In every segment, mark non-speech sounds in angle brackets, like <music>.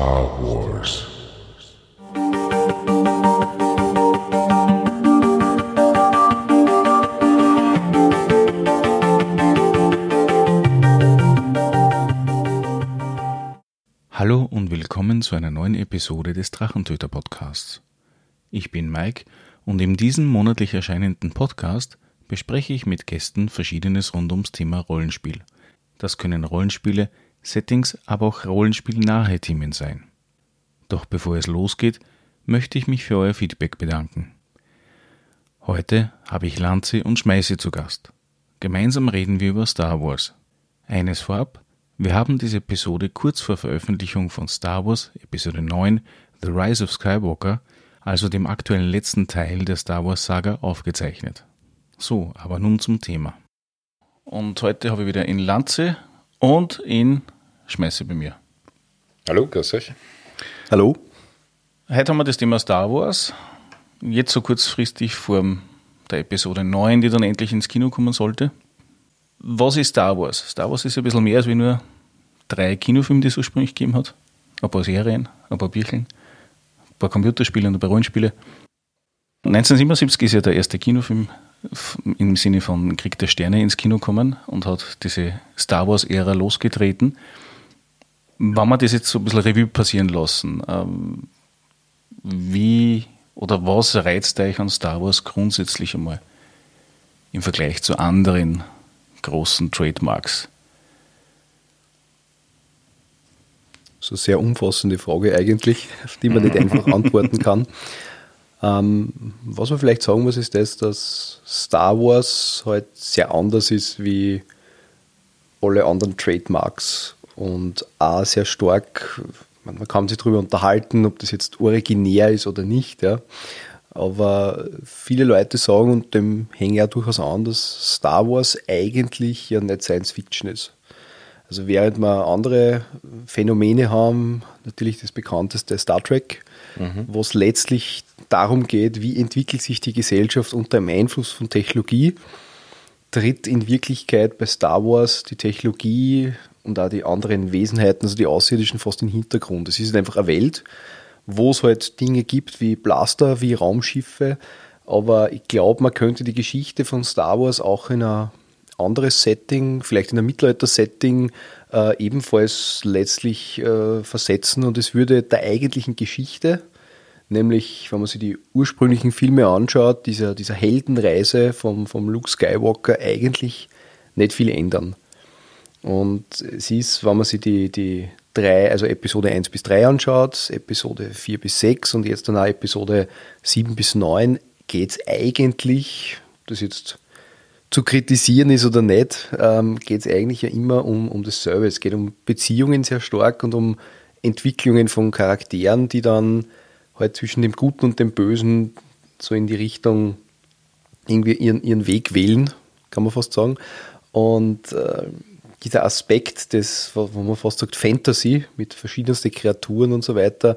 Star Wars. Hallo und willkommen zu einer neuen Episode des Drachentöter Podcasts. Ich bin Mike und in diesem monatlich erscheinenden Podcast bespreche ich mit Gästen Verschiedenes rund ums Thema Rollenspiel. Das können Rollenspiele, Settings, aber auch rollenspielnahe Themen sein. Doch bevor es losgeht, möchte ich mich für euer Feedback bedanken. Heute habe ich Lanze und Schmeiße zu Gast. Gemeinsam reden wir über Star Wars. Eines vorab, wir haben diese Episode kurz vor Veröffentlichung von Star Wars Episode 9 The Rise of Skywalker, also dem aktuellen letzten Teil der Star Wars Saga, aufgezeichnet. So, aber nun zum Thema. Und heute habe ich wieder in Lanze und in Schmeiße bei mir. Hallo, grüß euch. Hallo. Heute haben wir das Thema Star Wars. Jetzt so kurzfristig vor der Episode 9, die dann endlich ins Kino kommen sollte. Was ist Star Wars? Star Wars ist ein bisschen mehr als wie nur drei Kinofilme, die es ursprünglich gegeben hat. Ein paar Serien, ein paar Bücheln, ein paar Computerspiele und ein paar Rollenspiele. 1977 ist ja der erste Kinofilm im Sinne von Krieg der Sterne ins Kino kommen und hat diese Star Wars-Ära losgetreten. Wenn wir das jetzt so ein bisschen Revue passieren lassen, ähm, wie oder was reizt euch an Star Wars grundsätzlich einmal im Vergleich zu anderen großen Trademarks? So eine sehr umfassende Frage eigentlich, auf die man nicht <laughs> einfach antworten kann. Ähm, was man vielleicht sagen muss, ist das, dass Star Wars halt sehr anders ist wie alle anderen Trademarks und auch sehr stark, man, man kann sich darüber unterhalten, ob das jetzt originär ist oder nicht, ja. Aber viele Leute sagen, und dem hänge ich auch durchaus an, dass Star Wars eigentlich ja nicht Science Fiction ist. Also während wir andere Phänomene haben, natürlich das bekannteste Star Trek, mhm. wo es letztlich darum geht, wie entwickelt sich die Gesellschaft unter dem Einfluss von Technologie, tritt in Wirklichkeit bei Star Wars die Technologie und auch die anderen Wesenheiten, also die Außerirdischen, fast den Hintergrund. Es ist einfach eine Welt, wo es halt Dinge gibt wie Blaster, wie Raumschiffe, aber ich glaube, man könnte die Geschichte von Star Wars auch in ein anderes Setting, vielleicht in ein Mittelalter-Setting, äh, ebenfalls letztlich äh, versetzen und es würde der eigentlichen Geschichte, nämlich wenn man sich die ursprünglichen Filme anschaut, dieser, dieser Heldenreise vom, vom Luke Skywalker eigentlich nicht viel ändern. Und es ist, wenn man sich die, die drei, also Episode 1 bis 3 anschaut, Episode 4 bis 6 und jetzt dann auch Episode 7 bis 9, geht es eigentlich, das jetzt zu kritisieren ist oder nicht, ähm, geht es eigentlich ja immer um, um dasselbe. Es geht um Beziehungen sehr stark und um Entwicklungen von Charakteren, die dann halt zwischen dem Guten und dem Bösen so in die Richtung irgendwie ihren, ihren Weg wählen, kann man fast sagen. Und äh, dieser Aspekt des, wo man fast sagt, Fantasy mit verschiedensten Kreaturen und so weiter,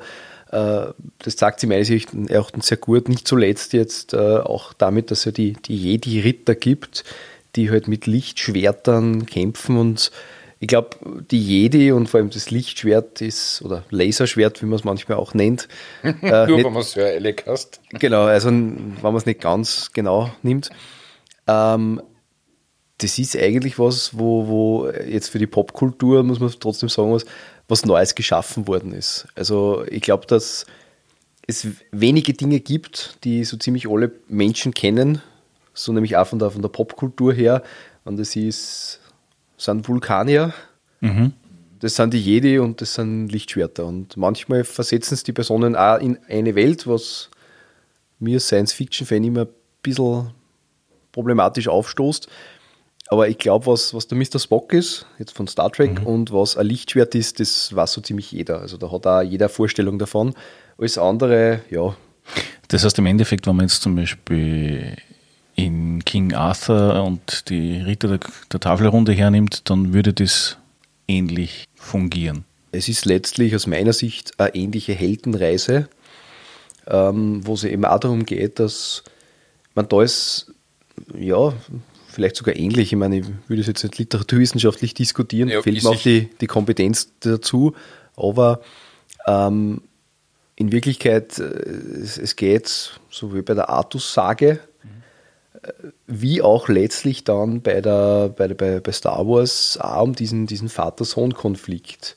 äh, das sagt sie meines Erachtens sehr gut. Nicht zuletzt jetzt äh, auch damit, dass es die, die Jedi-Ritter gibt, die halt mit Lichtschwertern kämpfen und ich glaube, die Jedi und vor allem das Lichtschwert ist, oder Laserschwert, wie man es manchmal auch nennt. <laughs> Äh, Nur nicht, wenn man es sehr ehrlich hast. Genau, also wenn man es nicht ganz genau nimmt. Ähm, das ist eigentlich was, wo, wo jetzt für die Popkultur, muss man trotzdem sagen, was, was Neues geschaffen worden ist. Also ich glaube, dass es wenige Dinge gibt, die so ziemlich alle Menschen kennen, so nämlich auch von der, von der Popkultur her. Und das ist, sind Vulkanier, mhm. das sind die Jedi und das sind Lichtschwerter. Und manchmal versetzen es die Personen auch in eine Welt, was mir Science-Fiction-Fan immer ein bisschen problematisch aufstoßt. Aber ich glaube, was, was der Mr. Spock ist, jetzt von Star Trek, mhm. und was ein Lichtschwert ist, das weiß so ziemlich jeder. Also da hat auch jeder Vorstellung davon. Alles andere, ja. Das heißt im Endeffekt, wenn man jetzt zum Beispiel in King Arthur und die Ritter der, der Tafelrunde hernimmt, dann würde das ähnlich fungieren. Es ist letztlich aus meiner Sicht eine ähnliche Heldenreise, ähm, wo es eben auch darum geht, dass man da ist, ja, vielleicht sogar ähnlich. Ich meine, ich würde es jetzt nicht literaturwissenschaftlich diskutieren, ja, fehlt mir auch die, die Kompetenz dazu, aber Ähm, in Wirklichkeit, äh, es, es, geht, so wie bei der Artus-Sage, äh, wie auch letztlich dann bei, der, bei, bei, bei Star Wars auch um diesen, diesen Vater-Sohn-Konflikt.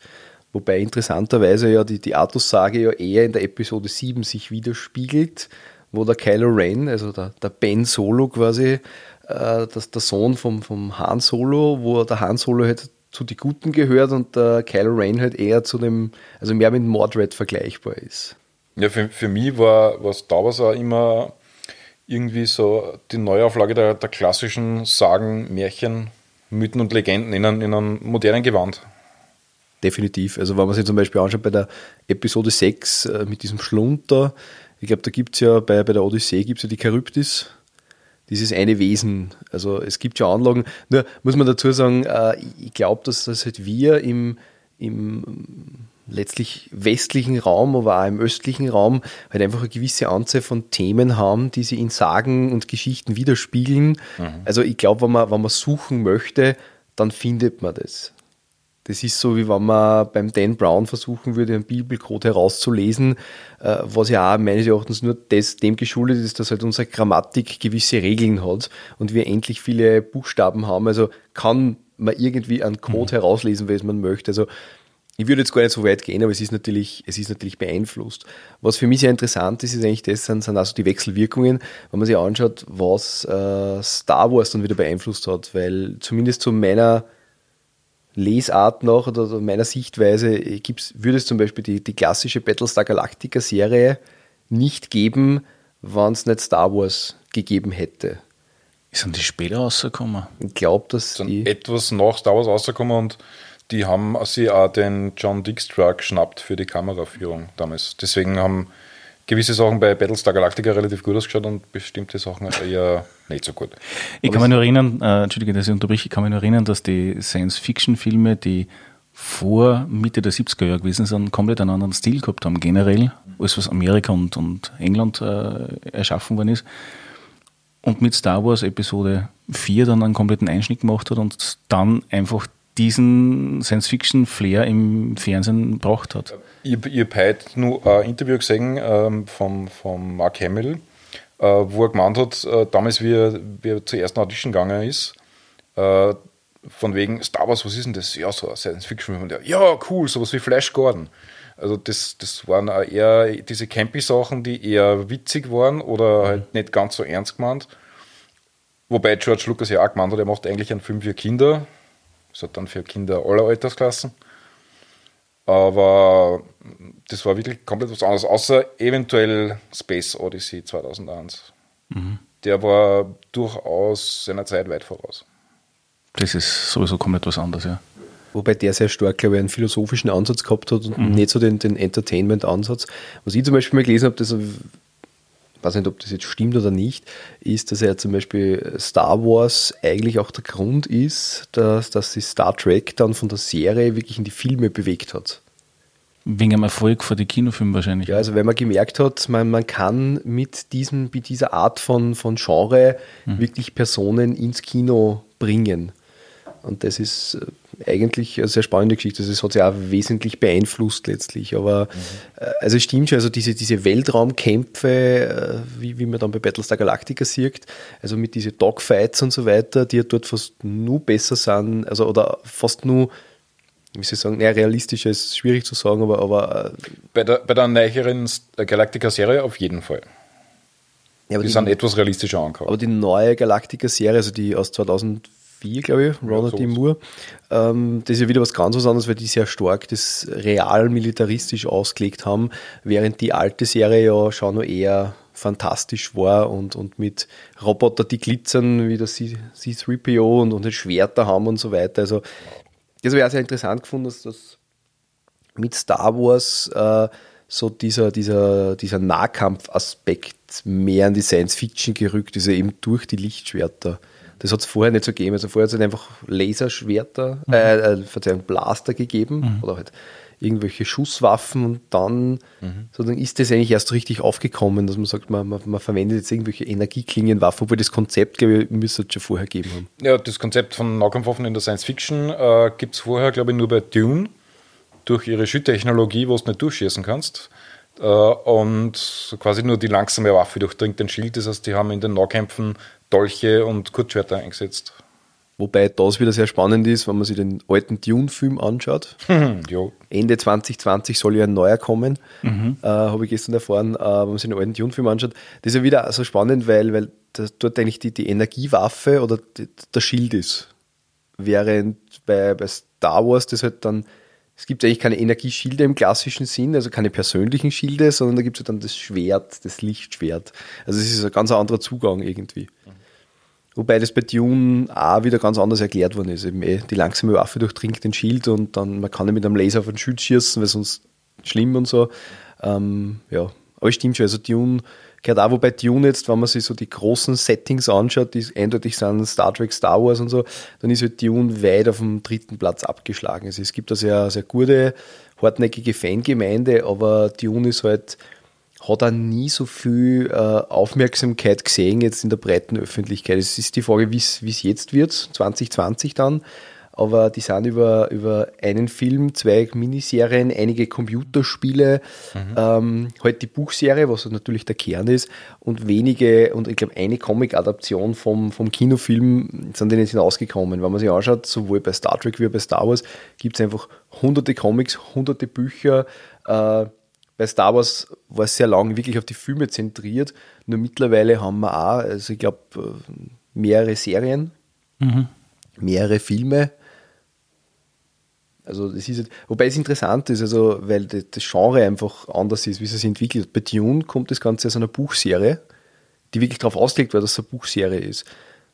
Wobei interessanterweise ja die, die Artus-Sage ja eher in der Episode 7 sich widerspiegelt, wo der Kylo Ren, also der, der Ben Solo quasi, äh, das, der Sohn vom, vom Han Solo, wo der Han Solo halt zu den Guten gehört und der Kylo Ren halt eher zu dem, also mehr mit Mordred vergleichbar ist. Ja, für, für mich war, war Star Wars auch immer irgendwie so die Neuauflage der, der klassischen Sagen, Märchen, Mythen und Legenden in einem, in einem modernen Gewand. Definitiv. Also wenn man sich zum Beispiel anschaut bei der Episode 6 äh, mit diesem Schlunter, ich glaube, da gibt es ja bei, bei der Odyssee gibt es ja die Charybdis, dieses eine Wesen. Also es gibt ja Anlagen. Nur muss man dazu sagen, äh, ich glaube, dass das halt wir im, im letztlich westlichen Raum, aber auch im östlichen Raum halt einfach eine gewisse Anzahl von Themen haben, die sie in Sagen und Geschichten widerspiegeln. Mhm. Also ich glaube, wenn man, wenn man suchen möchte, dann findet man das. Das ist so, wie wenn man beim Dan Brown versuchen würde, einen Bibelcode herauszulesen, äh, was ja auch meines Erachtens nur das, dem geschuldet ist, dass halt unsere Grammatik gewisse Regeln hat und wir endlich viele Buchstaben haben. Also kann man irgendwie einen Code mhm. herauslesen, wenn man möchte. Also ich würde jetzt gar nicht so weit gehen, aber es ist natürlich, es ist natürlich beeinflusst. Was für mich sehr interessant ist, ist eigentlich das, sind, sind also die Wechselwirkungen, wenn man sich anschaut, was äh, Star Wars dann wieder beeinflusst hat, weil zumindest zu meiner Lesart nach oder meiner Sichtweise gibt's, würde es zum Beispiel die, die klassische Battlestar Galactica Serie nicht geben, wenn es nicht Star Wars gegeben hätte. Sind die später rausgekommen? Ich glaube, dass sind die etwas nach Star Wars rausgekommen und die haben sie auch den John Dykstra geschnappt für die Kameraführung damals. Deswegen haben gewisse Sachen bei Battlestar Galactica relativ gut ausgeschaut und bestimmte Sachen eher nicht so gut. Ich kann mich nur erinnern, äh, Entschuldige, dass ich unterbreche, ich kann mich nur erinnern, dass die Science-Fiction-Filme, die vor Mitte der 70er Jahre gewesen sind, komplett einen anderen Stil gehabt haben, generell, als was Amerika und, und England äh, erschaffen worden ist. Und mit Star Wars Episode 4 dann einen kompletten Einschnitt gemacht hat und dann einfach diesen Science-Fiction-Flair im Fernsehen braucht hat. Ich, ich habe heute nur ein Interview gesehen ähm, von, von Mark Hamill, äh, wo er gemeint hat, äh, damals, wie er, wie er zur ersten Audition gegangen ist, äh, von wegen Star Wars, was ist denn das? Ja, so ein Science-Fiction. Ja, cool, sowas wie Flash Gordon. Also das, das waren eher diese Campy-Sachen, die eher witzig waren oder halt mhm. nicht ganz so ernst gemeint. Wobei George Lucas ja auch gemeint hat, er macht eigentlich einen Film für Kinder. Das hat dann für Kinder aller Altersklassen. Aber das war wirklich komplett was anderes, außer eventuell Space Odyssey 2001. Mhm. Der war durchaus seiner Zeit weit voraus. Das ist sowieso komplett was anderes, ja. Wobei der sehr stark, glaube ich, einen philosophischen Ansatz gehabt hat und mhm. nicht so den, den Entertainment-Ansatz. Was ich zum Beispiel mal gelesen habe, das weiß nicht, ob das jetzt stimmt oder nicht, ist, dass er zum Beispiel Star Wars eigentlich auch der Grund ist, dass, dass sich Star Trek dann von der Serie wirklich in die Filme bewegt hat. Wegen einem Erfolg für die Kinofilme wahrscheinlich. Ja, also wenn man gemerkt hat, man, man kann mit, diesem, mit dieser Art von, von Genre mhm. wirklich Personen ins Kino bringen. Und das ist äh, eigentlich eine sehr spannende Geschichte. Also es hat sich auch wesentlich beeinflusst letztlich. Aber mhm. Äh, also es stimmt schon, also diese, diese Weltraumkämpfe, äh, wie, wie man dann bei Battlestar Galactica sieht, also mit diesen Dogfights und so weiter, die ja dort fast nur besser sind, also oder fast nur wie soll ich sagen, naja, realistischer ist schwierig zu sagen, aber. aber bei, der, bei der neueren Galactica-Serie auf jeden Fall. Ja, die, die, sind etwas realistischer angekommen. Aber die neue Galactica-Serie, also die aus 2000 4, glaube ich, Ronald ja, D. Moore. Ähm, das ist ja wieder was ganz was anderes, weil die sehr stark das real militaristisch ausgelegt haben, während die alte Serie ja schon noch eher fantastisch war und, und mit Roboter, die glitzern, wie das C3PO und, und Schwerter haben und so weiter. Also, das wäre sehr interessant gefunden, dass das mit Star Wars äh, so dieser, dieser, dieser Nahkampfaspekt mehr an die Science Fiction gerückt ist, eben durch die Lichtschwerter. Das hat es vorher nicht so gegeben. Also vorher hat es halt einfach Laserschwerter, mhm. äh, äh, Verzeihung, Blaster gegeben mhm. oder halt irgendwelche Schusswaffen und dann mhm. sozusagen ist das eigentlich erst richtig aufgekommen, dass man sagt, man, man, man verwendet jetzt irgendwelche Energieklingenwaffen, obwohl das Konzept, glaube ich, müsste es schon vorher geben haben. Ja, das Konzept von Nahkampfwaffen in der Science Fiction äh, gibt es vorher, glaube ich, nur bei Dune. durch ihre Schüttechnologie, wo du nicht durchschießen kannst. Äh, und quasi nur die langsame Waffe durchdringt den Schild. Das heißt, die haben in den Nahkämpfen Dolche und Kurzschwerter eingesetzt. Wobei das wieder sehr spannend ist, wenn man sich den alten Dune-Film anschaut. Ende 2020 soll ja ein neuer kommen, mhm. äh, habe ich gestern erfahren, äh, wenn man sich den alten Dune-Film anschaut. Das ist ja wieder so spannend, weil, weil das, dort eigentlich die, die Energiewaffe oder die, der Schild ist. Während bei, bei Star Wars das halt dann, es gibt eigentlich keine Energieschilde im klassischen Sinn, also keine persönlichen Schilde, sondern da gibt es halt dann das Schwert, das Lichtschwert. Also es ist ein ganz anderer Zugang irgendwie. Wobei das bei Dune auch wieder ganz anders erklärt worden ist. Eben eh, die langsame Waffe durchdringt den Schild und dann man kann nicht mit einem Laser auf den Schild schießen, weil sonst schlimm und so. Ähm, ja, aber stimmt schon. Also Dune gehört auch, wobei Dune jetzt, wenn man sich so die großen Settings anschaut, die eindeutig sind Star Trek, Star Wars und so, dann ist halt Dune weit auf dem dritten Platz abgeschlagen. Also es gibt da sehr, sehr gute, hartnäckige Fangemeinde, aber Dune ist halt hat er nie so viel äh, Aufmerksamkeit gesehen jetzt in der breiten Öffentlichkeit. Es ist die Frage, wie es jetzt wird, 2020 dann. Aber die sind über, über einen Film, zwei Miniserien, einige Computerspiele, mhm. ähm, halt die Buchserie, was natürlich der Kern ist, und wenige, und ich glaube eine Comic-Adaption vom, vom Kinofilm sind denen hinausgekommen. Wenn man sich anschaut, sowohl bei Star Trek wie bei Star Wars, gibt es einfach hunderte Comics, hunderte Bücher, äh, bei Star Wars war es sehr lang wirklich auf die Filme zentriert. Nur mittlerweile haben wir auch, also ich glaube, äh, mehrere Serien, mhm. mehrere Filme. Also das ist, wobei es interessant ist, also weil das Genre einfach anders ist, wie es sich entwickelt. Bei Dune kommt das Ganze aus einer Buchserie, die wirklich darauf ausgelegt war, dass es eine Buchserie ist.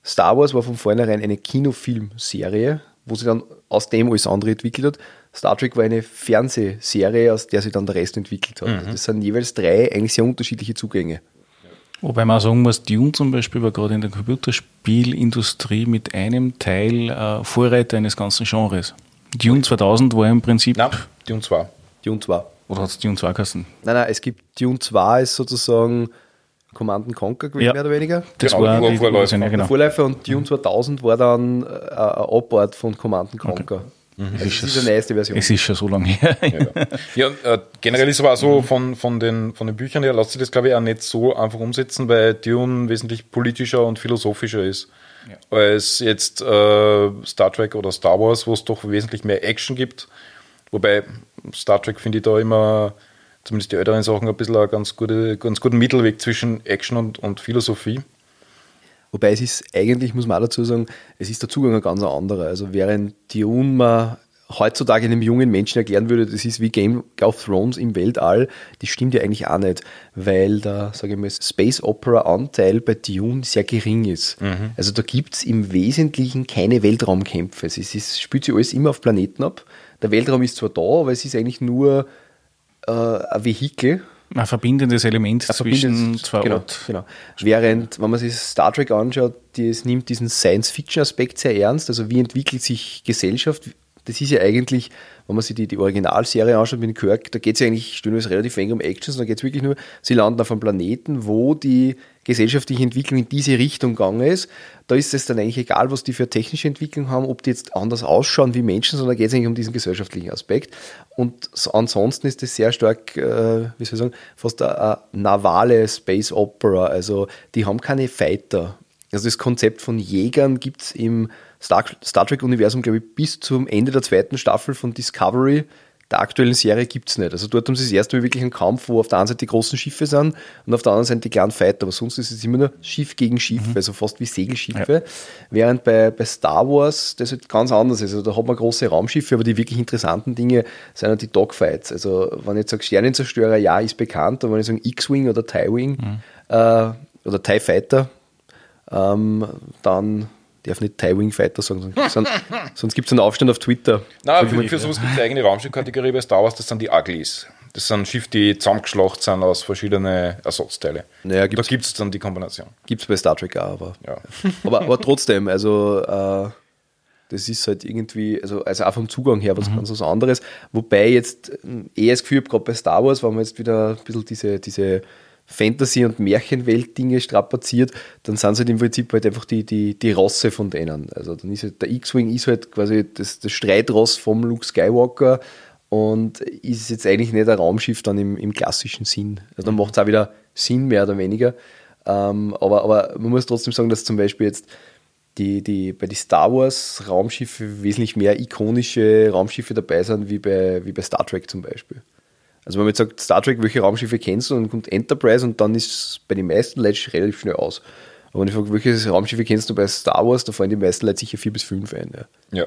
Star Wars war von vornherein eine Kinofilmserie, wo sie dann aus dem alles andere entwickelt hat. Star Trek war eine Fernsehserie, aus der sich dann der Rest entwickelt hat. Mhm. Das sind jeweils drei eigentlich sehr unterschiedliche Zugänge. Wobei man auch sagen muss, Dune zum Beispiel war gerade in der Computerspielindustrie mit einem Teil äh, Vorreiter eines ganzen Genres. Dune 2000 war im Prinzip. Nein, Dune 2. Dune 2. Oder hat es Dune 2 geheißen? Nein, nein, es gibt Dune 2 ist sozusagen Command Conquer gewesen, ja. mehr oder weniger. Das genau, war die Vorläufer. Genau. Vorläufer und Dune 2000 war dann äh, ein Abort von Command Conquer. Okay. Mhm. Also es ist, eine neueste Version. Es ist schon so lange her. ja, <laughs> ja äh, generell ist aber auch so von, von, den, von den Büchern her, lässt sich das glaube ich auch nicht so einfach umsetzen, weil Dune wesentlich politischer und philosophischer ist. Ja. Als jetzt äh, Star Trek oder Star Wars, wo es doch wesentlich mehr Action gibt. Wobei Star Trek finde ich da immer, zumindest die älteren Sachen, ein bisschen ein ganz, gute, ganz guten Mittelweg zwischen Action und, und Philosophie. Wobei es ist eigentlich, muss man auch dazu sagen, es ist der Zugang ein ganz anderer. Also während Dune man heutzutage einem jungen Menschen erklären würde, das ist wie Game of Thrones im Weltall, das stimmt ja eigentlich auch nicht, weil der, sage ich mal, Space Opera Anteil bei Dune sehr gering ist. Mhm. Also da gibt es im Wesentlichen keine Weltraumkämpfe. Es ist, spielt sich alles immer auf Planeten ab. Der Weltraum ist zwar da, aber es ist eigentlich nur äh, ein Vehikel, ein verbindendes Element ein zwischen zwei genau, genau. Während, wenn man sich Star Trek anschaut, es nimmt diesen Science-Fiction-Aspekt sehr ernst. Also wie entwickelt sich Gesellschaft? Das ist ja eigentlich, wenn man sich die, die Originalserie anschaut mit Kirk, da geht es ja eigentlich stundenweise relativ wenig um Action, sondern geht es wirklich nur, sie landen auf einem Planeten, wo die gesellschaftliche Entwicklung in diese Richtung gegangen ist. Da ist es dann eigentlich egal, was die für technische Entwicklung haben, ob die jetzt anders ausschauen wie Menschen, sondern da geht es eigentlich um diesen gesellschaftlichen Aspekt. Und ansonsten ist es sehr stark, äh, wie soll ich sagen, fast eine, navale Space Opera. Also die haben keine Fighter. Also das Konzept von Jägern gibt es im Star, Star Trek-Universum, glaube ich, bis zum Ende der zweiten Staffel von Discovery der aktuellen Serie gibt es nicht. Also dort haben sie das erste Mal wirklich einen Kampf, wo auf der einen Seite die großen Schiffe sind und auf der anderen Seite die kleinen Fighter. Aber sonst ist es immer nur Schiff gegen Schiff, mhm. also fast wie Segelschiffe. Ja. Während bei, bei Star Wars das halt ganz anders ist. Also da hat man große Raumschiffe, aber die wirklich interessanten Dinge sind halt die Dogfights. Also wenn ich sage Sternenzerstörer, ja, ist bekannt, aber wenn ich sage X-Wing oder TIE-Wing mhm. äh, oder TIE Fighter, ähm, dann darf nicht TIE-Wing Fighter sagen, <laughs> sonst, sonst gibt es einen Aufstand auf Twitter. Nein, für, für sowas gibt es eine eigene Raumschiffkategorie bei Star Wars, das sind die Uglies. Das sind Schiffe, die zusammengeschlacht sind aus verschiedenen Ersatzteile. Naja, da gibt es dann die Kombination. Gibt es bei Star Trek auch, aber, ja. <laughs> aber, aber trotzdem, also äh, das ist halt irgendwie, also, also auch vom Zugang her was mhm. ganz was anderes. Wobei jetzt eher das Gefühl habe, gerade bei Star Wars, wenn man jetzt wieder ein bisschen diese, diese Fantasy- und Märchenwelt-Dinge strapaziert, dann sind es halt im Prinzip halt einfach die, die, die Rosse von denen. Also dann ist halt der X-Wing ist halt quasi das, das Streitross vom Luke Skywalker und ist jetzt eigentlich nicht ein Raumschiff dann im, im klassischen Sinn. Also dann macht es auch wieder Sinn, mehr oder weniger. Ähm, aber, aber man muss trotzdem sagen, dass zum Beispiel jetzt die, die, bei den Star Wars Raumschiffe wesentlich mehr ikonische Raumschiffe dabei sind, wie bei, wie bei Star Trek zum Beispiel. Also wenn man jetzt sagt, Star Trek, welche Raumschiffe kennst du, dann kommt Enterprise und dann ist es bei den meisten Leuten relativ schnell aus. Aber wenn ich frage, welche Raumschiffe kennst du bei Star Wars, da fallen die meisten Leute sicher vier bis fünf ein. Ja. ja.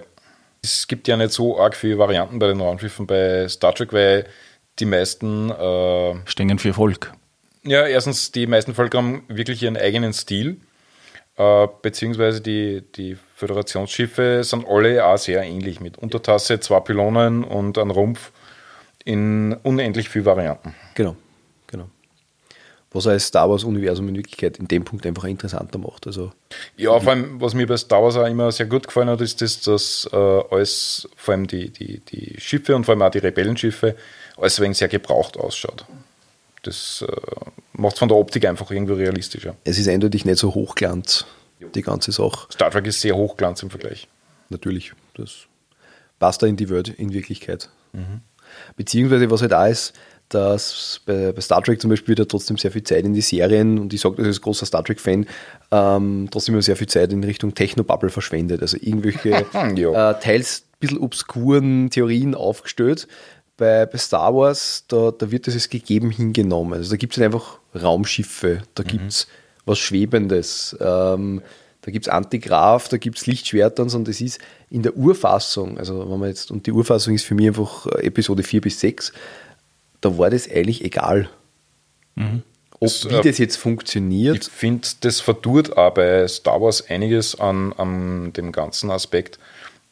Es gibt ja nicht so arg viele Varianten bei den Raumschiffen bei Star Trek, weil die meisten äh, stehen für Volk. Ja, erstens, die meisten Völker haben wirklich ihren eigenen Stil, äh, beziehungsweise die, die Föderationsschiffe sind alle auch sehr ähnlich mit Untertasse, zwei Pylonen und ein Rumpf in unendlich vielen Varianten. Genau, genau. Was als Star Wars-Universum in Wirklichkeit in dem Punkt einfach interessanter macht. Also ja, vor allem, was mir bei Star Wars auch immer sehr gut gefallen hat, ist, das, dass äh, alles, vor allem die, die, die Schiffe und vor allem auch die Rebellenschiffe, alles wenig sehr gebraucht ausschaut. Das äh, macht es von der Optik einfach irgendwie realistischer. Es ist eindeutig nicht so hochglanz, die ganze Sache. Star Trek ist sehr hochglanz im Vergleich. Natürlich, das passt da in die Welt in Wirklichkeit. Mhm. Beziehungsweise, was halt auch ist, dass bei, bei, Star Trek zum Beispiel wieder trotzdem sehr viel Zeit in die Serien, und ich sage das als großer Star Trek-Fan, ähm, trotzdem immer sehr viel Zeit in Richtung Technobubble verschwendet. Also irgendwelche <laughs> äh, teils ein bisschen obskuren Theorien aufgestellt. Bei, bei Star Wars, da, da wird das als gegeben hingenommen. Also da gibt es einfach Raumschiffe, da mhm. gibt es was Schwebendes. Ähm, da gibt es Antigraf, da gibt es Lichtschwerter und so. Und das ist in der Urfassung, also wenn man jetzt, und die Urfassung ist für mich einfach äh, Episode 4 bis 6, da war das eigentlich egal. Mhm. Ob, das, wie äh, das jetzt funktioniert. Ich finde, das verdurrt auch bei Star Wars einiges an, an dem ganzen Aspekt,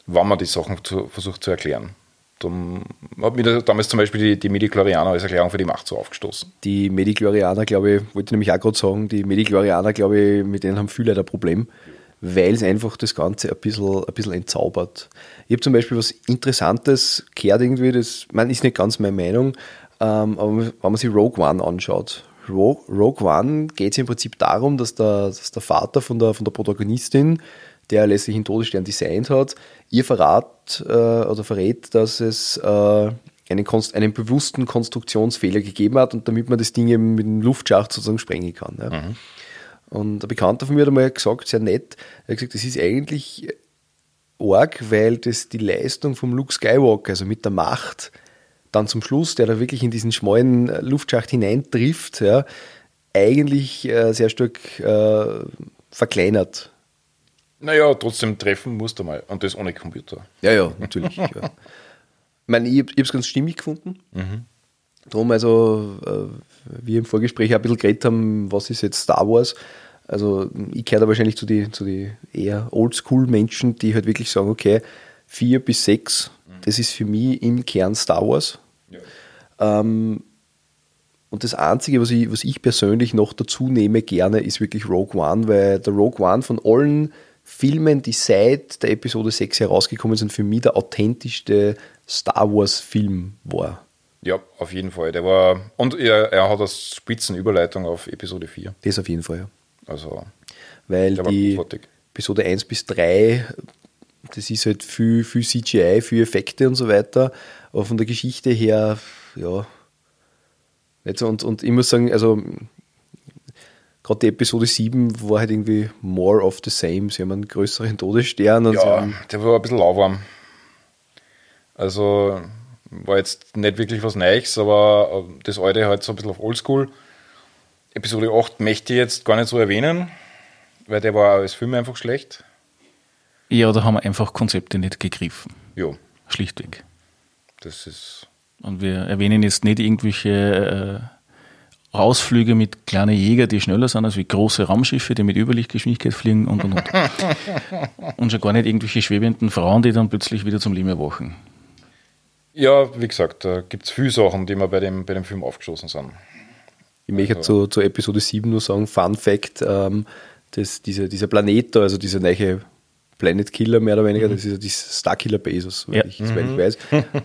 wann man die Sachen zu, versucht zu erklären. Dann hat mir damals zum Beispiel die, die Medichlorianer als Erklärung für die Macht so aufgestoßen. Die Medichlorianer, glaube ich, wollte ich nämlich auch gerade sagen, die Medichlorianer, glaube ich, mit denen haben viele ein Problem, weil es einfach das Ganze ein bisschen, ein bisschen entzaubert. Ich habe zum Beispiel was Interessantes gehört irgendwie, das man ist nicht ganz meine Meinung, ähm, aber wenn man sich Rogue One anschaut, Rogue One geht es im Prinzip darum, dass der, dass der Vater von der, von der Protagonistin der letztlich einen Todesstern designt hat, ihr verrat äh, oder verrät, dass es äh, einen, einen, bewussten Konstruktionsfehler gegeben hat und damit man das Ding eben mit dem Luftschacht sozusagen sprengen kann. Ja. Mhm. Und ein Bekannter von mir hat einmal gesagt, sehr nett, er hat gesagt, das ist eigentlich arg, weil das die Leistung vom Luke Skywalker, also mit der Macht, dann zum Schluss, der da wirklich in diesen schmalen Luftschacht hineintrifft, ja, eigentlich äh, sehr stark äh, verkleinert. Naja, trotzdem treffen musst du mal. Und das ohne Computer. Ja, ja, natürlich. ja. <laughs> Ich meine, ich, ich habe es ganz stimmig gefunden. Mhm. Darum, also, äh, wir im Vorgespräch auch ein bisschen geredet haben, was ist jetzt Star Wars. Also, ich gehöre da wahrscheinlich zu den zu die eher Oldschool-Menschen, die halt wirklich sagen: Okay, vier bis sechs, mhm. das ist für mich im Kern Star Wars. Ja. Ähm, und das Einzige, was ich, was ich persönlich noch dazu nehme, gerne, ist wirklich Rogue One, weil der Rogue One von allen Filmen, die seit der Episode 6 herausgekommen sind, für mich der authentischste Star Wars-Film war. Ja, auf jeden Fall. Der war, und er, er hat das Spitzenüberleitung auf Episode 4. Das auf jeden Fall, ja. Also, weil die Episode 1 bis 3, das ist halt viel, viel CGI, viel Effekte und so weiter. Aber von der Geschichte her, ja. Und, und ich muss sagen, also gerade die Episode 7 war halt irgendwie more of the same. Sie haben einen größeren Todesstern. Und ja, der war ein bisschen lauwarm. Also war jetzt nicht wirklich was Neues, aber äh, das alte halt so ein bisschen auf Oldschool. Episode 8 möchte ich jetzt gar nicht so erwähnen, weil der war als Film einfach schlecht. Ja, da haben wir einfach Konzepte nicht gegriffen. Ja. Schlichtweg. Das ist. Und wir erwähnen jetzt nicht irgendwelche äh, Ausflüge mit kleinen Jäger, die schneller sind als wie große Raumschiffe, die mit Überlichtgeschwindigkeit fliegen und und und. <laughs> und schon gar nicht irgendwelche schwebenden Frauen, die dann plötzlich wieder zum Leben erwachen. Ja, wie gesagt, da gibt es viele Sachen, die mir bei dem, bei dem Film aufgestoßen sind. Ich möchte also. zu, zu Episode 7 nur sagen, Fun Fact, ähm, dass dieser, dieser Planet da, also dieser neue Planet Killer mehr oder weniger, mhm. das ist ja die Starkiller Base, soweit, ja. ich, mhm. ich weiß.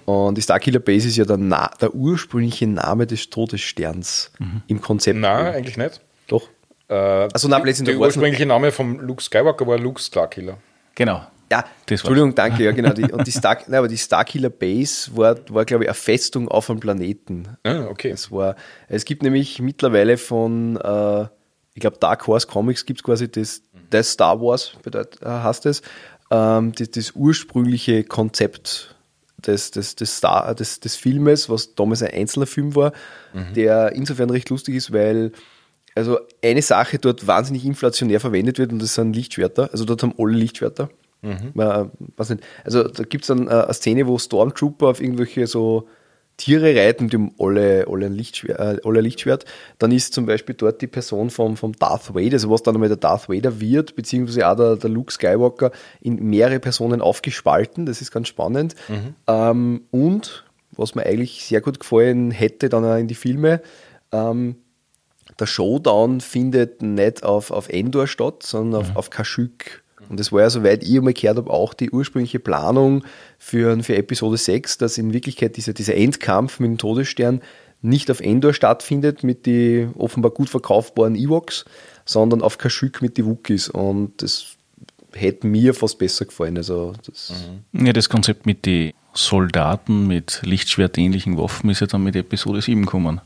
Und die Starkiller Base ist ja der, Na der ursprüngliche Name des Todessterns mhm. im Konzept. Nein, eigentlich nicht. Doch. Äh, also, na, der, der ursprüngliche Name vom Luke Skywalker war Luke Starkiller. Genau. Ja, Entschuldigung, danke, ja genau. Die, <laughs> und die Star, nein, aber die Starkiller Base war, war glaube ich, eine Festung auf einem Planeten. Ah, okay. Es, war, es gibt nämlich mittlerweile von, äh, ich glaube, Dark Horse Comics gibt es quasi das, das Star Wars, bedeutet, äh, heißt es, ähm, das, das ursprüngliche Konzept des, des, des, Star, des, des Filmes, was damals ein einzelner Film war, mhm. der insofern recht lustig ist, weil also eine Sache dort wahnsinnig inflationär verwendet wird und das sind Lichtschwerter. Also dort haben alle Lichtschwerter. Mhm. Man, weiß nicht, also da gibt es dann äh, eine Szene, wo Stormtrooper auf irgendwelche so Tiere reiten, haben alle, alle, ein Lichtschwert, äh, ein Lichtschwert. Dann ist zum Beispiel dort die Person vom, vom Darth Vader, also was dann einmal der Darth Vader wird, beziehungsweise auch der, der Luke Skywalker, in mehrere Personen aufgespalten. Das ist ganz spannend. Mhm. Ähm, und was mir eigentlich sehr gut gefallen hätte, dann auch in die Filme, ähm, der Showdown findet nicht auf, auf Endor statt, sondern auf, mhm. auf Kashyyyk. Und das war ja, soweit ich einmal gehört habe, auch die ursprüngliche Planung für, für Episode 6, dass in Wirklichkeit dieser, dieser Endkampf mit dem Todesstern nicht auf Endor stattfindet mit den offenbar gut verkaufbaren Ewoks, sondern auf Kashyyyk mit den Wookies. Und das hätte mir fast besser gefallen. Also das mhm. Ja, das Konzept mit den Soldaten mit Lichtschwertähnlichen Waffen ist ja dann mit Episode 7 gekommen.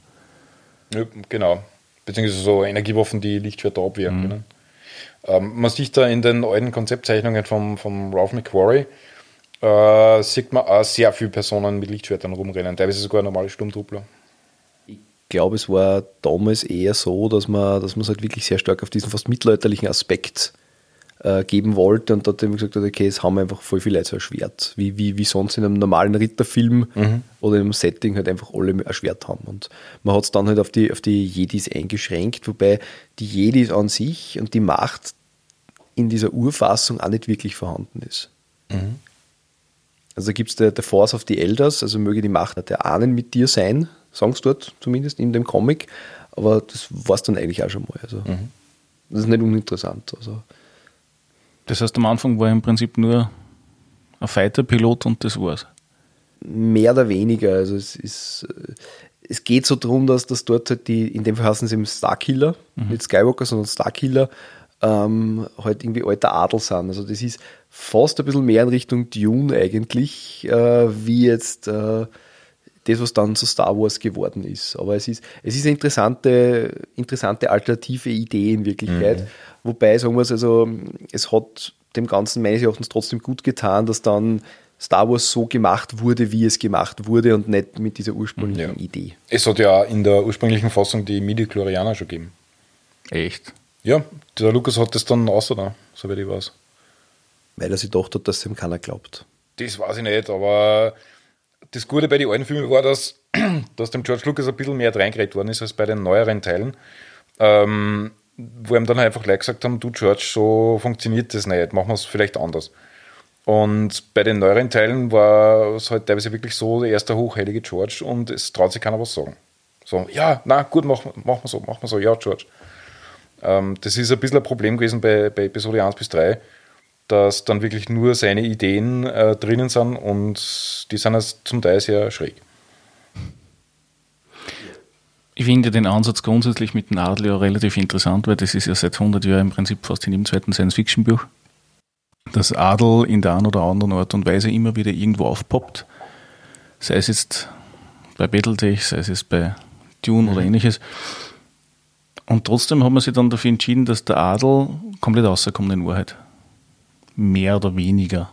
Ja, genau. Beziehungsweise so Energiewaffen, die Lichtschwerter abwehren mhm. können. Ähm, man sieht da in den alten Konzeptzeichnungen von vom Ralph McQuarrie, äh, sieht man auch sehr viele Personen mit Lichtschwertern rumrennen, teilweise sogar normale Sturmtruppler. Ich glaube, es war damals eher so, dass man, dass man es halt wirklich sehr stark auf diesen fast mittelalterlichen Aspekt äh, geben wollte und dort eben gesagt hat, okay, es haben einfach voll viele Leute so ein Schwert, wie, wie, wie sonst in einem normalen Ritterfilm mhm. oder in einem Setting halt einfach alle ein Schwert haben. Und man hat es dann halt auf die, auf die Jedis eingeschränkt, wobei die Jedis an sich und die Macht in dieser Urfassung auch nicht wirklich vorhanden ist. Mhm. Also gibt es der, der Force of the Elders, also möge die Macht der Ahnen mit dir sein, sagen sie dort zumindest in dem Comic, aber das war es dann eigentlich auch schon mal. Also, mhm. Das ist nicht uninteressant. Also, das heißt, am Anfang war im Prinzip nur ein Fighter-Pilot und das war's. Mehr oder weniger. Also es ist, es geht so darum, dass das dort halt die, in dem Fall heißen sie eben Starkiller, mhm. nicht Skywalker, sondern Starkiller, ähm, halt irgendwie alter Adel sind. Also das ist fast ein bisschen mehr in Richtung Dune eigentlich, äh, wie jetzt äh, das, was dann zu Star Wars geworden ist. Aber es ist, es ist eine interessante, interessante alternative Idee in Wirklichkeit. Mhm. Wobei, sagen wir es, also, es hat dem Ganzen meines Erachtens trotzdem gut getan, dass dann Star Wars so gemacht wurde, wie es gemacht wurde und nicht mit dieser ursprünglichen ja. Idee. Es hat ja in der ursprünglichen Fassung die Midi-Chlorianer schon gegeben. Echt? Ja, der Lukas hat das dann außer da, soweit ich weiß. Weil er sich gedacht hat, dass ihm keiner glaubt. Das weiß ich nicht, aber das Gute bei den alten Filmen war, dass, <clears throat> dass dem George Lucas ein bisschen mehr reingeredet worden ist als bei den neueren Teilen. Ähm, wo ihm dann einfach Leute gesagt haben, du George, so funktioniert das nicht, machen wir es vielleicht anders. Und bei den neueren Teilen war es halt teilweise wirklich so, der erste hochheilige George und es traut sich keiner was sagen. So, ja, na gut, machen mach wir so, machen wir so, ja, George. Ähm, das ist ein bisschen ein Problem gewesen bei, bei Episode 1 bis 3, dass dann wirklich nur seine Ideen äh, drinnen sind und die sind also zum Teil sehr schräg. Ich finde den Ansatz grundsätzlich mit dem Adel ja relativ interessant, weil das ist ja seit 100 Jahren im Prinzip fast in jedem zweiten Science-Fiction-Buch, dass Adel in der einen oder anderen Art und Weise immer wieder irgendwo aufpoppt, sei es jetzt bei Battletech, sei es jetzt bei Dune mhm. oder ähnliches. Und trotzdem haben wir sich dann dafür entschieden, dass der Adel komplett rauskommt in Wahrheit. Mehr oder weniger.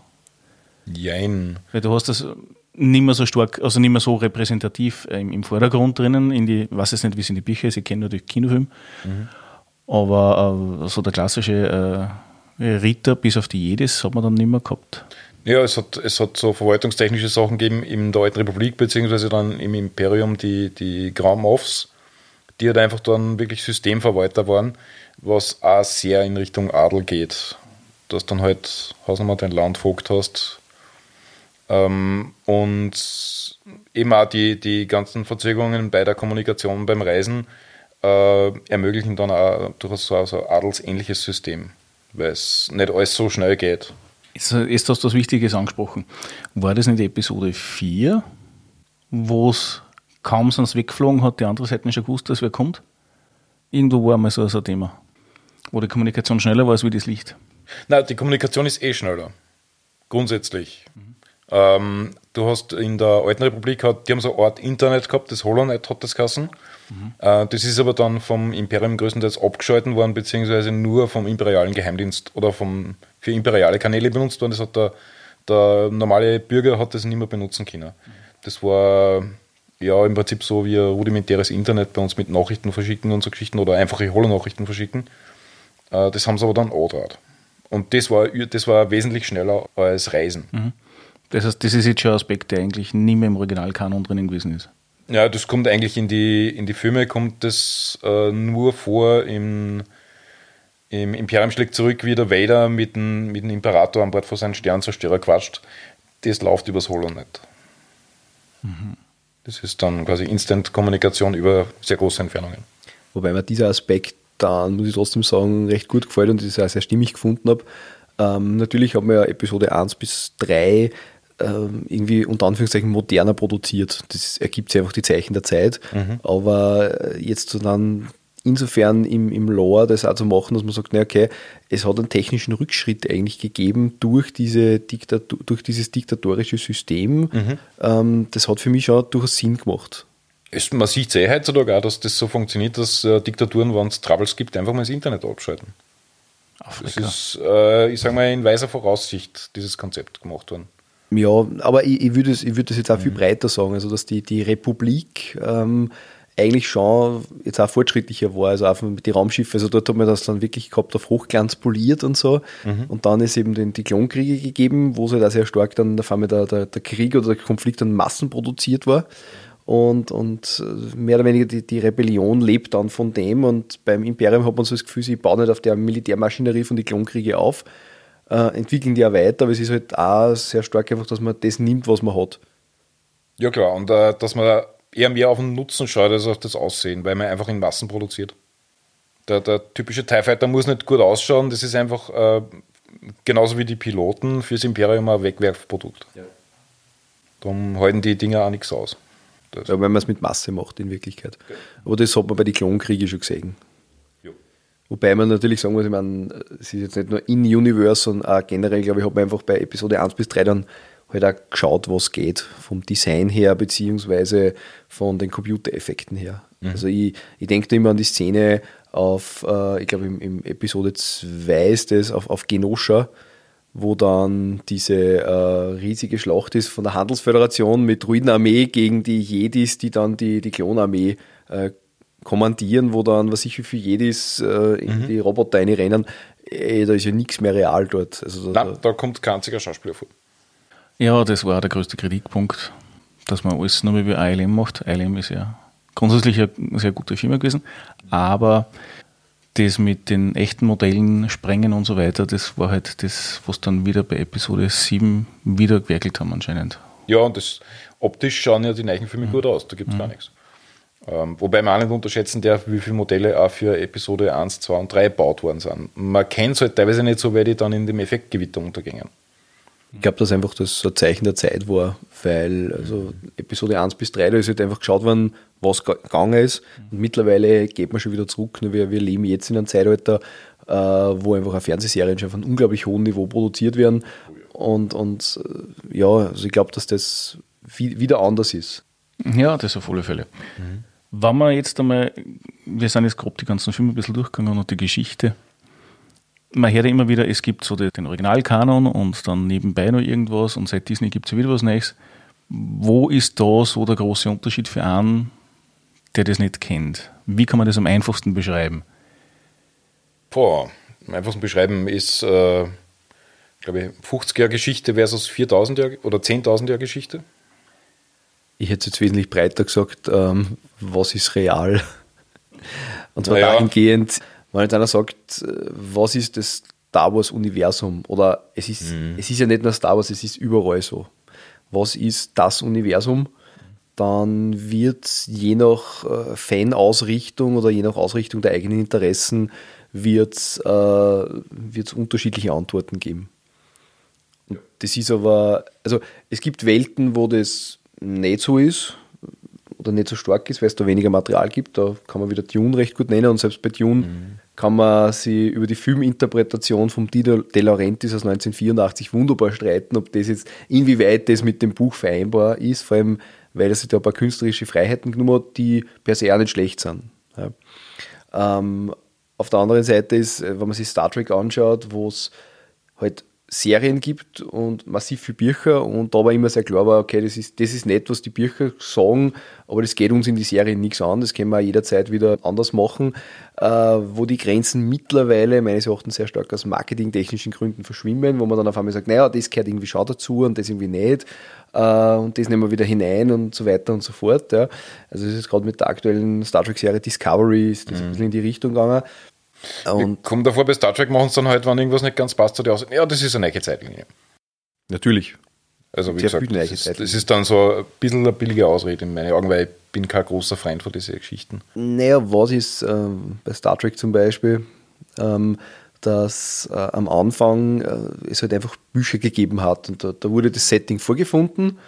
Jein. Weil du hast das nicht mehr so stark, also nicht mehr so repräsentativ im, im Vordergrund drinnen. In die, weiß jetzt nicht, wie es in die Bücher ist, ich kenne natürlich Kinofilm. Mhm. Aber äh, so der klassische äh, Ritter bis auf die Jedis hat man dann nicht mehr gehabt. Ja, es hat, es hat so verwaltungstechnische Sachen gegeben in der Alten Republik, beziehungsweise dann im Imperium die, die Grand Moffs, die halt einfach dann wirklich Systemverwalter waren, was auch sehr in Richtung Adel geht. Dass dann halt Hausnummer dein Landvogt hast. Ähm, und eben auch die, die ganzen Verzögerungen bei der Kommunikation beim Reisen äh, ermöglichen dann auch durchaus so, so ein adelsähnliches System, weil es nicht alles so schnell geht. Jetzt, jetzt hast du was Wichtiges angesprochen. War das nicht Episode 4, wo es kaum sonst weggeflogen hat, die andere Seite nicht schon gewusst, dass wer kommt? Irgendwo war mal so, so ein Thema, wo die Kommunikation schneller war als wie das Licht. Nein, die Kommunikation ist eh schneller. Grundsätzlich. Ähm, du hast in der Alten Republik, die haben so eine Art Internet gehabt, das Holonet hat das Kassen. Äh, das ist aber dann vom Imperium größtenteils abgeschalten worden, beziehungsweise nur vom imperialen Geheimdienst oder vom, für imperiale Kanäle benutzt worden. Das hat der, der normale Bürger hat das nicht mehr benutzen können. Das war ja im Prinzip so wie ein rudimentäres Internet bei uns mit Nachrichten verschicken und so Geschichten oder einfache Holonachrichten verschicken. Äh, das haben sie aber dann angetraut. Und das war, das war wesentlich schneller als Reisen. Das heißt, das ist jetzt schon ein Aspekt, der eigentlich nie mehr im Originalkanon drinnen gewesen ist. Ja, das kommt eigentlich in die, in die Filme, kommt das äh, nur vor im, im Imperium schlägt zurück, wie der Vader mit dem, mit dem Imperator an Bord von seinem Sternzerstörer quatscht. Das läuft übers Holonet. Das ist dann quasi Instant-Kommunikation über sehr große Entfernungen. Wobei mir dieser Aspekt dann, muss ich trotzdem sagen, recht gut gefällt und das auch sehr stimmig gefunden habe. Ähm, natürlich haben wir ja Episode 1 bis 3 ähm, irgendwie unter Anführungszeichen moderner produziert. Das ergibt sich einfach die Zeichen der Zeit. Aber äh, jetzt dann insofern im, im Lore das auch zu machen, dass man sagt, na okay, es hat einen technischen Rückschritt eigentlich gegeben durch, diese Diktatur, durch dieses diktatorische System. Ähm, das hat für mich schon durchaus Sinn gemacht. Es, man sieht sehr heutzutage auch, dass das so funktioniert, dass äh, Diktaturen, wenn es Troubles gibt, einfach mal das Internet abschalten. Das Afrika. ist, äh, ich sage mal, in weiser Voraussicht dieses Konzept gemacht worden. Ja, aber ich, ich würde es ich würd das jetzt auch viel breiter sagen, also dass die, die Republik ähm, eigentlich schon jetzt auch fortschrittlicher war, also auch mit den Raumschiffen, also dort hat man das dann wirklich gehabt auf Hochglanz poliert und so und dann ist eben den, die Klonkriege gegeben, wo es halt auch sehr stark dann auf einmal der, der, der Krieg oder der Konflikt an Massen produziert war und, und äh, mehr oder weniger die, die Rebellion lebt dann von dem und beim Imperium hat man so das Gefühl, sie bauen nicht auf der Militärmaschinerie von den Klonkriege auf, äh, entwickeln die ja weiter, aber es ist halt auch sehr stark einfach, dass man das nimmt, was man hat. Ja klar, und äh, dass man eher mehr auf den Nutzen schaut als auf das Aussehen, weil man einfach in Massen produziert. Der, der typische TIE Fighter muss nicht gut ausschauen, das ist einfach äh, genauso wie die Piloten fürs Imperium ein Wegwerfprodukt. Darum halten die Dinger auch nichts aus. Das, Ja, wenn man es mit Masse macht in Wirklichkeit. Aber das hat man bei den Klonkriegen schon gesehen. Jo. Wobei man natürlich sagen muss, ich meine, es ist jetzt nicht nur in Universe, sondern auch generell, glaube ich, hat man einfach bei Episode 1 bis 3 dann halt auch geschaut, was geht. Vom Design her, beziehungsweise von den Computereffekten her. Also ich, ich denke da immer an die Szene auf, äh, ich glaube im, im Episode 2 ist das, auf, auf Genosha, wo dann diese äh, riesige Schlacht ist von der Handelsföderation mit Druidenarmee gegen die Jedis, die dann die, die Klonarmee äh, kommandieren, wo dann, was ich wie viele Jedis äh, in die Roboter reinrennen. Ey, da ist ja nichts mehr real dort. Also da, Nein, da kommt kein einziger Schauspieler vor. Ja, das war der größte Kritikpunkt, dass man alles nur mehr wie ILM macht. ILM ist ja grundsätzlich eine sehr gute Firma gewesen, aber das mit den echten Modellen sprengen und so weiter, das war halt das, was dann wieder bei Episode 7 wieder gewerkelt haben anscheinend. Ja, und das, optisch schauen ja die neuen Filme gut aus, da gibt es gar nichts. Ähm, wobei man auch nicht unterschätzen darf, wie viele Modelle auch für Episode 1, 2 und 3 gebaut worden sind. Man kennt es halt teilweise nicht so, weil die dann in dem Effektgewitter untergingen. Ich glaube, dass einfach das ein Zeichen der Zeit war, weil also Episode 1 bis 3, da ist halt einfach geschaut worden, was ga- gegangen ist. Und mittlerweile geht man schon wieder zurück. Nur wir, wir leben jetzt in einem Zeitalter, äh, wo einfach auch Fernsehserien schon auf einem unglaublich hohen Niveau produziert werden. Und, und äh, ja, also ich glaube, dass das wie, wieder anders ist. Ja, das auf alle Fälle. Wenn wir jetzt einmal, wir sind jetzt grob die ganzen Filme ein bisschen durchgegangen und die Geschichte. Man hört ja immer wieder, es gibt so den Originalkanon und dann nebenbei noch irgendwas und seit Disney gibt es wieder was Neues. Wo ist da so der große Unterschied für einen, der das nicht kennt? Wie kann man das am einfachsten beschreiben? Boah, am einfachsten beschreiben ist, äh, glaube ich, 50 Jahre Geschichte versus 4000 Jahre oder 10.000 Jahre Geschichte. Ich hätte jetzt wesentlich breiter gesagt, ähm, was ist real? <laughs> Und zwar Naja. dahingehend, wenn jetzt einer sagt, äh, was ist das Star Wars-Universum? Oder es ist, es ist ja nicht nur Star Wars, es ist überall so. Was ist das Universum? Dann wird je nach äh, Fan-Ausrichtung oder je nach Ausrichtung der eigenen Interessen wird es äh, unterschiedliche Antworten geben. Und das ist aber, also es gibt Welten, wo das nicht so ist oder nicht so stark ist, weil es da weniger Material gibt. Da kann man wieder Dune recht gut nennen und selbst bei Dune kann man sie über die Filminterpretation von Dino De Laurentiis aus 1984 wunderbar streiten, ob das jetzt, inwieweit das mit dem Buch vereinbar ist, vor allem, weil er sich da ein paar künstlerische Freiheiten genommen hat, die per se auch nicht schlecht sind. Ja. Ähm, auf der anderen Seite ist, wenn man sich Star Trek anschaut, wo es halt Serien gibt und massiv viele Bücher und da war immer sehr klar war, okay, das ist, das ist nett, was die Bücher sagen, aber das geht uns in die Serien nichts an, das können wir jederzeit wieder anders machen, äh, wo die Grenzen mittlerweile meines Erachtens sehr stark aus marketingtechnischen Gründen verschwimmen, wo man dann auf einmal sagt, naja, das gehört irgendwie schon dazu und das irgendwie nicht äh, und das nehmen wir wieder hinein und so weiter und so fort. Ja. Also das ist gerade mit der aktuellen Star Trek-Serie Discovery ist das mhm. ein bisschen in die Richtung gegangen. Und kommt davor, bei Star Trek machen es dann halt, wenn irgendwas nicht ganz passt, so die Aussage, ja, das ist eine neue Zeitlinie. Natürlich. Also wie Sehr gesagt, das ist, das ist, dann so ein bisschen eine billige Ausrede in meinen Augen, weil ich bin kein großer Freund von diesen Geschichten. Naja, was ist ähm, bei Star Trek zum Beispiel, ähm, dass äh, am Anfang äh, es halt einfach Bücher gegeben hat und da, da wurde das Setting vorgefunden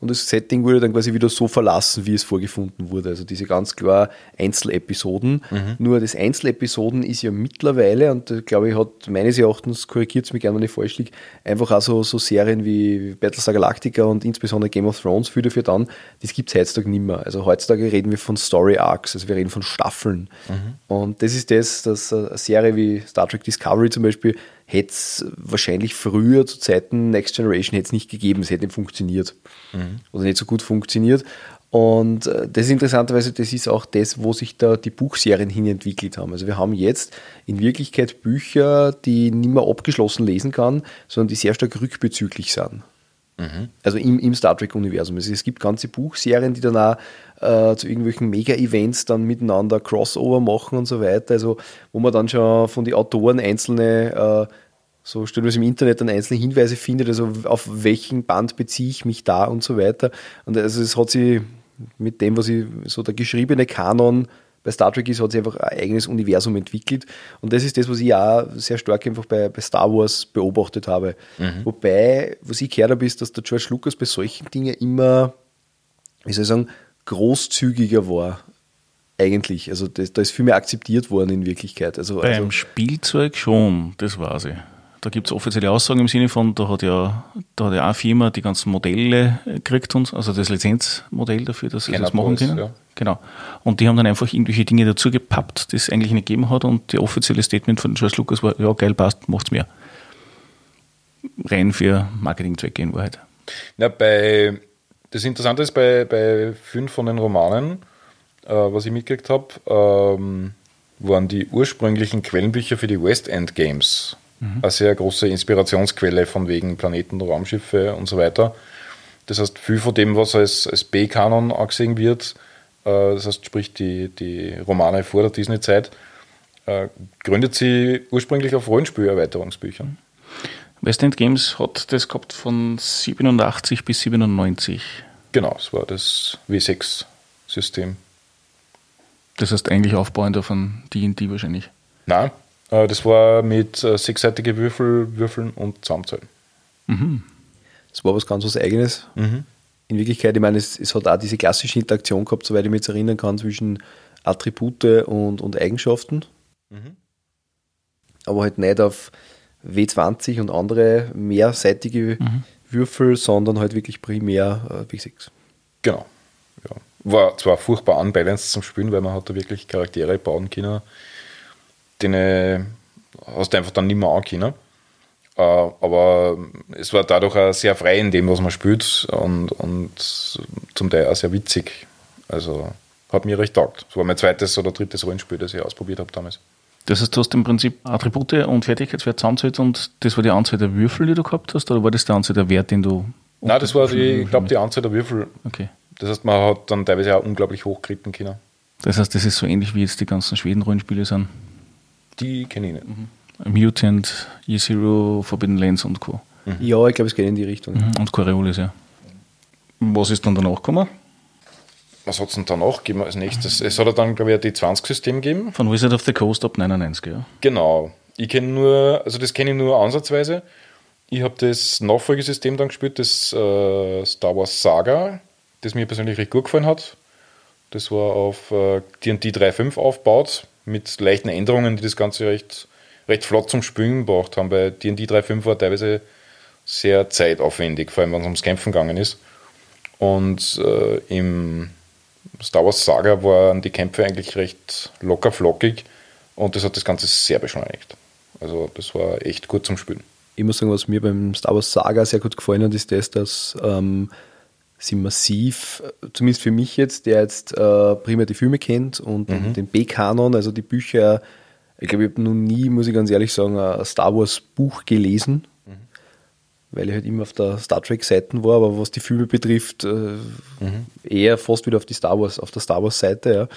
und das Setting wurde dann quasi wieder so verlassen, wie es vorgefunden wurde. Also diese ganz klar Einzelepisoden. Mhm. Nur das Einzelepisoden ist ja mittlerweile, und glaube ich, hat meines Erachtens, korrigiert es mich gerne, wenn ich falsch liege, einfach auch so, so Serien wie Battlestar Galactica und insbesondere Game of Thrones für dafür dann, das gibt es heutzutage nicht mehr. Also heutzutage reden wir von Story Arcs, also wir reden von Staffeln. Mhm. Und das ist das, dass eine Serie wie Star Trek Discovery zum Beispiel hätte es wahrscheinlich früher zu Zeiten Next Generation hätte es nicht gegeben, es hätte nicht funktioniert mhm. oder nicht so gut funktioniert. Und äh, das ist interessanterweise, das ist auch das, wo sich da die Buchserien hin entwickelt haben. Also wir haben jetzt in Wirklichkeit Bücher, die nicht mehr abgeschlossen lesen kann, sondern die sehr stark rückbezüglich sind. Mhm. Also im, im Star Trek-Universum. Also es gibt ganze Buchserien, die dann auch äh, zu irgendwelchen Mega-Events dann miteinander Crossover machen und so weiter. Also wo man dann schon von den Autoren einzelne äh, so stellenweise im Internet dann einzelne Hinweise findet, also auf welchen Band beziehe ich mich da und so weiter. Und also es hat sie mit dem, was ich, so der geschriebene Kanon bei Star Trek ist, hat sich einfach ein eigenes Universum entwickelt. Und das ist das, was ich auch sehr stark einfach bei, bei Star Wars beobachtet habe. Mhm. Wobei, was ich gehört habe, ist, dass der George Lucas bei solchen Dingen immer, wie soll ich sagen, großzügiger war. Eigentlich. Also das, da ist viel mehr akzeptiert worden in Wirklichkeit. Also, Beim also, Spielzeug schon, das war sie. Da gibt es offizielle Aussagen im Sinne von, da hat ja, da hat ja eine Firma die ganzen Modelle gekriegt uns, also das Lizenzmodell dafür, dass sie das machen können. Ja. Genau. Und die haben dann einfach irgendwelche Dinge dazu gepappt, die es eigentlich nicht gegeben hat und die offizielle Statement von George Lucas war, ja geil, passt, macht's mehr. Rein für Marketingzwecke in Wahrheit. Ja, bei, das Interessante ist, bei, bei fünf von den Romanen, äh, was ich mitgekriegt habe, ähm, waren die ursprünglichen Quellenbücher für die West End Games mhm. eine sehr große Inspirationsquelle von wegen Planeten, Raumschiffe und so weiter. Das heißt, viel von dem, was als, als B-Kanon angesehen wird, äh, das heißt, sprich die, die Romane vor der Disney-Zeit, äh, gründet sie ursprünglich auf Rollenspielerweiterungsbüchern. West End Games hat das gehabt von 87 bis 97. Genau, es war das W6-System. Das heißt eigentlich aufbauend auf ein D&D wahrscheinlich. Nein, äh, das war mit äh, sechsseitige Würfel, Würfeln und Zusammenzählen. Mhm. Das war was ganz was Eigenes. Mhm. In Wirklichkeit, ich meine, es, es, hat auch diese klassische Interaktion gehabt, soweit ich mich jetzt erinnern kann, zwischen Attribute und, und Eigenschaften. Mhm. Aber halt nicht auf W20 und andere mehrseitige mhm. Würfel, sondern halt wirklich primär äh, W6. Genau. Ja. War zwar furchtbar unbalanced zum Spielen, weil man hat da wirklich Charaktere bauen können, den hast du einfach dann nicht mehr angekönnen. Äh, aber es war dadurch auch sehr frei in dem, was man spielt und, und zum Teil auch sehr witzig. Also hat mir recht taugt. Das war mein zweites oder drittes Rollenspiel, das ich ausprobiert habe damals. Das heißt, du hast im Prinzip Attribute und Fertigkeitswert zusammengezählt und das war die Anzahl der Würfel, die du gehabt hast, oder war das die Anzahl der Wert, den du. Nein, das war die, ich glaube, die Anzahl der Würfel. Okay. Das heißt, man hat dann teilweise auch unglaublich hochkritten können. Das heißt, das ist so ähnlich wie jetzt die ganzen Schweden-Rollenspiele sind. Die kenne ich nicht. Mhm. Mutant, E-Zero, Forbidden Lands und Co. Mhm. Ja, ich glaube, es geht in die Richtung. Mhm. Und Coriolis, ja. Was ist dann danach gekommen? Was hat es denn danach gegeben als nächstes? Es hat dann, glaube ich, ein D20-System gegeben. Von Wizard of the Coast ab 99, ja. Genau. Ich kenne nur, also das kenne ich nur ansatzweise. Ich habe das Nachfolgesystem dann gespielt, das äh, Star Wars Saga, das mir persönlich recht gut gefallen hat. Das war auf äh, D&D 3.5 aufgebaut mit leichten Änderungen, die das Ganze recht, recht flott zum Spielen gebracht haben. Bei D&D 3.5 war teilweise sehr zeitaufwendig, vor allem wenn es ums Kämpfen gegangen ist. Und äh, im Star Wars Saga waren die Kämpfe eigentlich recht locker flockig und das hat das Ganze sehr beschleunigt. Also das war echt gut zum Spielen. Ich muss sagen, was mir beim Star Wars Saga sehr gut gefallen hat, ist das, dass ähm, sie massiv, zumindest für mich jetzt, der jetzt äh, primär die Filme kennt und mhm. den B-Kanon, also die Bücher, ich glaube, ich habe noch nie, muss ich ganz ehrlich sagen, ein Star Wars Buch gelesen weil ich halt immer auf der Star Trek-Seite war, aber was die Filme betrifft, äh, mhm. eher fast wieder auf die Star Wars, auf der Star Wars-Seite, ja.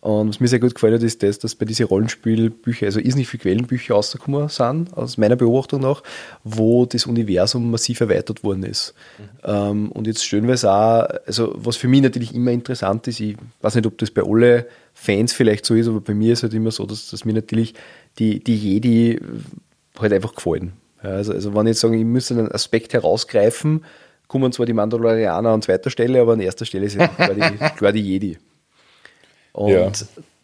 Und was mir sehr gut gefallen hat, ist das, dass bei diesen Rollenspielbüchern, also ist nicht viele Quellenbücher rausgekommen sind, aus meiner Beobachtung nach, wo das Universum massiv erweitert worden ist. Mhm. Ähm, und jetzt stellen wir es auch, also was für mich natürlich immer interessant ist, ich weiß nicht, ob das bei alle Fans vielleicht so ist, aber bei mir ist halt immer so, dass, dass mir natürlich die, die Jedi halt einfach gefallen. Also, also wenn ich jetzt sage, ich müsste einen Aspekt herausgreifen, kommen zwar die Mandalorianer an zweiter Stelle, aber an erster Stelle sind klar die, <laughs> klar die Jedi. Und ja.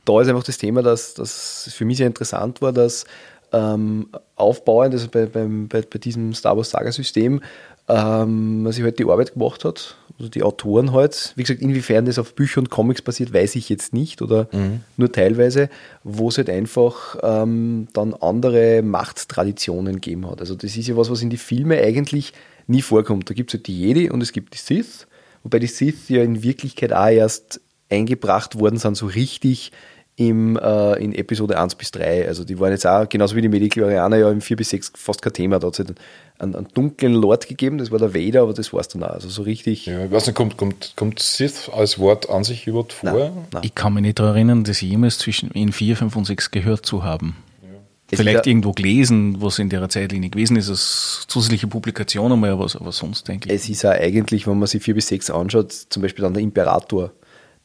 da ist einfach das Thema, dass das für mich sehr interessant war, dass ähm, aufbauend, also bei, beim, bei, bei diesem Star Wars Saga-System, ähm, man sich halt die Arbeit gemacht hat, also die Autoren halt. Wie gesagt, inwiefern das auf Bücher und Comics basiert, weiß ich jetzt nicht oder mhm. nur teilweise, wo es halt einfach ähm, dann andere Machttraditionen gegeben hat. Also das ist ja was, was in die Filme eigentlich nie vorkommt. Da gibt es halt die Jedi und es gibt die Sith, wobei die Sith ja in Wirklichkeit auch erst eingebracht worden sind, so richtig im, äh, in Episode 1 bis 3. Also die waren jetzt auch, genauso wie die Mediklorianer ja im 4 bis 6 fast kein Thema. Da hat es halt einen, einen, dunklen Lord gegeben, das war der Vader, aber das war es dann auch. Also so richtig. Ja, ich weiß nicht, kommt, kommt, kommt Sith als Wort an sich überhaupt vor? Nein, nein. Ich kann mich nicht daran erinnern, das jemals zwischen in 4, 5 und 6 gehört zu haben. Ja. Vielleicht irgendwo gelesen, was in der Zeitlinie gewesen ist, als zusätzliche Publikation einmal, aber, aber sonst denke ich. Es ist ja eigentlich, wenn man sich 4 bis 6 anschaut, zum Beispiel dann der Imperator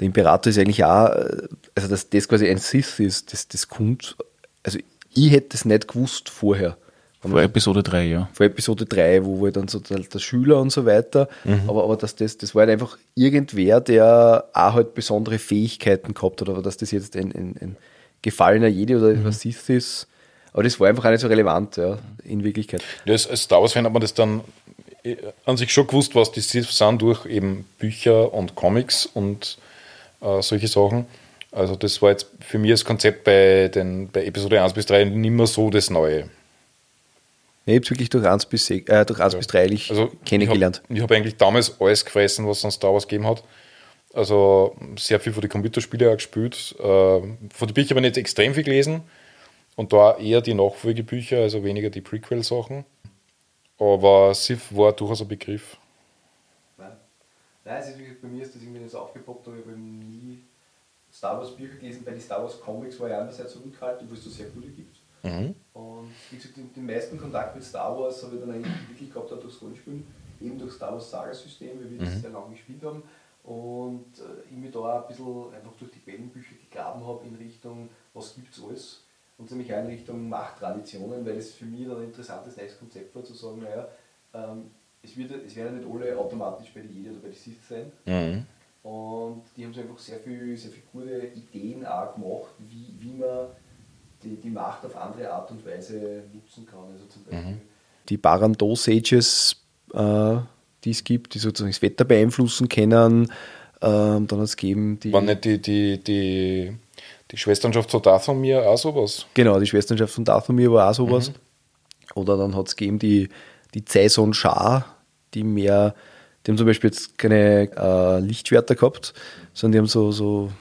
der Imperator ist eigentlich auch, also dass das quasi ein Sith ist, das, das kommt, also ich hätte es nicht gewusst vorher. Vor Episode 3, ja. Vor Episode 3, wo wir dann so der, der, Schüler und so weiter, mhm. aber, aber dass das, das war halt einfach irgendwer, der auch halt besondere Fähigkeiten gehabt hat, aber dass das jetzt ein, ein, ein gefallener Jedi oder mhm. was Sith ist, aber das war einfach auch nicht so relevant, ja, in Wirklichkeit. Ja, als, als Star Wars-Fan hat man das dann äh, an sich schon gewusst, was die Sith sind durch eben Bücher und Comics und äh, solche Sachen. Also das war jetzt für mich das Konzept bei, den, bei Episode 1 bis 3 nicht mehr so das Neue. Ich habe es wirklich durch 1 bis, äh, durch 1 ja. bis 3 also kennengelernt. Ich habe hab eigentlich damals alles gefressen, was es an Star Wars gegeben hat. Also sehr viel von den Computerspielen auch gespielt. Äh, von den Büchern habe ich nicht extrem viel gelesen. Und da eher die Nachfolgebücher, also weniger die Prequel-Sachen. Aber Sith war durchaus ein Begriff. Nein, es ist wirklich, bei mir ist das irgendwie so aufgepoppt, aber ich habe nie Star Wars Bücher gelesen. Bei den Star Wars Comics war ich auch sehr zurückhaltend, wo es so sehr gute gibt. Mhm. Und wie gesagt, den, den, meisten Kontakt mit Star Wars habe ich dann eigentlich wirklich gehabt, auch durchs Rollenspielen, eben durch Star Wars Saga-System, weil wir mhm. das sehr lange gespielt haben. Und äh, ich mich da ein bisschen einfach durch die Quellenbücher gegraben habe in Richtung, was gibt es alles. Und nämlich auch in Richtung Machttraditionen, weil es für mich dann ein interessantes neues Konzept war, zu sagen, naja, ähm, es, wird, es werden nicht alle automatisch bei der Jedi oder bei der Sith sein. Mhm. Und die haben so einfach sehr viele sehr viel gute Ideen auch gemacht, wie, wie man die, die Macht auf andere Art und Weise nutzen kann. Also zum Beispiel mhm. die Barandos-Sages, äh, die es gibt, die sozusagen das Wetter beeinflussen können. Ähm, dann hat es gegeben die. Waren nicht die, die, die, die Schwesternschaft von Dathomir auch sowas? Genau, die Schwesternschaft von Dathomir war auch sowas. Mhm. Oder dann hat es gegeben die die Saison Schar, die mehr, die haben zum Beispiel jetzt keine äh, Lichtschwerter gehabt, sondern die haben so, so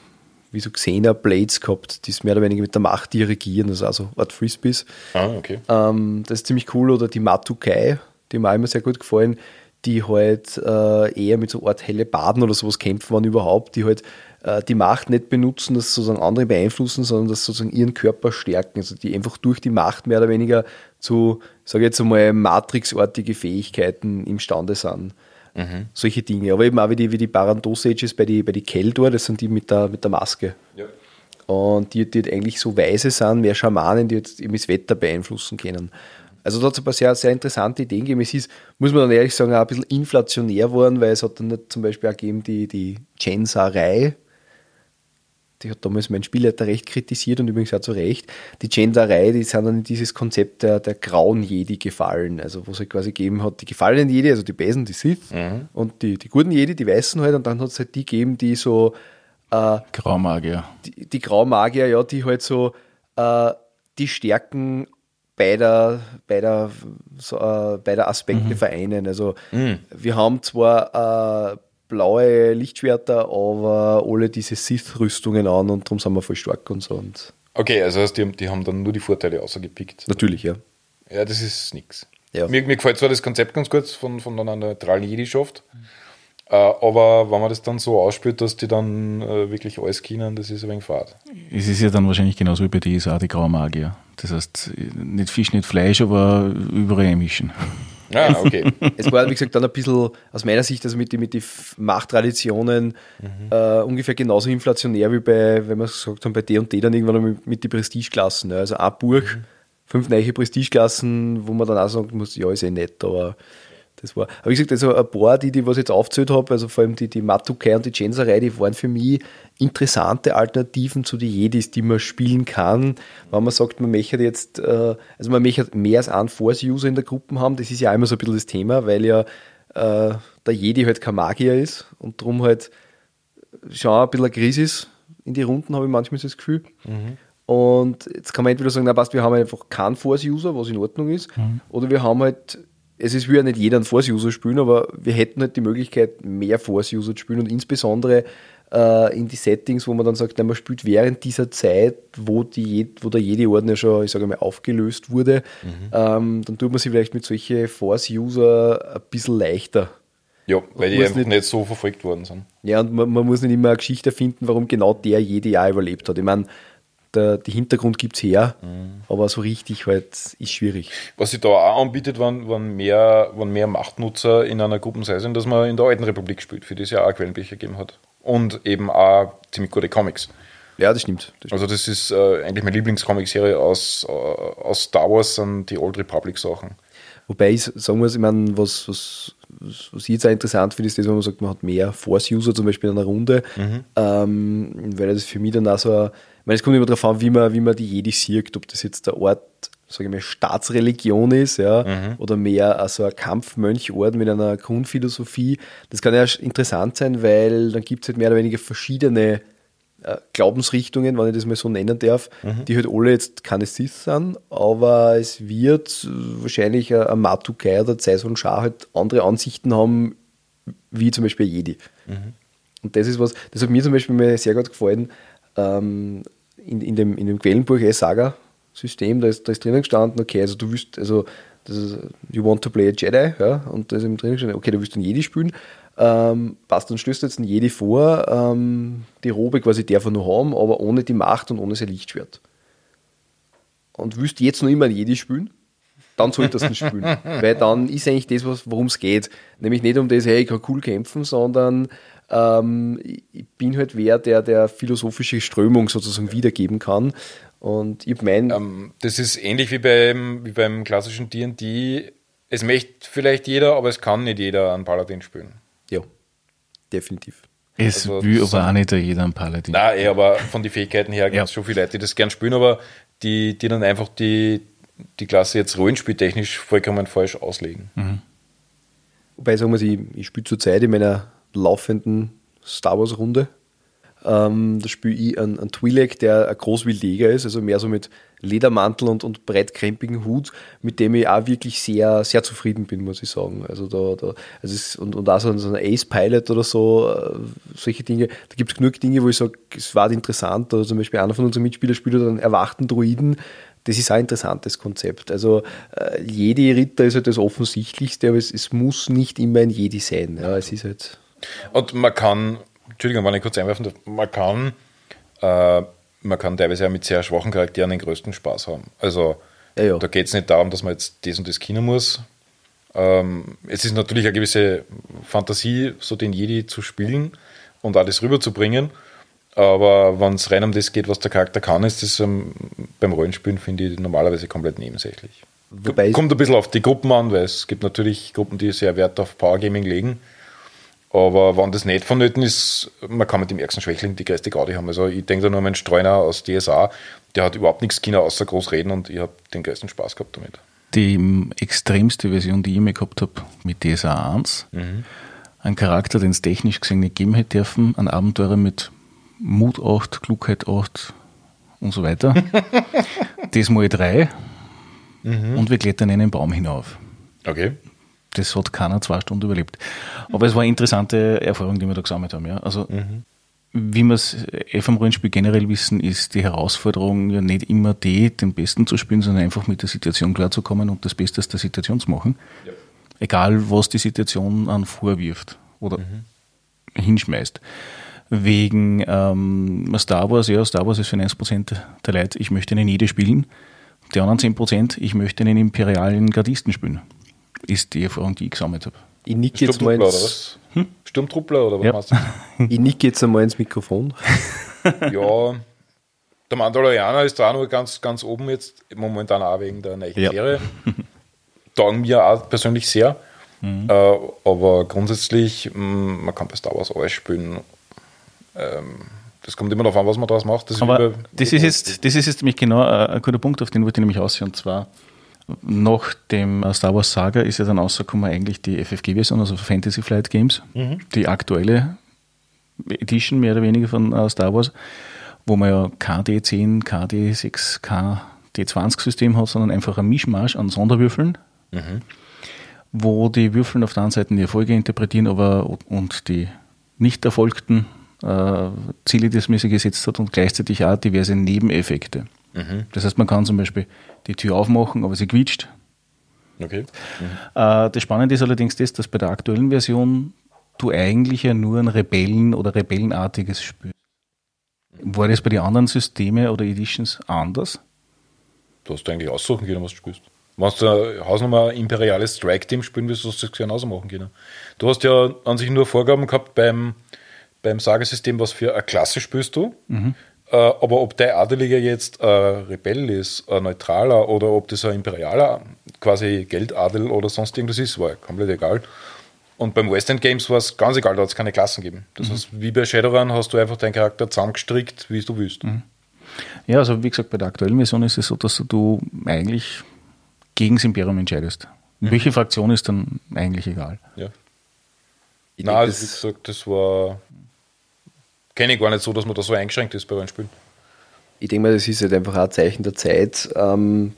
wie so Xena-Blades gehabt, die es mehr oder weniger mit der Macht dirigieren, also, also Art Frisbees. Ah, okay. Ähm, das ist ziemlich cool. Oder die Matukai, die mir auch immer sehr gut gefallen, die halt äh, eher mit so Art helle Baden oder sowas kämpfen, waren überhaupt, die halt äh, die Macht nicht benutzen, das sozusagen andere beeinflussen, sondern das sozusagen ihren Körper stärken. Also die einfach durch die Macht mehr oder weniger zu, sage jetzt einmal, Matrix-artige Fähigkeiten imstande sind. Mhm. Solche Dinge. Aber eben auch wie die, wie die Barandosages bei die, bei die Keldor, das sind die mit der, mit der Maske. Ja. Und die, die eigentlich so weise sind, mehr Schamanen, die jetzt eben das Wetter beeinflussen können. Also da hat es ein paar sehr, sehr interessante Ideen gegeben. Es ist, muss man dann ehrlich sagen, auch ein bisschen inflationär geworden, weil es hat dann nicht zum Beispiel auch gegeben die, die Gensarei, die hat damals mein Spielleiter recht kritisiert und übrigens auch zu Recht. Die Genderei, die sind dann in dieses Konzept der, der grauen Jedi gefallen. Also, wo es halt quasi gegeben hat, die gefallenen Jedi, also die Besen, die Sith, mhm. und die, die guten Jedi, die Weißen halt, und dann hat es halt die gegeben, die so. Äh, Graumagier. Die, die Graumagier, ja, die halt so äh, die Stärken beider, beider, so, äh, beider Aspekte mhm. vereinen. Also, mhm. wir haben zwar. Blaue Lichtschwerter, aber alle diese Sith-Rüstungen an und darum sind wir voll stark und so. Und okay, also heißt, die, die haben dann nur die Vorteile außergepickt. Natürlich, ja. Ja, das ist nichts. Ja. Mir, mir gefällt zwar das Konzept ganz gut von, von einer neutralen Jedi-Schaft, äh, aber wenn man das dann so ausspielt, dass die dann äh, wirklich alles kennen, das ist ein wenig fad. Es ist ja dann wahrscheinlich genauso wie bei dir, auch die graue Magier. Das heißt, nicht Fisch, nicht Fleisch, aber überall mischen. Ja, okay. <laughs> es war, wie gesagt, dann ein bisschen aus meiner Sicht, also mit den mit die Machttraditionen mhm. äh, ungefähr genauso inflationär wie bei, wenn wir gesagt haben, bei D und D dann irgendwann mit, mit den Prestigeklassen. Ja. Also eine Burg, mhm. fünf neue Prestigeklassen, wo man dann auch sagen muss, ja, ist eh nett, aber das war, aber wie gesagt, also ein paar, die, die was ich jetzt aufgezählt habe, also vor allem die, die Matukai und die Jenserei, die waren für mich interessante Alternativen zu den Jedis, die man spielen kann. Wenn man sagt, man möchte jetzt, äh, also man möchte mehr als einen Force-User in der Gruppe haben, das ist ja immer so ein bisschen das Thema, weil ja äh, der Jedi halt kein Magier ist und darum halt schon ein bisschen eine Krise ist in die Runden, habe ich manchmal das Gefühl. Mhm. Und jetzt kann man entweder sagen, na passt, wir haben einfach keinen Force-User, was in Ordnung ist, mhm. oder wir haben halt es ist wieder nicht jeder ein Force-User spielen, aber wir hätten halt die Möglichkeit, mehr Force-User zu spielen und insbesondere äh, in die Settings, wo man dann sagt, na, man spielt während dieser Zeit, wo, die, wo der Jedi-Orden ja schon, ich sage mal, aufgelöst wurde, mhm. ähm, dann tut man sich vielleicht mit solchen Force-User ein bisschen leichter. Ja, weil die einfach nicht, nicht, so verfolgt worden sind. Ja, und man, man, muss nicht immer eine Geschichte finden, warum genau der Jedi auch überlebt hat. Ich meine, der, der Hintergrund gibt es her, mhm. aber so richtig halt ist schwierig. Was sich da auch anbietet, wenn, wenn, mehr, wenn mehr Machtnutzer in einer Gruppe sind, dass man in der Alten Republik spielt, für die es ja auch Quellenbücher gegeben hat. Und eben auch ziemlich gute Comics. Ja, das stimmt. Das also das ist äh, eigentlich meine Lieblingscomic-Serie aus, äh, aus Star Wars, sind die Old Republic-Sachen. Wobei ich sagen muss, ich meine, was, was, was ich jetzt auch interessant finde, ist das, wenn man sagt, man hat mehr Force-User zum Beispiel in einer Runde, mhm. ähm, weil das für mich dann auch so ein meine, es kommt immer darauf an, wie man, wie man die Jedi sieht, ob das jetzt der Ort, sage ich mal, Staatsreligion ist, ja, mhm. oder mehr also ein Kampfmönchorden mit einer Grundphilosophie. Das kann ja interessant sein, weil dann gibt es halt mehr oder weniger verschiedene äh, Glaubensrichtungen, wenn ich das mal so nennen darf, mhm. die halt alle jetzt keine Sith sind, aber es wird wahrscheinlich ein Matukai oder Zaison Shah halt andere Ansichten haben, wie zum Beispiel Jedi. Mhm. Und das ist was, das hat mir zum Beispiel sehr gut gefallen, ähm, in, in, dem, in dem Quellenbuch Saga-System, da ist, da ist drinnen gestanden, okay, also du willst, also das ist, you want to play a Jedi, ja, und da ist eben drinnen gestanden, okay, du willst einen Jedi spielen, ähm, passt, dann stößt jetzt ein Jedi vor, ähm, die Robe quasi darf er nur haben, aber ohne die Macht und ohne sein Lichtschwert. Und willst jetzt noch immer ein Jedi spielen? Dann solltest du nicht spielen. <laughs> Weil dann ist eigentlich das, worum es geht. Nämlich nicht um das, hey, ich kann cool kämpfen, sondern ähm, ich bin halt wer, der der philosophische Strömung sozusagen wiedergeben kann. Und ich mein. Ähm, das ist ähnlich wie beim, wie beim klassischen DD. Es möchte vielleicht jeder, aber es kann nicht jeder einen Paladin spielen. Ja, definitiv. Es also, will aber auch nicht jeder einen Paladin. Nein, eh, aber von den Fähigkeiten her gibt es <laughs> ja. schon viele Leute, die das gern spielen, aber die, die dann einfach die, die Klasse jetzt rollenspieltechnisch vollkommen falsch auslegen. Mhm. Wobei, sagen wir, ich, ich spiele zurzeit in meiner laufenden Star Wars Runde. Ähm, da spiele ich einen, einen Twi'lek, der ein Großwildjäger ist, also mehr so mit Ledermantel und, und breitkrempigen Hut, mit dem ich auch wirklich sehr, sehr zufrieden bin, muss ich sagen. Also da, da also es, und, und auch so ein, so ein Ace-Pilot oder so, äh, solche Dinge, da gibt es genug Dinge, wo ich sage, es war interessant. Oder zum Beispiel einer von unseren Mitspielern spielt einen erwachten Druiden, das ist ein interessantes Konzept. Also äh, Jedi-Ritter ist halt das Offensichtlichste, aber es, es, muss nicht immer ein Jedi sein. Ja, es ist halt und man kann, Entschuldigung, wenn ich kurz einwerfen darf, man kann, äh, man kann teilweise ja mit sehr schwachen Charakteren den größten Spaß haben. Also ja, da geht es nicht darum, dass man jetzt das und das Kino muss. Ähm, es ist natürlich eine gewisse Fantasie, so den Jedi zu spielen und alles rüberzubringen. Aber wenn es rein um das geht, was der Charakter kann, ist das ähm, beim Rollenspielen, finde ich, normalerweise komplett nebensächlich. Wobei Kommt ein bisschen auf die Gruppen an, weil es gibt natürlich Gruppen, die sehr Wert auf Power Gaming legen. Aber wenn das nicht vonnöten ist, man kann mit dem ärgsten Schwächling die größte Gaudi haben. Also ich denke da nur an meinen Streuner aus DSA, der hat überhaupt nichts China außer groß reden und ich habe den größten Spaß gehabt damit. Die extremste Version, die ich mir gehabt habe mit DSA 1, mhm. ein Charakter, den es technisch gesehen nicht geben hätte dürfen, ein Abenteurer mit Mut 8, Klugheit 8 und so weiter. <laughs> das mal 3 mhm. und wir klettern in einen Baum hinauf. Okay. Das hat keiner zwei Stunden überlebt. Aber es war eine interessante Erfahrung, die wir da gesammelt haben. Ja. Also, mhm. wie wir es vom Rollenspiel generell wissen, ist die Herausforderung ja nicht immer die, den Besten zu spielen, sondern einfach mit der Situation klarzukommen und das Beste aus der Situation zu machen. Ja. Egal, was die Situation an vorwirft oder mhm. hinschmeißt. Wegen ähm, Star Wars, ja, Star Wars ist für 90% der Leute, ich möchte einen Jede spielen. Die anderen 10%, ich möchte einen imperialen Gardisten spielen ist die Erfahrung, die ich gesammelt habe. Ich nicke jetzt mal ins... Hm? Sturmtruppler oder was ja. meinst du? <laughs> ich nicke jetzt einmal ins Mikrofon. <laughs> ja, der Mandalorianer ist da noch ganz, ganz oben jetzt, momentan auch wegen der neuen ja. Serie. <laughs> Taugen mir auch persönlich sehr. Mhm. Äh, aber grundsätzlich, mh, mm, man kann bei Star Wars alles spielen. Ähm, das kommt immer darauf an, was man daraus macht. Das aber das, ist jetzt, das ist jetzt nämlich genau äh, ein guter Punkt, auf den wollte ich nämlich aussehen. Und zwar, nach dem Star Wars Saga ist ja dann rausgekommen eigentlich die FFG-Version, also Fantasy Flight Games, mhm. die aktuelle Edition mehr oder weniger von uh, Star Wars, wo man ja KD10, KD6, KD20 System hat, sondern einfach ein Mischmasch an Sonderwürfeln, mhm. wo die Würfeln auf der einen Seite die Erfolge interpretieren aber und die nicht erfolgten äh, Ziele, die man sich gesetzt hat und gleichzeitig auch diverse Nebeneffekte. Mhm. Das heißt, man kann zum Beispiel die Tür aufmachen, aber sie quietscht. Okay. Mhm. Das Spannende ist allerdings das, dass bei der aktuellen Version du eigentlich ja nur ein Rebellen- oder Rebellenartiges spielst. War das bei den anderen Systemen oder Editions anders? Du hast eigentlich aussuchen können, was du spielst. Wenn du Hausnummer imperiales Strike-Team spielen willst, hast du das genauso machen können. Du hast ja an sich nur Vorgaben gehabt beim, beim Sagesystem, was für eine Klasse spielst du. Mhm. Äh, aber ob der Adeliger jetzt ein Rebell ist, ein Neutraler oder ob das ein Imperialer, quasi Geldadel oder sonst irgendwas ist, war komplett egal. Und beim West End Games war es ganz egal, da hat es keine Klassen gegeben. Das mhm. heißt, wie bei Shadowrun hast du einfach deinen Charakter zusammengestrickt, wie du willst. Mhm. Ja, also wie gesagt, bei der aktuellen Version ist es so, dass du eigentlich gegen das Imperium entscheidest. Mhm. Welche Fraktion ist dann eigentlich egal? Ja. Nein, also, wie gesagt, das war kenne ich gar nicht so, dass man da so eingeschränkt ist bei Rollenspielen. Ich denke mal, das ist halt einfach ein Zeichen der Zeit, ähm,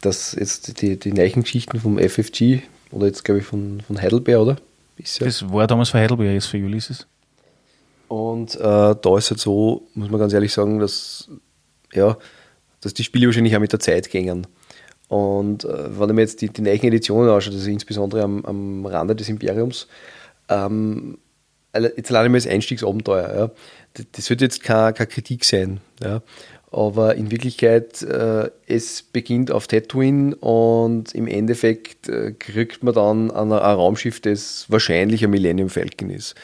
dass jetzt die, die neuen Geschichten vom FFG oder jetzt glaube ich von, von Heidelberg, oder? Ist ja. Das war damals für Heidelberg, jetzt für Ulysses. Und äh, da ist halt so, muss man ganz ehrlich sagen, dass, ja, dass die Spiele wahrscheinlich auch mit der Zeit gängen. Und äh, wenn ich mir jetzt die, die neuen Editionen anschaue, also insbesondere am, am Rande des Imperiums, ähm, jetzt alleine mal als Einstiegsabenteuer. Ja das wird jetzt keine, keine Kritik sein, ja. aber in Wirklichkeit, äh, es beginnt auf Tatooine und im Endeffekt äh, kriegt man dann ein, ein Raumschiff, das wahrscheinlich ein Millennium Falcon ist.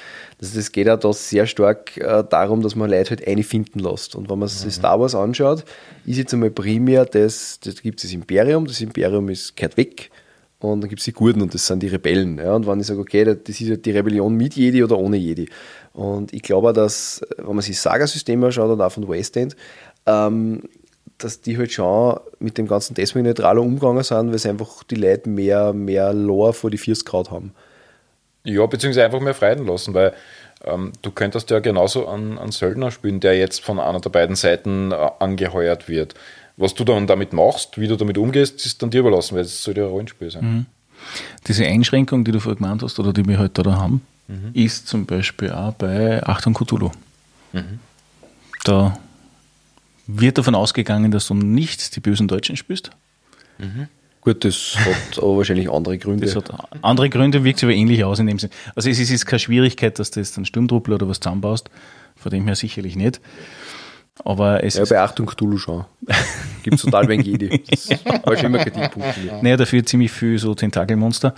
Also das geht auch da sehr stark äh, darum, dass man Leute halt eine finden lässt. Und wenn man sich mhm. Star Wars anschaut, ist jetzt einmal primär das, das gibt es das Imperium, das Imperium ist kehrt weg und dann gibt es die Gurden und das sind die Rebellen. Ja. Und wenn ich sage, okay, das ist ja die Rebellion mit Jedi oder ohne Jedi. Und ich glaube, dass, wenn man sich das Saga-System anschaut und auch von West End, ähm, dass die halt schon mit dem ganzen deswegen neutraler umgegangen sind, weil sie einfach die Leute mehr, mehr Lore vor die First gehauen haben. Ja, beziehungsweise einfach mehr freien lassen, weil ähm, du könntest ja genauso einen, einen Söldner spielen, der jetzt von einer der beiden Seiten äh, angeheuert wird. Was du dann damit machst, wie du damit umgehst, ist dann dir überlassen, weil es soll ja ein Rollenspiel sein. Mhm. Diese Einschränkung, die du vorher gemeint hast, oder die wir heute halt da haben, mhm. ist zum Beispiel auch bei Achtung Cthulhu. Mhm. Da wird davon ausgegangen, dass du nicht die bösen Deutschen spielst. Mhm. Gut, das hat <laughs> aber wahrscheinlich andere Gründe. Das hat andere Gründe, wirkt sich aber ähnlich aus in dem Sinne. Also es ist jetzt keine Schwierigkeit, dass du jetzt einen Sturmtruppler oder was zusammenbaust, von dem her sicherlich nicht. Aber es ja, bei Achtung Cthulhu schon. <laughs> Gibt es total wenig Idee. Das war schon immer Kritikpunkte. Naja, dafür ziemlich viel so Tentakelmonster.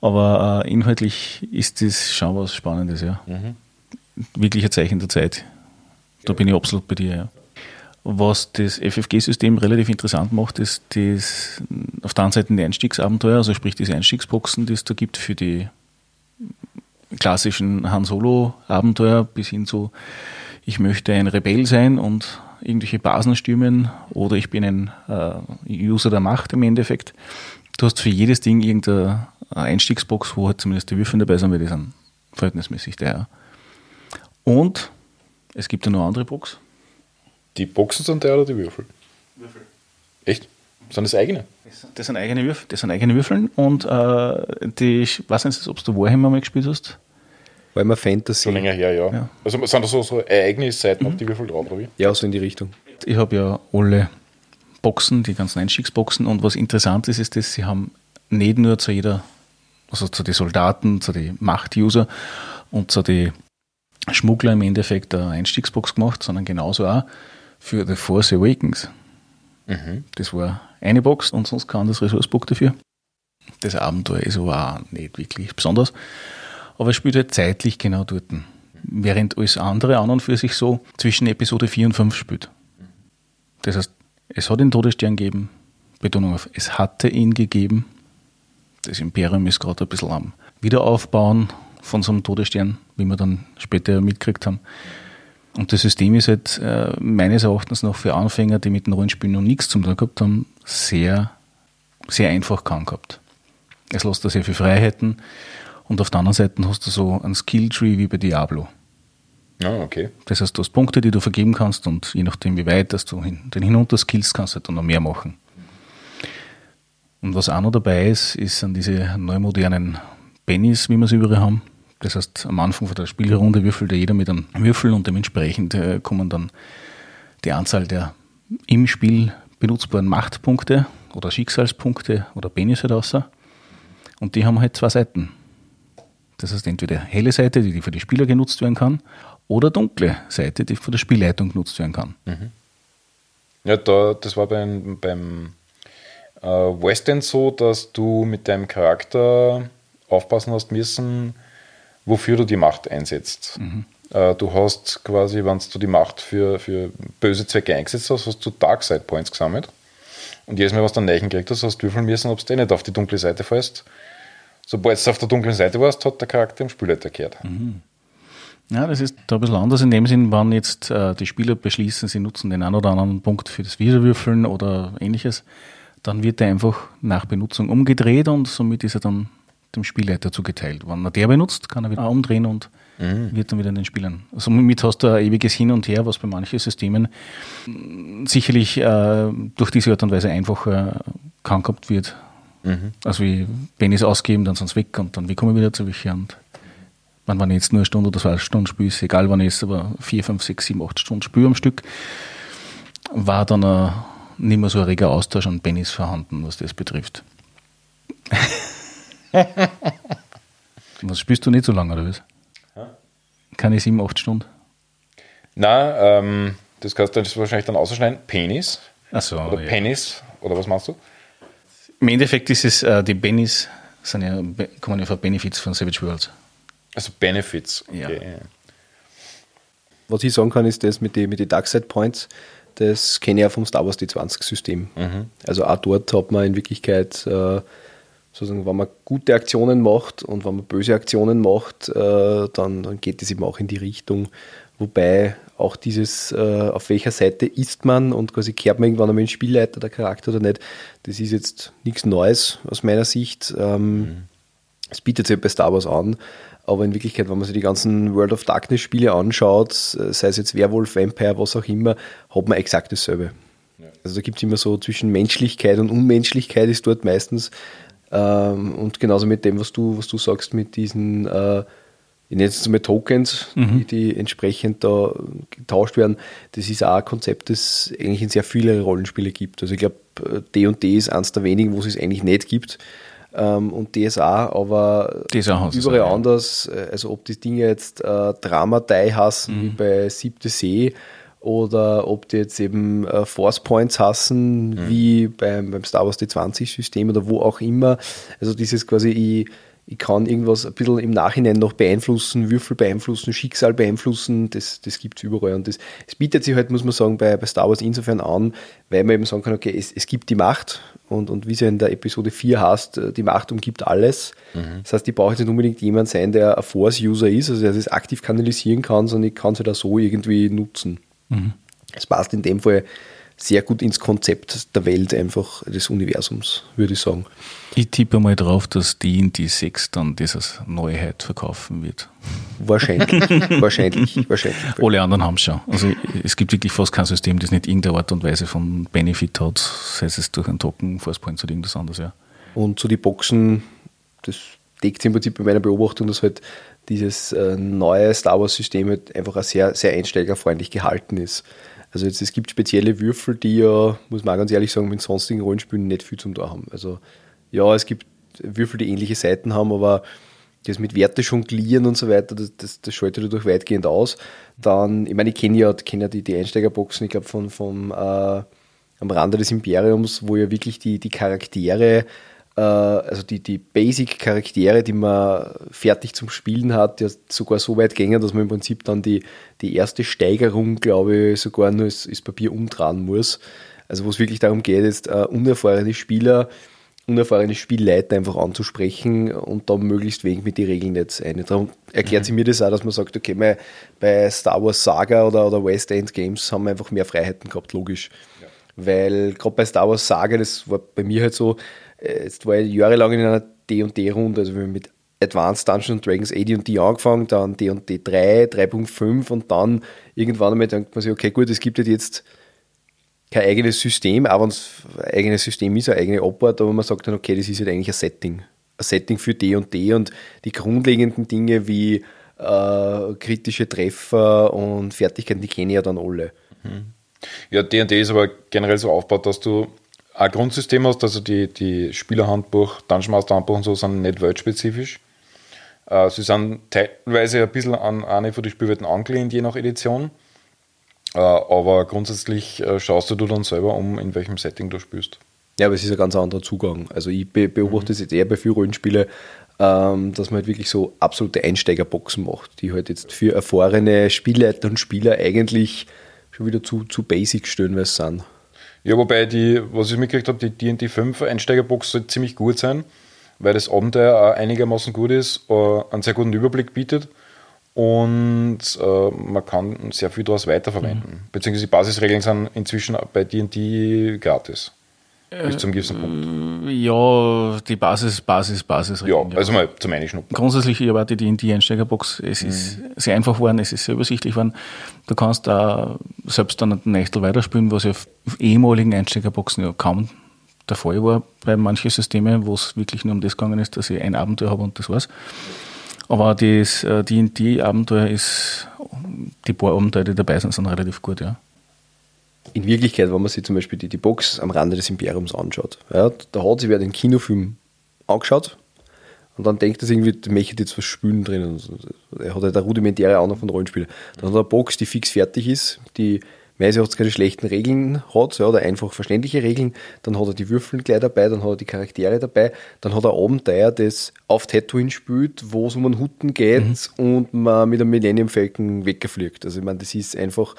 Aber äh, inhaltlich ist das schon was Spannendes, ja. Mhm. Wirklich ein Zeichen der Zeit. Da bin ich absolut bei dir, ja. Was das FFG-System relativ interessant macht, ist das auf der einen Seite die Einstiegsabenteuer, also sprich diese Einstiegsboxen, die es da gibt für die klassischen Han Solo-Abenteuer bis hin zu, ich möchte ein Rebell sein und irgendwelche Basen stürmen oder ich bin ein äh, User der Macht im Endeffekt. Du hast für jedes Ding irgendeine Einstiegsbox, wo halt zumindest die Würfel dabei sind, weil die sind verhältnismäßig teuer. Und es gibt ja noch eine andere Box. Die Boxen sind teuer oder die Würfel? Würfel. Echt? Sind das eigene? Das sind eigene Würfel, das sind eigene Würfeln und äh, die, ich weiß nicht, ob du Warhammer mal gespielt hast. Warhammer Fantasy. Schon länger her, ja. Ja. Also sind da so, so Ereignisseiten auf die Würfel drauf, oder wie? Ja, so in die Richtung. Ich habe ja alle Boxen, die ganzen Einstiegsboxen und was interessant ist, ist, dass sie haben nicht nur zu jeder, also zu den Soldaten, zu den Machtuser und zu den Schmuggler im Endeffekt eine Einstiegsbox gemacht, sondern genauso auch für The Force Awakens. Das war eine Box und sonst kein anderes Ressourcebook dafür. Das Abenteuer ist aber auch nicht wirklich besonders. Aber es spielt halt zeitlich genau dort. Während alles andere an und für sich so zwischen Episode 4 und 5 spielt. Das heißt, es hat den Todesstern gegeben, Betonung auf, es hatte ihn gegeben. Das Imperium ist gerade ein bisschen am Wiederaufbauen von so einem Todesstern, wie wir dann später mitgekriegt haben. Und das System ist halt äh, meines Erachtens noch für Anfänger, die mit dem Rollenspielen noch nichts zum tun gehabt haben, sehr, sehr einfach gehabt. Es lässt da sehr viele Freiheiten und auf der anderen Seite hast du so einen Skilltree wie bei Diablo. Ja, okay. Das heißt, du hast Punkte, die du vergeben kannst und je nachdem, wie weit dass du hin, den hinunter skillst, kannst du halt dann noch mehr machen. Und was auch noch dabei ist, ist an diese neumodernen Bennies, wie wir sie überall haben. Das heißt, am Anfang von der Spielrunde würfelt ja jeder mit einem Würfel und dementsprechend äh, kommen dann die Anzahl der im Spiel benutzbaren Machtpunkte oder Schicksalspunkte oder Bennies halt raus. Und die haben halt zwei Seiten. Das heißt, entweder helle Seite, die für die Spieler genutzt werden kann, oder dunkle Seite, die von der Spielleitung genutzt werden kann. Ja, da, das war beim, beim äh, West End so, dass du mit deinem Charakter aufpassen hast müssen, wofür du die Macht einsetzt. Äh, du hast quasi, wenn du die Macht für, für böse Zwecke eingesetzt hast, hast du Dark Side Points gesammelt. Und jedes Mal, was du dann Neichen gekriegt hast, hast du würfeln müssen, ob du nicht auf die dunkle Seite fällst. Sobald du auf der dunklen Seite warst, hat der Charakter im Spielleiter gekehrt. Ja, das ist da ein bisschen anders in dem Sinn, wann jetzt äh, die Spieler beschließen, sie nutzen den einen oder anderen Punkt für das Wiederwürfeln oder ähnliches, dann wird er einfach nach Benutzung umgedreht und somit ist er dann dem Spielleiter zugeteilt. Wenn er der benutzt, kann er wieder umdrehen und wird dann wieder den Spielern. Somit hast du ein ewiges Hin und Her, was bei manchen Systemen mh, sicherlich äh, durch diese Art und Weise einfacher kann gehabt wird. Also wie Bennis ausgeben, dann sind sie weg und dann wie kommen wir wieder zu welchen und wenn man jetzt nur eine Stunde oder zwei Stunden spiele, ist egal wann ich es, aber vier, fünf, sechs, sieben, acht Stunden spiele am Stück, war dann ein, nicht mehr so ein reger Austausch an Bennys vorhanden, was das betrifft. <laughs> was spielst du nicht so lange, oder was? Keine sieben, acht Stunden? Na, ähm, das kannst du wahrscheinlich dann ausschneiden. Penis Achso, oder ja. Penis oder was meinst du? Im Endeffekt ist es, äh, die Bennys sind ja, kommen ja von Benefits von Savage Worlds. Also Benefits. Ja. Was ich sagen kann, ist das mit den mit die Darkside Points, das kenne ich ja vom Star Wars D20-System. Also auch dort hat man in Wirklichkeit, äh, sozusagen, wenn man gute Aktionen macht und wenn man böse Aktionen macht, äh, dann, dann geht es eben auch in die Richtung. Wobei auch dieses, äh, auf welcher Seite ist man und quasi kehrt man irgendwann einmal in Spielleiter, der Charakter oder nicht, das ist jetzt nichts Neues aus meiner Sicht. Ähm, es bietet sich bei Star Wars an, aber in Wirklichkeit, wenn man sich die ganzen World of Darkness Spiele anschaut, äh, sei es jetzt Werwolf, Vampire, was auch immer, hat man exakt dasselbe. Also da gibt es immer so zwischen Menschlichkeit und Unmenschlichkeit ist dort meistens. Ähm, und genauso mit dem, was du, was du sagst, mit diesen, äh, ich nenne es mal Tokens, die, die entsprechend da getauscht werden, das ist auch ein Konzept, das eigentlich in sehr viele Rollenspiele gibt. Also ich glaube, D&D ist eines der wenigen, wo es es eigentlich nicht gibt. Ähm, und DSA, aber DSA überall auch, anders. Äh, Also ob die Dinge jetzt äh, Dramatei hassen, wie bei Siebte See, oder ob die jetzt eben äh, Force Points hassen, wie beim, beim Star Wars D20-System oder wo auch immer. Also dieses quasi, ich, ich kann irgendwas ein bisschen im Nachhinein noch beeinflussen, Würfel beeinflussen, Schicksal beeinflussen, das, das gibt es überall. Und das, das bietet sich halt, muss man sagen, bei, bei Star Wars insofern an, weil man eben sagen kann, okay, es, es gibt die Macht und, und wie es ja in der Episode 4 heißt, äh, die Macht umgibt alles. Mhm. Das heißt, ich brauche nicht unbedingt jemand sein, der ein Force-User ist, also der das aktiv kanalisieren kann, sondern ich kann es halt auch so irgendwie nutzen. Mhm. Es passt in dem Fall sehr gut ins Konzept der Welt, einfach des Universums, würde ich sagen. Ich tippe mal drauf, dass die in die 6 dann dieses Neuheit verkaufen wird. Wahrscheinlich, <laughs> wahrscheinlich, wahrscheinlich. Alle anderen haben es schon. Also es gibt wirklich fast kein System, das nicht irgendeine Art und Weise von Benefit hat, sei es durch einen Token, Forcepoint oder irgendwas anderes, ja. Und zu so die Boxen, das deckt sich im Prinzip bei meiner Beobachtung, dass halt dieses äh, neue Star Wars System halt einfach auch sehr, sehr einsteigerfreundlich gehalten ist. Also jetzt, es gibt spezielle Würfel, die ja, muss man auch ganz ehrlich sagen, mit sonstigen Rollenspielen nicht viel zum da haben. Also ja, es gibt Würfel, die ähnliche Seiten haben, aber das mit Werte jonglieren und so weiter, das, das, das schaltet dadurch weitgehend aus. Dann, ich meine, ich kenne ja, kenn ja die, die Einsteigerboxen, ich glaube, von, vom, äh, am Rande des Imperiums, wo ja wirklich die, die Charaktere also die, die Basic-Charaktere, die man fertig zum Spielen hat, ja sogar so weit gängen, dass man im Prinzip dann die, die erste Steigerung, glaube ich, sogar nur das, das Papier umdrehen muss. Also wo es wirklich darum geht, jetzt uh, unerfahrene Spieler, unerfahrene Spielleiter einfach anzusprechen und da möglichst wenig mit den Regeln jetzt ein. Darum erklärt mhm. sie mir das auch, dass man sagt, okay, bei Star Wars Saga oder, oder West End Games haben wir einfach mehr Freiheiten gehabt, logisch. Ja. Weil gerade bei Star Wars Saga, das war bei mir halt so, äh, jetzt war ich jahrelang in einer D&D-Runde, also mit Advanced Dungeons Dragons AD&D angefangen, dann D&D 3, 3.5 und dann irgendwann einmal denkt man sich, okay, gut, es gibt halt jetzt kein eigenes System, aber ein eigenes System ist, eine eigene Abort, aber man sagt dann, okay, das ist halt eigentlich ein Setting. Ein Setting für D&D und, und die grundlegenden Dinge wie äh, kritische Treffer und Fertigkeiten, die kenne ich ja dann alle. Mhm. Ja, D&D ist aber generell so aufgebaut, dass du ein Grundsystem hast, also die, die Spielerhandbuch, Dungeon Master Handbuch und so sind nicht weltspezifisch. Äh, sie sind teilweise ein bisschen an eine von den Spielwelten angelehnt, je nach Edition. Äh, aber grundsätzlich äh, schaust du dann selber um, in welchem Setting du spielst. Ja, aber es ist ein ganz anderer Zugang. Also ich beobachte es mhm. jetzt eher bei vielen Rollenspielen, ähm, dass man halt wirklich so absolute Einsteigerboxen macht, die halt jetzt für erfahrene Spielleiter und Spieler eigentlich schon wieder zu, zu basic stehen, weil es sind. Ja, wobei die, was ich mitgekriegt habe, die D&D 5 Einsteigerbox soll ziemlich gut sein, weil das Abenteuer auch einigermaßen gut ist, äh, einen sehr guten Überblick bietet und äh, man kann sehr viel daraus weiterverwenden. Mhm. Beziehungsweise die Basisregeln sind inzwischen bei D&D gratis. Bis zum gewissen Punkt. Äh, ja, die Basis, Basis, Basis. Ja, also mal zum Einschnuppern. Grundsätzlich erwarte die in die Einsteigerbox. Es mhm. ist sehr einfach geworden, es ist sehr übersichtlich geworden. Du kannst da selbst dann einen Nächtel weiterspielen, was ja auf ehemaligen Einsteigerboxen ja kaum der Fall war bei manchen Systemen, wo es wirklich nur um das gegangen ist, dass ich ein Abenteuer habe und das war's. Aber das D&D-Abenteuer äh, ist, die paar Abenteuer, die dabei sind, sind relativ gut, ja in Wirklichkeit, wenn man sich zum Beispiel die, die Box am Rande des Imperiums anschaut, ja, da hat sich wer den Kinofilm angeschaut und dann denkt er sich irgendwie, der möchte jetzt was spülen drin. Er hat halt eine rudimentäre Ahnung von Rollenspiel. Dann hat er eine Box, die fix fertig ist, die meistens auch keine schlechten Regeln hat, ja, oder einfach verständliche Regeln. Dann hat er die Würfel gleich dabei, dann hat er die Charaktere dabei, dann hat er Abenteuer, das auf Tatooine spielt, wo es um einen Hutten geht mhm. und man mit einem Millennium Falcon weggefliegt. Also ich meine, das ist einfach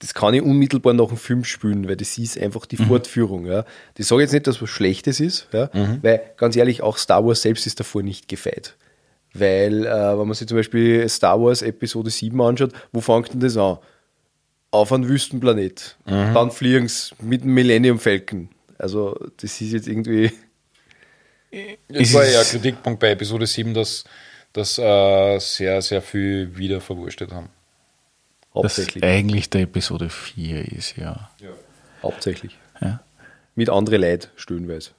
das kann ich unmittelbar nach dem Film spielen, weil das ist einfach die mhm. Fortführung. Ja. Ich sage jetzt nicht, dass was Schlechtes ist, ja, mhm. weil ganz ehrlich, auch Star Wars selbst ist davor nicht gefeit. Weil, äh, wenn man sich zum Beispiel Star Wars Episode 7 anschaut, wo fängt denn das an? Auf einem Wüstenplanet. Mhm. Dann fliegen sie mit dem Millennium Falcon. Also, das ist jetzt irgendwie. Es war ja ein Kritikpunkt bei Episode 7, dass, dass äh, sehr, sehr viel wieder verwurstet haben. Hauptsächlich. Das eigentlich der Episode 4 ist, ja. ja. Hauptsächlich. Ja. Mit anderen Leid stöhnweise.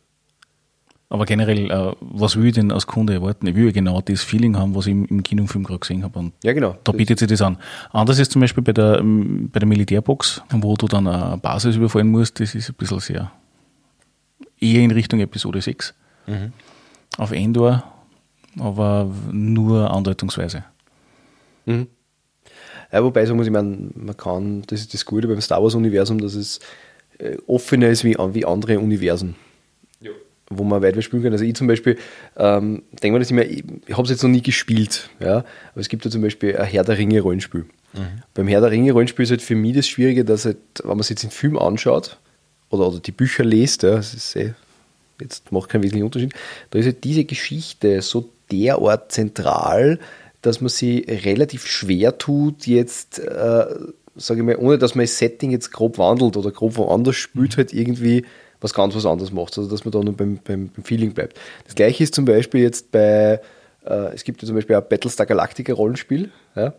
Aber generell, äh, was will ich denn als Kunde erwarten? Ich will ja genau das Feeling haben, was ich im, im Kinofilm gerade gesehen habe. Und ja, genau. Da bietet sich das an. Anders ist zum Beispiel bei der, ähm, bei der Militärbox, wo du dann eine Basis überfallen musst, das ist ein bisschen sehr eher in Richtung Episode 6. Mhm. Auf Endor, aber nur andeutungsweise. Mhm. Ja, wobei, so muss ich meinen, man kann, das ist das Gute beim Star Wars-Universum, dass es äh, offener ist wie, wie andere Universen. Wo man weiter spielen kann. Also ich zum Beispiel, ähm, denke mir das immer, ich, ich habe es jetzt noch nie gespielt, ja, aber es gibt ja zum Beispiel ein Herr der Ringe Rollenspiel. Mhm. Beim Herr der Ringe Rollenspiel ist halt für mich das Schwierige, dass halt, wenn man sich jetzt den Film anschaut oder, oder die Bücher liest, ja, das ist eh, jetzt macht keinen wesentlichen Unterschied, da ist halt diese Geschichte so derart zentral, dass man sie relativ schwer tut, jetzt, äh, sage ich mal, ohne dass man das Setting jetzt grob wandelt oder grob woanders spielt, mhm. halt irgendwie was ganz was anderes macht, also dass man da nur beim, beim, beim Feeling bleibt. Das gleiche ist zum Beispiel jetzt bei, äh, es gibt ja zum Beispiel ein Battlestar Galactica Rollenspiel, ja,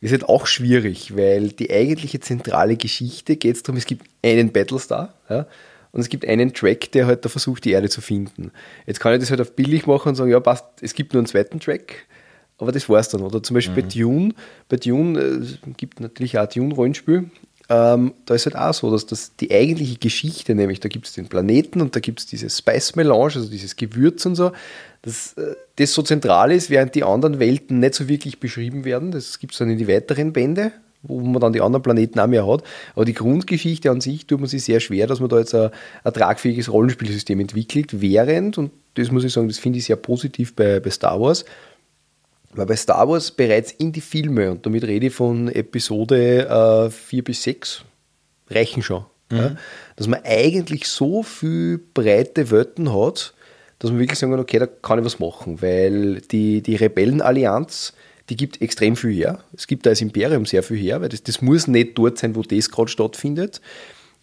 ist halt auch schwierig, weil die eigentliche zentrale Geschichte geht es darum, es gibt einen Battlestar, ja, und es gibt einen Track, der halt da versucht, die Erde zu finden. Jetzt kann ich das halt auf billig machen und sagen, ja, passt, es gibt nur einen zweiten Track, aber das war es dann. Oder zum Beispiel mhm. bei Dune, bei Dune äh, gibt natürlich auch Dune-Rollenspiel, ähm, da ist halt auch so, dass das die eigentliche Geschichte, nämlich da gibt es den Planeten und da gibt es diese Spice Melange, also dieses Gewürz und so, dass äh, das so zentral ist, während die anderen Welten nicht so wirklich beschrieben werden. Das gibt es dann in die weiteren Bände, wo man dann die anderen Planeten auch mehr hat. Aber die Grundgeschichte an sich tut man sich sehr schwer, dass man da jetzt ein, ein tragfähiges Rollenspielsystem entwickelt, während, und das muss ich sagen, das finde ich sehr positiv bei, bei Star Wars, weil bei Star Wars bereits in die Filme, und damit rede ich von Episode äh, 4 bis 6, reichen schon. Mhm. Ja? Dass man eigentlich so viel breite Welten hat, dass man wirklich sagen kann, okay, da kann ich was machen, weil die, die Rebellenallianz, die gibt extrem viel her. Es gibt da das Imperium sehr viel her, weil das, das muss nicht dort sein, wo das gerade stattfindet.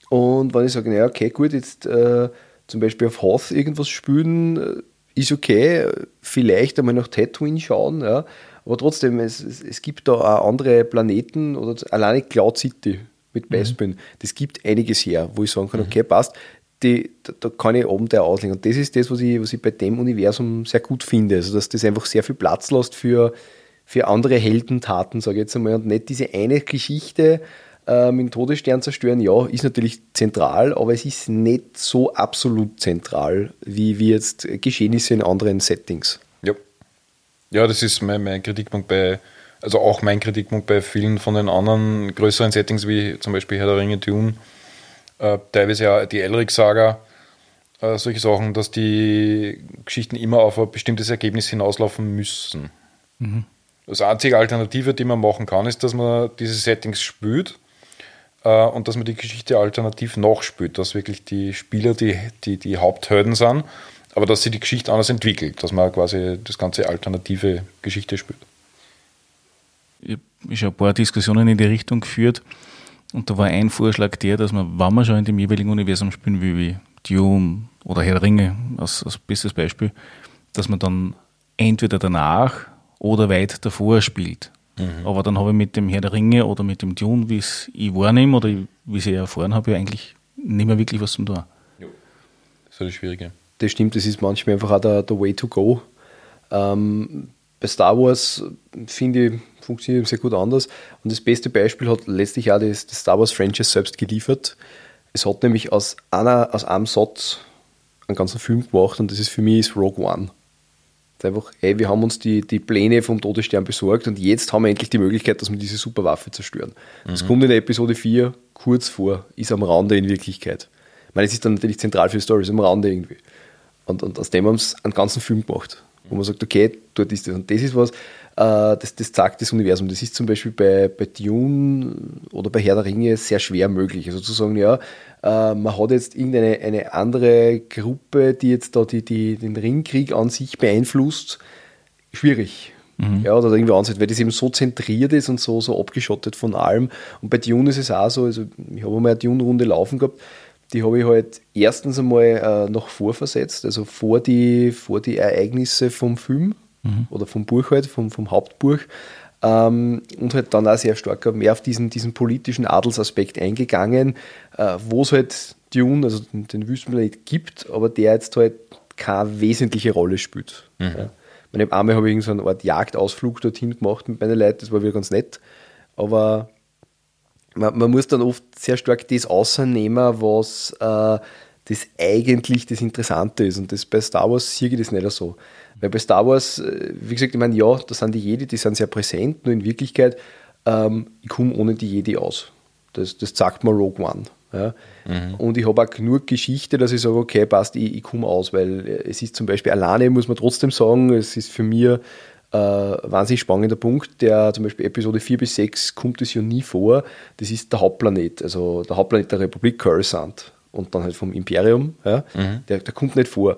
Und wenn ich sage, naja, okay, gut, jetzt äh, zum Beispiel auf Hoth irgendwas spielen, äh, ist okay, vielleicht einmal nach Tatooine schauen, ja. aber trotzdem, es, es, es gibt da auch andere Planeten oder alleine Cloud City mit. Bespin, mhm. das gibt einiges her, wo ich sagen kann, mhm. okay, passt, die, da, da, kann ich Abenteuer auslegen. Und das ist das, was ich, was ich bei dem Universum sehr gut finde, also dass das einfach sehr viel Platz lässt für, für andere Heldentaten, sage ich jetzt einmal, und nicht diese eine Geschichte, äh, mit dem Todesstern zerstören, ja, ist natürlich zentral, aber es ist nicht so absolut zentral, wie, wie jetzt Geschehnisse in anderen Settings. Ja, ja das ist mein, mein Kritikpunkt bei, also auch mein Kritikpunkt bei vielen von den anderen größeren Settings, wie zum Beispiel Herr der Ringe, Dune, äh, teilweise ja die Elric-Saga, äh, solche Sachen, dass die Geschichten immer auf ein bestimmtes Ergebnis hinauslaufen müssen. Mhm. Das einzige Alternative, die man machen kann, ist, dass man diese Settings spült äh, und dass man die Geschichte alternativ nachspielt, dass wirklich die Spieler die, die, die Haupthelden sind, aber dass sie die Geschichte anders entwickelt, dass man quasi das ganze alternative Geschichte spielt. Ich habe schon ein paar Diskussionen in die Richtung geführt und da war ein Vorschlag der, dass man, wenn man schon in dem jeweiligen Universum spielen will, wie Dune oder Herr Ringe als, als bestes Beispiel, dass man dann entweder danach oder weit davor spielt. Mhm. Aber dann habe ich mit dem Herr der Ringe oder mit dem Dune, wie es ich wahrnehme oder wie ich erfahren habe, ja eigentlich nicht mehr wirklich was zum tun. Ja, das ist das Schwierige. Das stimmt, das ist manchmal einfach auch der, der Way to go. Ähm, bei Star Wars finde ich, funktioniert sehr gut anders. Und das beste Beispiel hat letztlich auch das, das Star Wars Franchise selbst geliefert. Es hat nämlich aus, einer, aus einem Satz einen ganzen Film gemacht und das ist für mich ist Rogue One einfach, hey, wir haben uns die, die Pläne vom Todesstern besorgt und jetzt haben wir endlich die Möglichkeit, dass wir diese Superwaffe zerstören. Mhm. Das kommt in der Episode 4 kurz vor, ist am Rande in Wirklichkeit. Ich meine, es ist dann natürlich zentral für die Story, ist am Rande irgendwie. Und, und aus dem haben sie einen ganzen Film gemacht, wo man sagt, okay, dort ist das. Und das ist was, äh, das, das zeigt das Universum. Das ist zum Beispiel bei, bei Dune oder bei Herr der Ringe sehr schwer möglich. Also zu sagen, ja, äh, man hat jetzt irgendeine eine andere Gruppe, die jetzt da die, die, den Ringkrieg an sich beeinflusst, schwierig. Mhm. Ja, oder irgendwie ansieht, weil das eben so zentriert ist und so, so abgeschottet von allem. Und bei Dune ist es auch so, also ich habe mal eine Dune-Runde laufen gehabt, die habe ich halt erstens einmal äh, noch vorversetzt, also vor die, vor die Ereignisse vom Film mhm. oder vom Buch halt, vom, vom Hauptbuch. Ähm, und halt dann auch sehr stark mehr auf diesen, diesen politischen Adelsaspekt eingegangen, äh, wo es halt Dune, also den, den Wüstenplanet gibt, aber der jetzt halt keine wesentliche Rolle spielt. Mhm. Ja. Meine, einmal habe ich so eine Art Jagdausflug dorthin gemacht mit meinen Leuten, das war wieder ganz nett. Aber man, man muss dann oft sehr stark das außernehmen, was äh, das eigentlich das Interessante ist. Und das bei Star Wars sehe ich das nicht so. Weil bei Star Wars, äh, wie gesagt, ich meine, ja, da sind die Jedi, die sind sehr präsent, nur in Wirklichkeit, ähm, ich komme ohne die Jedi aus. Das, das sagt mir Rogue One. Ja? Mhm. Und ich habe auch genug Geschichte, dass ich sage, okay, passt, ich, ich komme aus, weil es ist zum Beispiel alleine, muss man trotzdem sagen, es ist für mich äh, wahnsinnig spannender Punkt, der zum Beispiel Episode 4 bis 6 kommt es ja nie vor. Das ist der Hauptplanet, also der Hauptplanet der Republik Coruscant und dann halt vom Imperium, ja, mhm. der, der kommt nicht vor.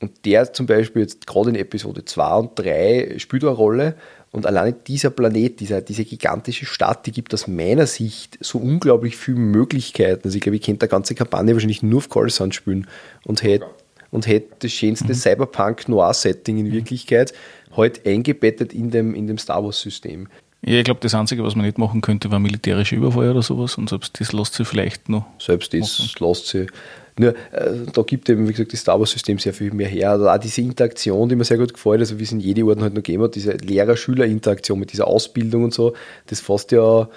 Und der zum Beispiel jetzt gerade in Episode 2 und 3 spielt eine Rolle. Und alleine dieser Planet, dieser, diese gigantische Stadt, die gibt aus meiner Sicht so unglaublich viele Möglichkeiten. Also ich glaube, ich könnte die ganze Kampagne wahrscheinlich nur auf Coruscant spielen und hätte und hätte das schönste mhm. Cyberpunk-Noir-Setting in Wirklichkeit halt eingebettet in dem, in dem Star Wars-System. Ja, ich glaube, das Einzige, was man nicht machen könnte, war militärische Überfall oder sowas. Und selbst das lässt sich vielleicht noch. Selbst das machen. lässt sich. Nur, äh, da gibt eben, wie gesagt, das Star Wars-System sehr viel mehr her. Also auch diese Interaktion, die mir sehr gut gefällt, also wie es in jede Orden halt noch gegeben hat, diese Lehrer-Schüler-Interaktion mit dieser Ausbildung und so, das fasst ja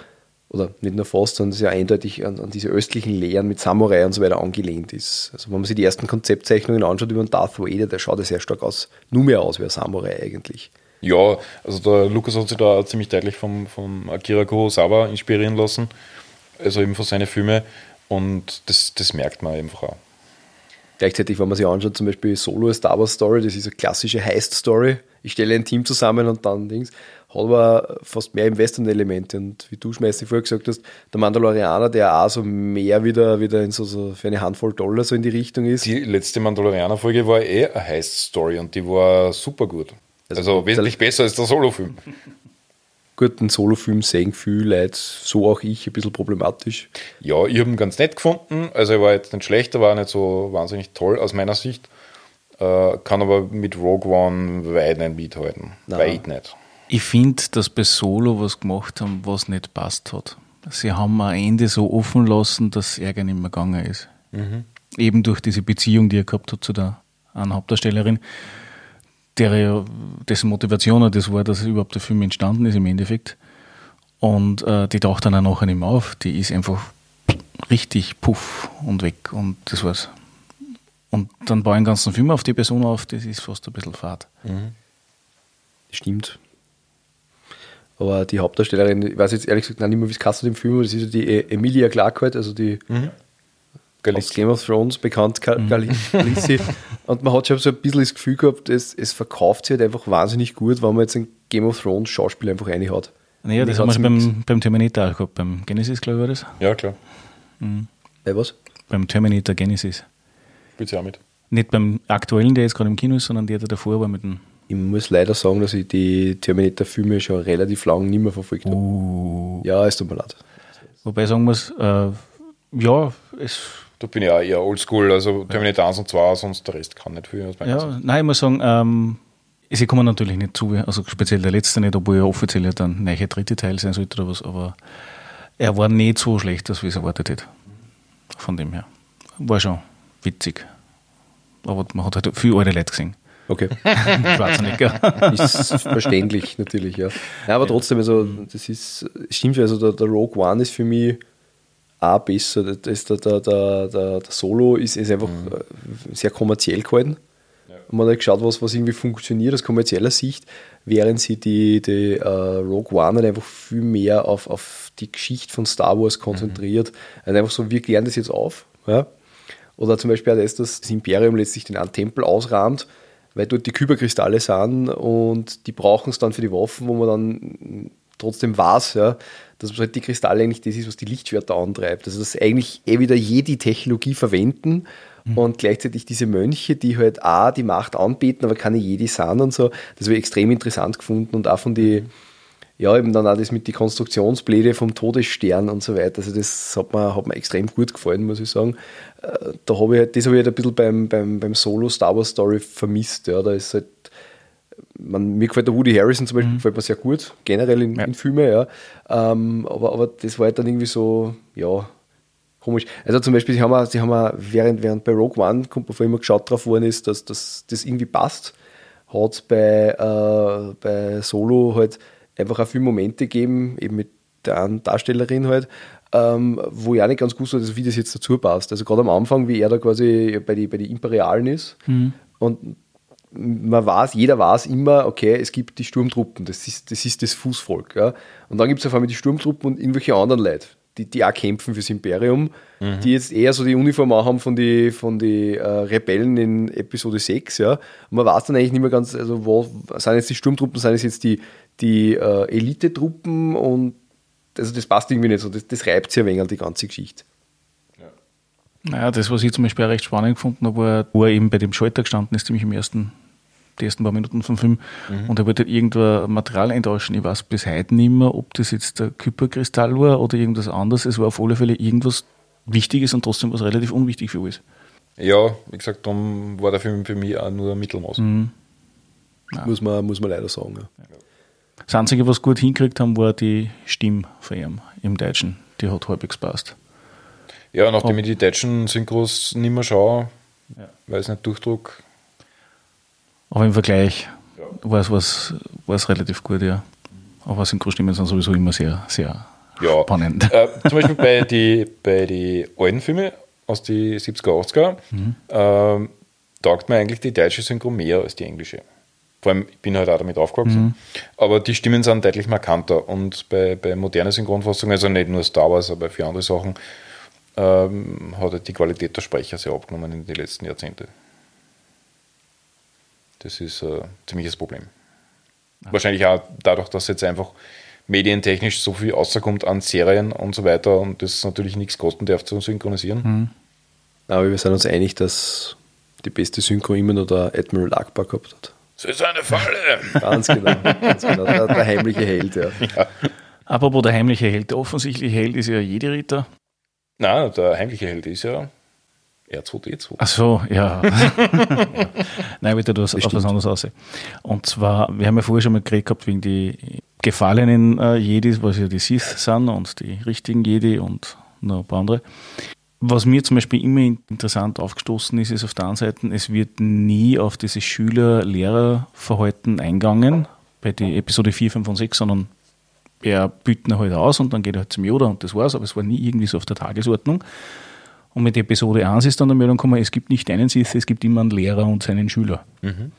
oder nicht nur fast, sondern sehr eindeutig an, an, diese östlichen Lehren mit Samurai und so weiter angelehnt ist. Also wenn man sich die ersten Konzeptzeichnungen anschaut über den Darth Vader, der schaut ja sehr stark aus, nur mehr aus wie ein Samurai eigentlich. Ja, also der Lukas hat sich da ziemlich deutlich vom, vom Akira Kurosawa inspirieren lassen, also eben von seinen Filmen und das, das merkt man einfach auch. Gleichzeitig, wenn man sich anschaut, zum Beispiel Solo Star Wars Story, das ist eine klassische Heist-Story. Ich stelle ein Team zusammen und dann Dings hat aber fast mehr im Western-Elemente. Und wie du schmeißt vorher gesagt hast, der Mandalorianer, der auch so mehr wieder, wieder in so, so für eine Handvoll Dollar so in die Richtung ist. Die letzte Mandalorianer-Folge war eh eine Heist-Story und die war super gut. Also, also wesentlich besser als der Solo-Film. <laughs> Gut, den Solo-Film sehen viele Leute, so auch ich, ein bisschen problematisch. Ja, ich habe ihn ganz nett gefunden. Also er war jetzt nicht schlecht, er war nicht so wahnsinnig toll aus meiner Sicht. Äh, kann aber mit Rogue One weit nicht mithalten. Nein. Weit nicht. Ich finde, dass bei Solo was gemacht haben, was nicht passt hat. Sie haben am Ende so offen lassen, dass Ärger nicht mehr gegangen ist. Mhm. Eben durch diese Beziehung, die er gehabt hat zu der einen Hauptdarstellerin, der, dessen Motivation das war, dass überhaupt der Film entstanden ist im Endeffekt. Und äh, die taucht dann auch nachher nicht mehr auf. Die ist einfach richtig puff und weg und das war's. Und dann bauen einen ganzen Film auf die Person auf, das ist fast ein bisschen fad. Mhm. Stimmt. Aber die Hauptdarstellerin, ich weiß jetzt ehrlich gesagt nicht mehr, wie es kastet im Film, das ist ja die e- Emilia Clarke halt, also die mhm. Aus Game of Thrones bekannt, mhm. Galissi. <laughs> Und man hat schon so ein bisschen das Gefühl gehabt, es, es verkauft sich halt einfach wahnsinnig gut, wenn man jetzt ein Game of Thrones Schauspiel einfach reinhaut. Naja, das haben wir beim, beim Terminator auch gehabt, beim Genesis, glaube ich, war das. Ja, klar. Mhm. Bei was? Beim Terminator Genesis. Spielt sie auch mit. Nicht beim aktuellen, der jetzt gerade im Kino ist, sondern der, der davor war mit dem ich muss leider sagen, dass ich die Terminator-Filme schon relativ lang nicht mehr verfolgt habe. Uh. Ja, es tut mir leid. Wobei sagen muss, äh, ja, es. Da bin ich auch eher oldschool, also Terminator 1 und 2, sonst der Rest kann nicht viel. Ja, Sicht. nein, ich muss sagen, ähm, sie kommen natürlich nicht zu, also speziell der letzte nicht, obwohl ja offiziell ja dann neue dritte Teil sein sollte oder was, aber er war nicht so schlecht, als wir es erwartet hätte. Von dem her. War schon witzig. Aber man hat halt viel alte Leute gesehen. Okay. <laughs> Schwarzenegger. ist verständlich, natürlich, ja. ja aber trotzdem, also, das ist, stimmt, also der, der Rogue One ist für mich auch besser. Das, der, der, der, der, Solo ist, ist einfach mhm. Äh, sehr kommerziell gehalten. Ja. Man hat geschaut, was, was irgendwie funktioniert aus kommerzieller Sicht, während sie die, die uh, Rogue One halt einfach viel mehr auf, auf die Geschichte von Star Wars konzentriert. Mhm. Also einfach so, wir klären das jetzt auf. Ja? Oder zum Beispiel auch das, dass das Imperium letztlich den einen Tempel ausrahmt weil dort die Kyberkristalle sind und die brauchen es dann für die Waffen, wo man dann trotzdem weiß, ja, dass halt die Kristalle eigentlich das ist, was die Lichtschwerter antreibt. Also dass eigentlich eh wieder jede Technologie verwenden mhm. und gleichzeitig diese Mönche, die halt auch die Macht anbeten, aber keine Jedi sind und so, das habe ich extrem interessant gefunden und auch von die ja, eben dann auch das mit den Konstruktionspläne vom Todesstern und so weiter. Also das hat mir, hat mir extrem gut gefallen, muss ich sagen. Äh, da habe ich halt, das habe ich halt ein bisschen beim, beim, beim Solo Star Wars Story vermisst. Ja. Da ist halt, man, mir gefällt der Woody Harrison zum Beispiel, mhm. gefällt mir sehr gut, generell in, ja. in Filmen, ja. Ähm, aber, aber das war halt dann irgendwie so, ja, komisch. Also zum Beispiel, sie haben, sie haben auch während, während bei Rogue One, kommt, bevor immer geschaut drauf worden ist, dass, dass das irgendwie passt, hat bei, äh, bei Solo halt einfach auch viele Momente gegeben, eben mit der einen Darstellerin halt, ähm, wo ich auch nicht ganz gewusst habe, wie das jetzt dazu passt. Also gerade am Anfang, wie er da quasi bei den bei die Imperialen ist mhm. und man weiß, jeder weiß immer, okay, es gibt die Sturmtruppen, das ist das, ist das Fußvolk. Ja? Und dann gibt es auf einmal die Sturmtruppen und irgendwelche anderen Leute, die, die auch kämpfen fürs Imperium, mhm. die jetzt eher so die Uniform haben von den von die, äh, Rebellen in Episode 6, ja. Und man weiß dann eigentlich nicht mehr ganz, also wo sind jetzt die Sturmtruppen, sind es jetzt die, die äh, Elite-Truppen und also das passt irgendwie nicht so, das, das reibt sich ein wenig an die ganze Geschichte. Naja, das, was ich zum Beispiel recht spannend gefunden habe, war, wo er eben bei dem Schalter gestanden ist, nämlich im ersten, die ersten paar Minuten vom Film, mhm. und er wollte halt irgendwo Material eintauschen. Ich weiß bis heute nicht mehr, ob das jetzt der Kyperkristall war oder irgendwas anderes. Es war auf alle Fälle irgendwas Wichtiges und trotzdem was relativ unwichtig für alles. Ja, wie gesagt, darum war der Film für mich auch nur Mittelmaß. Mhm. Muss, man, muss man leider sagen. Ja. Das Einzige, was gut hingekriegt haben, war die Stimme von ihm im Deutschen. Die hat halbwegs passt. Ja, nachdem oh. ich die deutschen Synchros nicht mehr schaue, ja. weil es nicht Durchdruck. Aber im Vergleich ja. war es relativ gut, ja. Aber Synchrostimmen sind sowieso immer sehr, sehr ja. spannend. Äh, zum Beispiel bei den bei die alten Filmen aus den 70er, 80er mhm. äh, taugt mir eigentlich die deutsche Synchro mehr als die englische. Vor allem, ich bin halt auch damit aufgewachsen. Mhm. Aber die Stimmen sind deutlich markanter. Und bei, bei modernen Synchronfassungen, also nicht nur Star Wars, aber für andere Sachen, ähm, hat halt die Qualität der Sprecher sehr abgenommen in den letzten Jahrzehnten. Das ist ein ziemliches Problem. Ja. Wahrscheinlich auch dadurch, dass jetzt einfach medientechnisch so viel außerkommt an Serien und so weiter und das natürlich nichts kosten darf zu synchronisieren. Mhm. Aber wir sind uns einig, dass die beste Synchro immer noch der Admiral Akbar gehabt hat. Das ist eine Falle! <laughs> ganz genau, ganz genau. Der, der heimliche Held, ja. ja. Apropos der heimliche Held, der offensichtliche Held ist ja jede Ritter. Nein, der heimliche Held ist ja R2D2. Ach so, ja. ja. <laughs> Nein, wieder das auf was anderes aussehen. Und zwar, wir haben ja vorher schon mal geredet gehabt wegen die gefallenen äh, Jedis, was ja die Sith sind und die richtigen Jedi und noch ein paar andere. Was mir zum Beispiel immer interessant aufgestoßen ist, ist auf der einen Seite, es wird nie auf dieses Schüler-Lehrer-Verhalten eingegangen, bei die Episode 4, 5 und 6, sondern er büten halt aus und dann geht er halt zum Yoda und das war's, aber es war nie irgendwie so auf der Tagesordnung. Und mit Episode 1 ist dann der Meldung gekommen, es gibt nicht einen Sith, es gibt immer einen Lehrer und seinen Schüler. Mhm.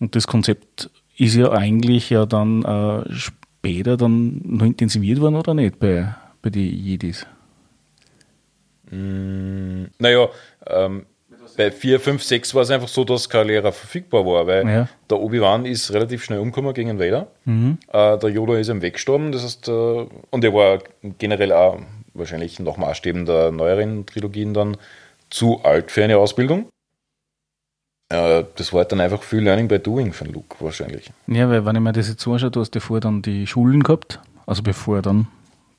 Und das Konzept ist ja eigentlich ja dann äh, später dann noch intensiviert worden oder nicht bei, bei den Jedis? Mm, naja, ähm, bei 4, 5, 6 war es einfach so, dass kein Lehrer verfügbar war, weil ja. der Obi-Wan ist relativ schnell umgekommen gegen den Vader. Mhm. Äh, der Yoda ist ihm weggestorben, das heißt, äh, und er war generell auch wahrscheinlich nach Maßstäben der neueren Trilogien dann zu alt für eine Ausbildung. Äh, das war halt dann einfach viel Learning by Doing von Luke wahrscheinlich. Ja, weil wenn ich mir das jetzt anschaue, du hast ja vorher dann die Schulen gehabt, also bevor dann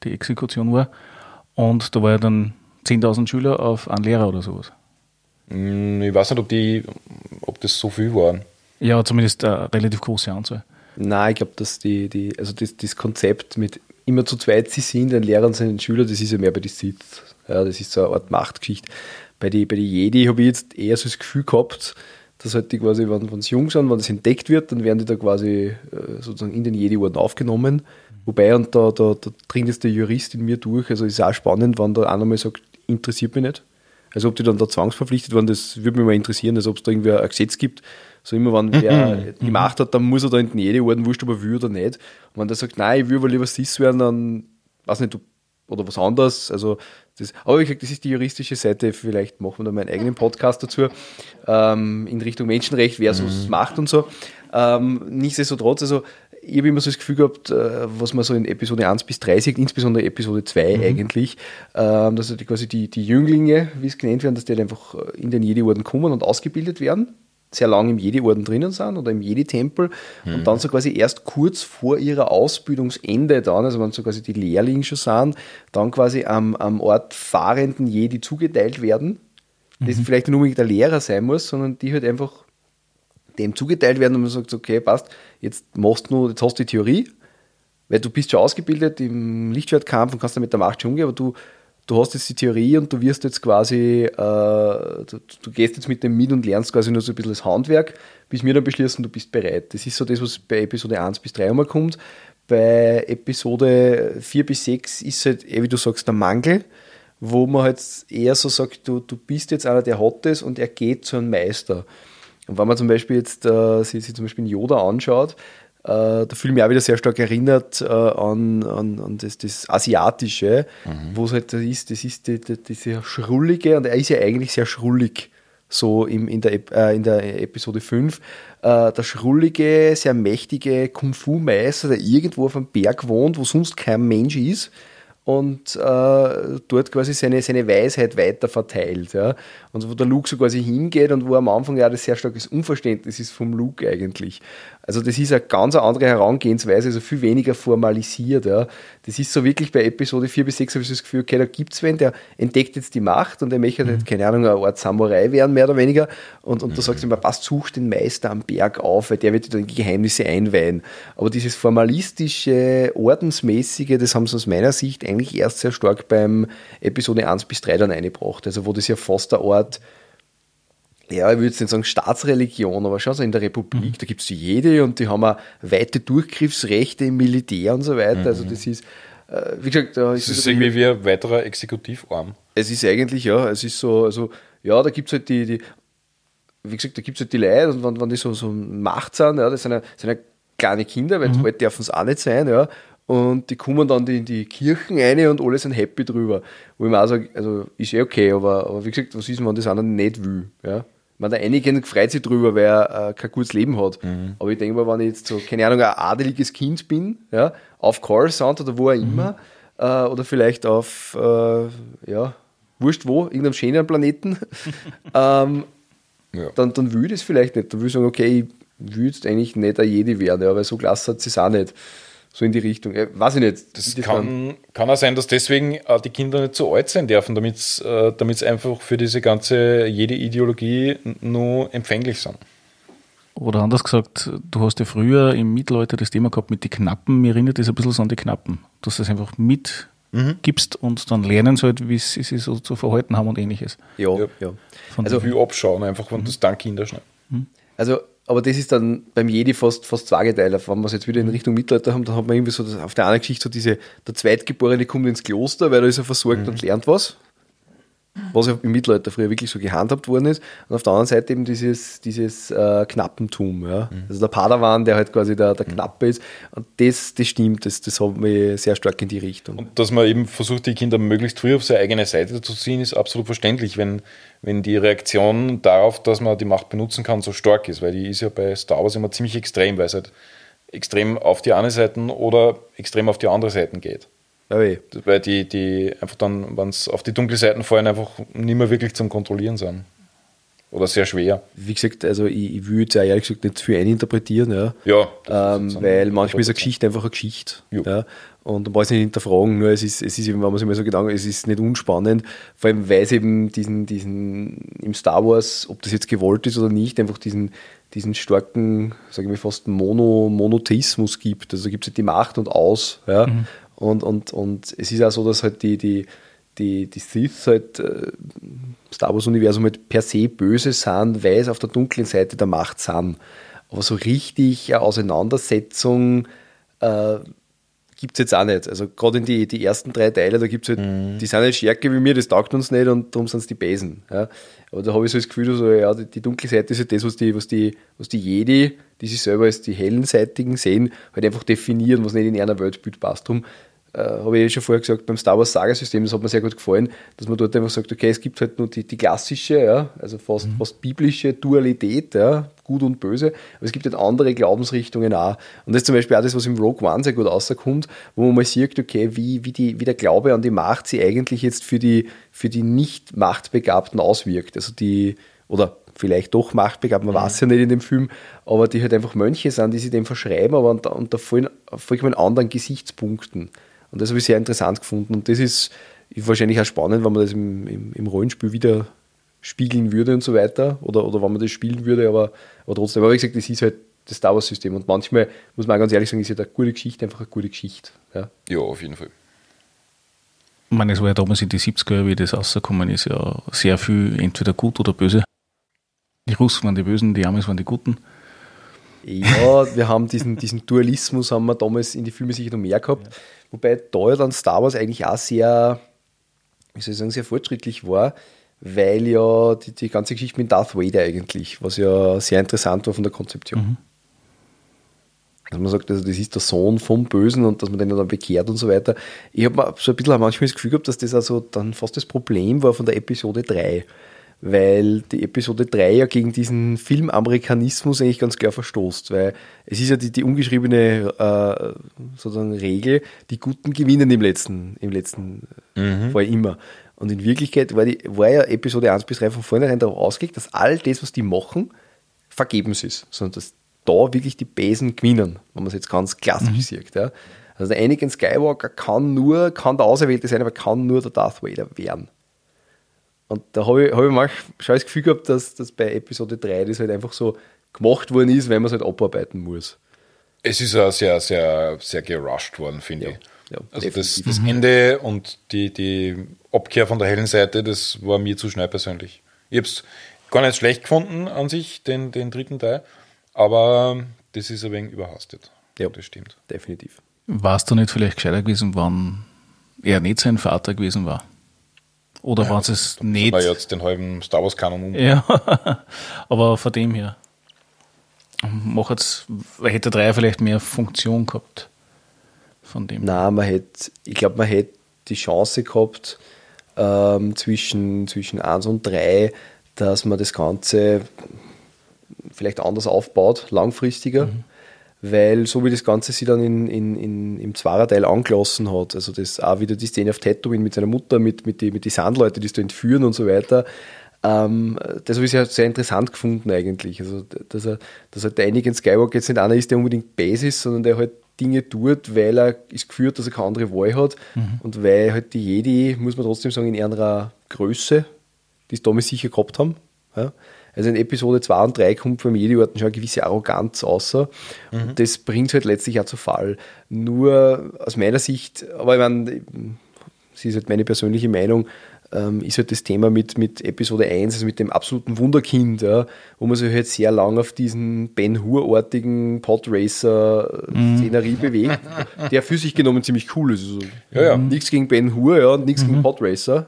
die Exekution war. Und da war ja dann 10.000 Schüler auf einen Lehrer oder sowas. Hm, ich weiß nicht, ob, die, ob das so viel waren. Ja, zumindest eine relativ große Anzahl. Nein, ich glaube, dass die, die, also das, das Konzept mit immer zu zweit sie sind, ein Lehrer und seinen Schüler, das ist ja mehr bei den Sith. Ja, das ist so eine Art Machtgeschichte. Bei den bei die Jedi habe ich jetzt eher so das Gefühl gehabt, dass halt die quasi, wenn, wenn sie jung sind, wenn das entdeckt wird, dann werden die da quasi äh, sozusagen in den Jedi-Orden aufgenommen. Wobei, und da, da, da dringt jetzt der Jurist in mir durch, also ist auch spannend, wenn da einer mal sagt, interessiert mich nicht. Also ob die dann da zwangsverpflichtet werden, das würde mich mal interessieren, als ob es da irgendwie ein Gesetz gibt. So immer, wenn wer mhm. die Macht hat, dann muss er da in den Jedi-Orden, wurscht, ob er will oder nicht. Und wenn der sagt, nein, ich will aber lieber Sis werden, dann weiß nicht, oder was anderes. Also das, aber ich das ist die juristische Seite. Vielleicht machen wir da meinen eigenen Podcast dazu ähm, in Richtung Menschenrecht versus mhm. Macht und so. Ähm, nichtsdestotrotz, also ich habe immer so das Gefühl gehabt, äh, was man so in Episode 1 bis 3 sieht, insbesondere Episode 2 mhm. eigentlich, ähm, dass die quasi die, die Jünglinge, wie es genannt werden, dass die halt einfach in den Jedi-Orden kommen und ausgebildet werden, sehr lange im Jedi-Orden drinnen sind oder im Jedi-Tempel mhm. und dann so quasi erst kurz vor ihrer Ausbildungsende dann, also wenn so quasi die Lehrlinge schon sind, dann quasi am, am Ort fahrenden Jedi zugeteilt werden, das mhm. vielleicht nicht unbedingt der Lehrer sein muss, sondern die halt einfach dem zugeteilt werden und man sagt, okay, passt, jetzt machst du, jetzt hast du die Theorie, weil du bist schon ausgebildet im Lichtschwertkampf und kannst damit der Macht schon umgehen, aber du, du hast jetzt die Theorie und du wirst jetzt quasi, äh, du, du, gehst jetzt mit dem mit und lernst quasi nur so ein bisschen das Handwerk, bis wir dann beschließen, du bist bereit. Das ist so das, was bei Episode 1 bis 3 einmal kommt. Bei Episode 4 bis 6 ist halt, eh wie du sagst, der Mangel, wo man halt eher so sagt, du, du bist jetzt einer, der hat das und er geht zu einem Meister. Und wenn man zum Beispiel jetzt äh, sich, sich zum Beispiel Yoda anschaut, äh, der Film ja auch wieder sehr stark erinnert äh, an, an, an das, das Asiatische, mhm. wo es halt das ist, das ist die, die, diese Schrullige, und er ist ja eigentlich sehr schrullig, so im, in, der, äh, in der Episode 5. Äh, der schrullige, sehr mächtige Kung-Fu-Meister, der irgendwo auf einem Berg wohnt, wo sonst kein Mensch ist und äh, dort quasi seine, seine Weisheit weiter verteilt. Ja? Und wo der Luke so quasi hingeht und wo am Anfang ja das sehr starkes Unverständnis ist vom Luke eigentlich. Also das ist eine ganz andere Herangehensweise, also viel weniger formalisiert. Ja. Das ist so wirklich bei Episode 4 bis 6 habe ich das Gefühl, okay, da gibt es wen, der entdeckt jetzt die Macht und der möchte halt, mhm. halt, keine Ahnung, eine Art Samurai werden, mehr oder weniger. Und, und mhm. da sagst du immer, was sucht den Meister am Berg auf, weil der wird dir dann die Geheimnisse einweihen. Aber dieses formalistische, ordensmäßige, das haben sie aus meiner Sicht eigentlich erst sehr stark beim Episode 1 bis 3 dann eingebracht. Also wo das ja fast eine Art ja, ich würde jetzt nicht sagen Staatsreligion, aber schon so in der Republik, mhm. da gibt es jede und die haben auch weite Durchgriffsrechte im Militär und so weiter. Also mhm. Also das ist, äh, wie gesagt, da ist es ist irgendwie wie ein weiterer Exekutivarm. Es ist eigentlich, ja, es ist so, also, ja, da gibt es halt die, die, wie gesagt, da gibt es halt die Leute und wenn, wenn die so, so Macht sind, ja, das sind ja, sind ja kleine Kinder, weil mhm. dürfen es auch nicht sein, ja, und die kommen dann in die Kirchen rein und alle sind happy drüber. Wo ich mir auch sage, also ist eh okay, aber, aber wie gesagt, was ist, wenn das andere nicht will, ja. Man, der einige freut sich drüber, weil er äh, kein gutes Leben hat. Mhm. Aber ich denke mal, wenn ich jetzt so, keine Ahnung, ein adeliges Kind bin, ja, auf Coruscant oder wo auch immer, mhm. äh, oder vielleicht auf, äh, ja, wurscht wo, irgendeinem schönen Planeten, <laughs> ähm, ja. dann, dann will ich das vielleicht nicht. Dann würde ich sagen, okay, ich will jetzt eigentlich nicht ein Jedi werden, ja, weil so klasse hat es auch nicht so in die Richtung. Äh, weiß ich nicht. Das, das kann, kann auch sein, dass deswegen äh, die Kinder nicht so alt sein dürfen, damit sie äh, einfach für diese ganze, jede Ideologie nur empfänglich sind. Oder anders gesagt, du hast ja früher im Mittelalter das Thema gehabt mit den Knappen. Mir erinnert das ein bisschen so an die Knappen. Dass du das einfach mitgibst mhm. und dann lernen sie halt, wie sie sich so zu verhalten haben und ähnliches. Ja, ja. ja. also viel abschauen, einfach wenn mhm. das dann Kinder schnell. Mhm. Also aber das ist dann beim Jedi fast, fast zweigeteilt. Wenn wir es jetzt wieder in Richtung Mittelalter haben, dann hat man irgendwie so auf der einen Geschichte so diese, der Zweitgeborene kommt ins Kloster, weil da ist er versorgt mhm. und lernt was was ja im Mittelalter früher wirklich so gehandhabt worden ist. Und auf der anderen Seite eben dieses, dieses äh, Knappentum. Ja? Mhm. Also der Padawan, der halt quasi der, der Knappe ist. Und das, das stimmt, das, das hat mich sehr stark in die Richtung. Und dass man eben versucht, die Kinder möglichst früh auf seine eigene Seite zu ziehen, ist absolut verständlich, wenn, wenn die Reaktion darauf, dass man die Macht benutzen kann, so stark ist. Weil die ist ja bei Star Wars immer ziemlich extrem, weil es halt extrem auf die eine Seite oder extrem auf die andere Seite geht. Ja, weh. Weil die, die einfach dann, wenn es auf die dunkle Seiten fallen, einfach nicht mehr wirklich zum Kontrollieren sind. Oder sehr schwer. Wie gesagt, also ich, ich würde ja ehrlich gesagt nicht viel eininterpretieren, ja. Ja. Ähm, weil manchmal ist eine Geschichte einfach eine Geschichte. Ja. Und da brauchst du nicht hinterfragen, nur es ist, es ist eben, wenn man sich mal so Gedanken es ist nicht unspannend, vor allem weil es eben diesen, diesen, im Star Wars, ob das jetzt gewollt ist oder nicht, einfach diesen, diesen starken, sagen wir fast Mono, Monotheismus gibt. Also da gibt es halt die Macht und aus, ja. Mhm. Und, und, und es ist auch so, dass halt die, die, die, die Sith halt äh, Star Wars-Universum halt per se böse sind, weil es auf der dunklen Seite der Macht sind. Aber so richtig eine Auseinandersetzung äh, gibt es jetzt auch nicht. Also gerade in die, die ersten drei Teile, da gibt es halt, mhm. die sind nicht stärker wie mir, das taugt uns nicht und darum sind es die Besen. Ja. Aber da habe ich so das Gefühl, so, ja, die, die, dunkle Seite ist halt das, was die, was die, was die Jedi, die sich selber als die hellen Seitigen sehen, halt einfach definieren, was nicht in einer Weltbild passt. Darum äh, habe ich eh schon vorher gesagt, beim Star Wars Saga-System, das hat mir sehr gut gefallen, dass man dort einfach sagt, okay, es gibt halt nur die, die klassische, ja, also fast, mhm. fast biblische Dualität, ja, gut und böse, aber es gibt halt andere Glaubensrichtungen auch. Und das ist zum Beispiel auch das, was im Rogue One sehr gut rauskommt, wo man mal sieht, okay, wie, wie, die, wie der Glaube an die Macht sie eigentlich jetzt für die, für die nicht Machtbegabten auswirkt. Also die, oder vielleicht doch machtbegabt, man mhm. weiß ja nicht in dem Film, aber die halt einfach Mönche sind, die sich dem verschreiben, aber unter, unter vollkommen anderen Gesichtspunkten. Und das habe ich sehr interessant gefunden. Und das ist wahrscheinlich auch spannend, wenn man das im, im, im Rollenspiel wieder spiegeln würde und so weiter. Oder, oder wenn man das spielen würde, aber, aber trotzdem. Aber wie gesagt, das ist halt das Star Wars-System. Und manchmal, muss man auch ganz ehrlich sagen, ist ja halt eine gute Geschichte einfach eine gute Geschichte. Ja, ja auf jeden Fall. Ich meine, es war ja damals in die 70er, wie das rausgekommen ist, ja sehr viel entweder gut oder böse. Die Russen waren die Bösen, die Amis waren die Guten. Ja, wir haben diesen, diesen Dualismus haben wir damals in die Filme sicher noch mehr gehabt. Ja. Wobei da ja dann Star Wars eigentlich auch sehr, wie soll ich sagen, sehr fortschrittlich war, weil ja die, die ganze Geschichte mit Darth Vader eigentlich, was ja sehr interessant war von der Konzeption. Mhm. dass man sagt, also das ist der Sohn vom Bösen und dass man den dann bekehrt und so weiter. Ich habe so ein bisschen manchmal das Gefühl gehabt, dass das also dann fast das Problem war von der Episode 3. Weil die Episode 3 ja gegen diesen Filmamerikanismus eigentlich ganz klar verstoßt. Weil es ist ja die, die ungeschriebene äh, sozusagen Regel, die Guten gewinnen im letzten, im letzten mhm. Fall immer. Und in Wirklichkeit war, die, war ja Episode 1 bis 3 von vornherein darauf ausgelegt, dass all das, was die machen, vergebens ist. Sondern dass da wirklich die Besen gewinnen, wenn man es jetzt ganz klassisch mhm. sieht. Ja. Also der Anakin Skywalker kann nur, kann der Auserwählte sein, aber kann nur der Darth Vader werden. Und da habe ich, hab ich manchmal schon das Gefühl gehabt, dass, dass bei Episode 3 das halt einfach so gemacht worden ist, wenn man es halt abarbeiten muss. Es ist ja sehr, sehr, sehr gerusht worden, finde ja, ich. Ja, also das, das Ende und die, die Abkehr von der hellen Seite, das war mir zu schnell persönlich. Ich habe es gar nicht schlecht gefunden an sich, den, den dritten Teil. Aber das ist ein wenig überhastet. Ja, das stimmt. Definitiv. Warst du nicht vielleicht gescheiter gewesen, wann er nicht sein Vater gewesen war? Oder ja, war es nicht? Wir jetzt den halben Star Wars Kanon um. Ja, <laughs> aber von dem her. Macht hätte der 3 vielleicht mehr Funktion gehabt. Von dem. Nein, man hätte, ich glaube, man hätte die Chance gehabt, ähm, zwischen, zwischen 1 und 3, dass man das Ganze vielleicht anders aufbaut, langfristiger. Mhm. Weil so wie das Ganze sich dann in, in, in, im Zwarer-Teil angelassen hat, also das auch wieder die Szene auf Tatooine mit seiner Mutter, mit, mit den mit die Sandleuten, die es da entführen und so weiter, ähm, das habe ich sehr, sehr interessant gefunden eigentlich. Also, dass er, dass er der Anakin Skywalker jetzt nicht einer ist, der unbedingt base ist, sondern der halt Dinge tut, weil er ist geführt, dass er keine andere Wahl hat mhm. und weil halt die Jedi, muss man trotzdem sagen, in ihrer Größe, die es damals sicher gehabt haben, ja, also in Episode 2 und 3 kommt von Jedi-Orten schon eine gewisse Arroganz außer. Mhm. Und das bringt halt letztlich auch zu Fall. Nur aus meiner Sicht, aber ich meine, das ist halt meine persönliche Meinung, ähm, ist halt das Thema mit, mit Episode 1, also mit dem absoluten Wunderkind, ja, wo man sich halt sehr lang auf diesen Ben Hur-artigen Podracer-Szenerie mhm. <laughs> bewegt, der für sich genommen ziemlich cool ist. Also, ja, ja. Nichts gegen Ben Hur, ja, und nichts mhm. gegen Podracer.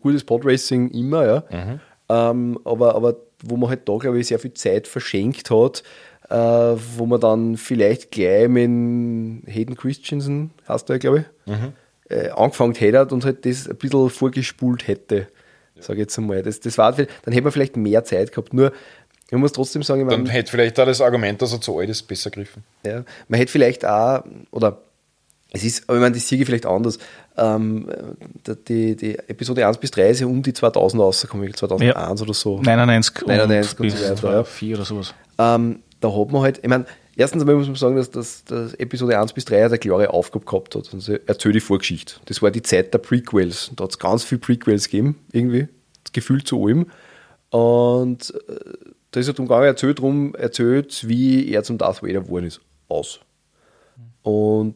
Gutes Podracing immer, ja. Mhm. Ähm, aber, aber wo man halt da, glaube ich, sehr viel Zeit verschenkt hat, äh, wo man dann vielleicht gleich mit Hayden Christensen, heißt der, glaube ich, mhm. äh, angefangen hätte und halt das ein bisschen vorgespult hätte, ja. sage ich jetzt einmal. Das, das war, dann hätte man vielleicht mehr Zeit gehabt. Nur, ich muss trotzdem sagen, ich dann meine, hätte vielleicht auch das Argument, dass er zu alt ist, besser griffen. Ja, man hätte vielleicht auch, oder es ist, aber ich meine, das sehe ich vielleicht anders. Ähm, die, die Episode 1 bis 3 ist ja um die 2000 rausgekommen, 2001 ja. oder so. 99, 99 und, und so weiter. Ja. 4 oder sowas. Ähm, da hat man halt, ich meine, erstens einmal muss man sagen, dass, dass, dass Episode 1 bis 3 eine klare Aufgabe gehabt hat. Also erzählt die Vorgeschichte. Das war die Zeit der Prequels. Da hat es ganz viele Prequels gegeben, irgendwie. Das Gefühl zu allem. Und äh, da ist es darum gegangen, erzählt, drum, erzählt, wie er zum Darth Vader geworden ist. Aus. Und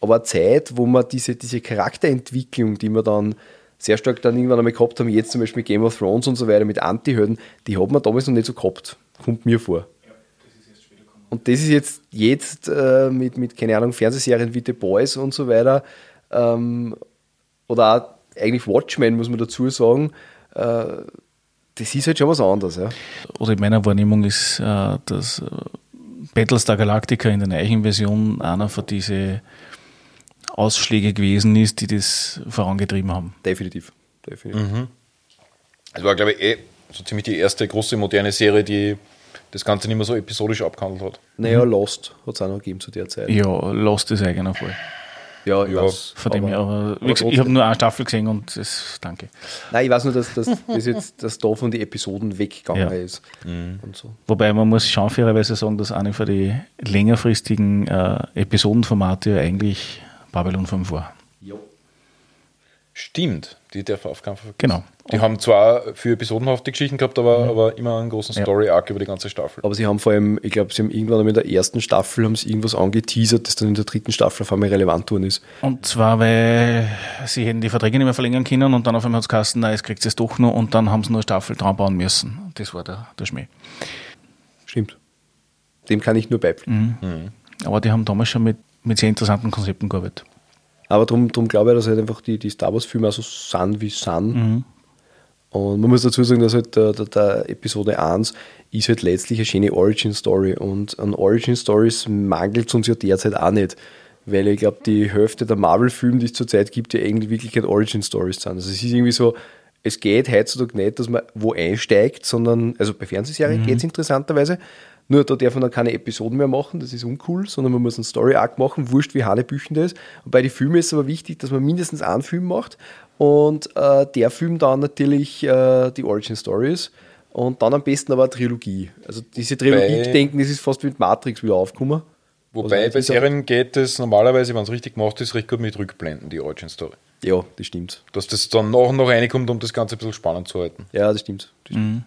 aber eine Zeit, wo man diese, diese Charakterentwicklung, die man dann sehr stark dann irgendwann einmal gehabt haben, jetzt zum Beispiel Game of Thrones und so weiter mit Anti-Helden, die hat man damals noch nicht so gehabt. Kommt mir vor. Und das ist jetzt, jetzt äh, mit, mit, keine Ahnung, Fernsehserien wie The Boys und so weiter, ähm, oder auch eigentlich Watchmen, muss man dazu sagen, äh, das ist halt schon was anderes. Ja. Oder in meiner Wahrnehmung ist, äh, dass äh, Battlestar Galactica in der neuen Version einer von diesen Ausschläge gewesen ist, die das vorangetrieben haben. Definitiv. Definitiv. Mhm. Es war, glaube ich, eh so ziemlich die erste große moderne Serie, die das Ganze nicht mehr so episodisch abgehandelt hat. Naja, mhm. Lost hat es auch noch gegeben zu der Zeit. Ja, Lost ist eigener Fall. Ja, ich ja, weiß. Von dem her, aber, aber ich habe nur eine Staffel gesehen und das, danke. Nein, ich weiß nur, dass, dass das jetzt dass da von den Episoden weggegangen ja. ist. Mhm. So. Wobei man muss schon fairerweise sagen, dass eine von den längerfristigen äh, Episodenformate eigentlich Babylon 5 war. Jo. Stimmt, die darf auf keinen Genau. Die haben zwar für episodenhafte Geschichten gehabt, aber, mhm. aber immer einen großen Story-Arc über die ganze Staffel. Aber sie haben vor allem, ich glaube, sie haben irgendwann in der ersten Staffel haben sie irgendwas angeteasert, das dann in der dritten Staffel auf einmal relevant geworden ist. Und zwar, weil sie hätten die Verträge nicht mehr verlängern können und dann auf einmal hat es geheißen, nein, es kriegt es doch noch und dann haben sie nur eine Staffel dran bauen müssen. Das war der, der Schmäh. Stimmt. Dem kann ich nur beipflichten. Mhm. Mhm. Aber die haben damals schon mit mit sehr interessanten Konzepten gearbeitet. Aber darum drum glaube ich, dass halt einfach die, die Star Wars-Filme so sind, wie sind. Mhm. Und man muss dazu sagen, dass halt der, der, der Episode 1 ist halt letztlich eine schöne Origin-Story. Und an Origin-Stories mangelt es uns ja derzeit auch nicht. Weil ich glaube, die Hälfte der Marvel-Filme, die es zurzeit gibt, ja eigentlich wirklich keine Origin-Stories sind. Also es ist irgendwie so, es geht heutzutage nicht, dass man wo einsteigt, sondern, also bei Fernsehserien mhm. geht es interessanterweise, nur da darf man dann keine Episoden mehr machen, das ist uncool, sondern man muss einen Story-Arc machen, wurscht wie Hanebüchen das ist. Und bei den Filmen ist es aber wichtig, dass man mindestens einen Film macht und äh, der Film dann natürlich äh, die Origin-Story ist. Und dann am besten aber eine Trilogie. Also diese Trilogie-Denken, das ist fast wie mit Matrix wieder aufgekommen. Wobei also bei Serien geht es normalerweise, wenn es richtig gemacht ist, recht gut mit Rückblenden, die Origin Story. Ja, das stimmt. Dass das dann noch und noch reinkommt, um das Ganze ein bisschen spannend zu halten. Ja, das stimmt. Das stimmt. Mhm.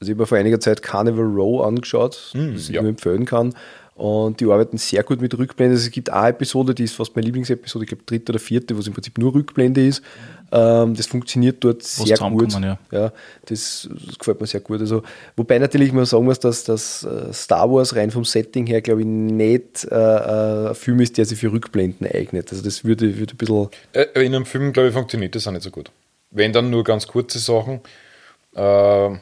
Also ich habe mir vor einiger Zeit Carnival Row angeschaut, das ich ja. nur empfehlen kann. Und die arbeiten sehr gut mit Rückblende. Also es gibt eine Episode, die ist fast meine Lieblingsepisode, ich glaube dritte oder vierte, wo es im Prinzip nur Rückblende ist. Ähm, das funktioniert dort Was sehr gut. Ja. ja das, das, gefällt mir sehr gut. Also, wobei natürlich man sagen muss, dass das äh, Star Wars rein vom Setting her, glaube ich, nicht äh, äh, ein Film ist, der sich für Rückblenden eignet. Also das würde, würde ein bisschen. Äh, in einem Film, glaube ich, funktioniert das auch nicht so gut. Wenn dann nur ganz kurze Sachen. Äh,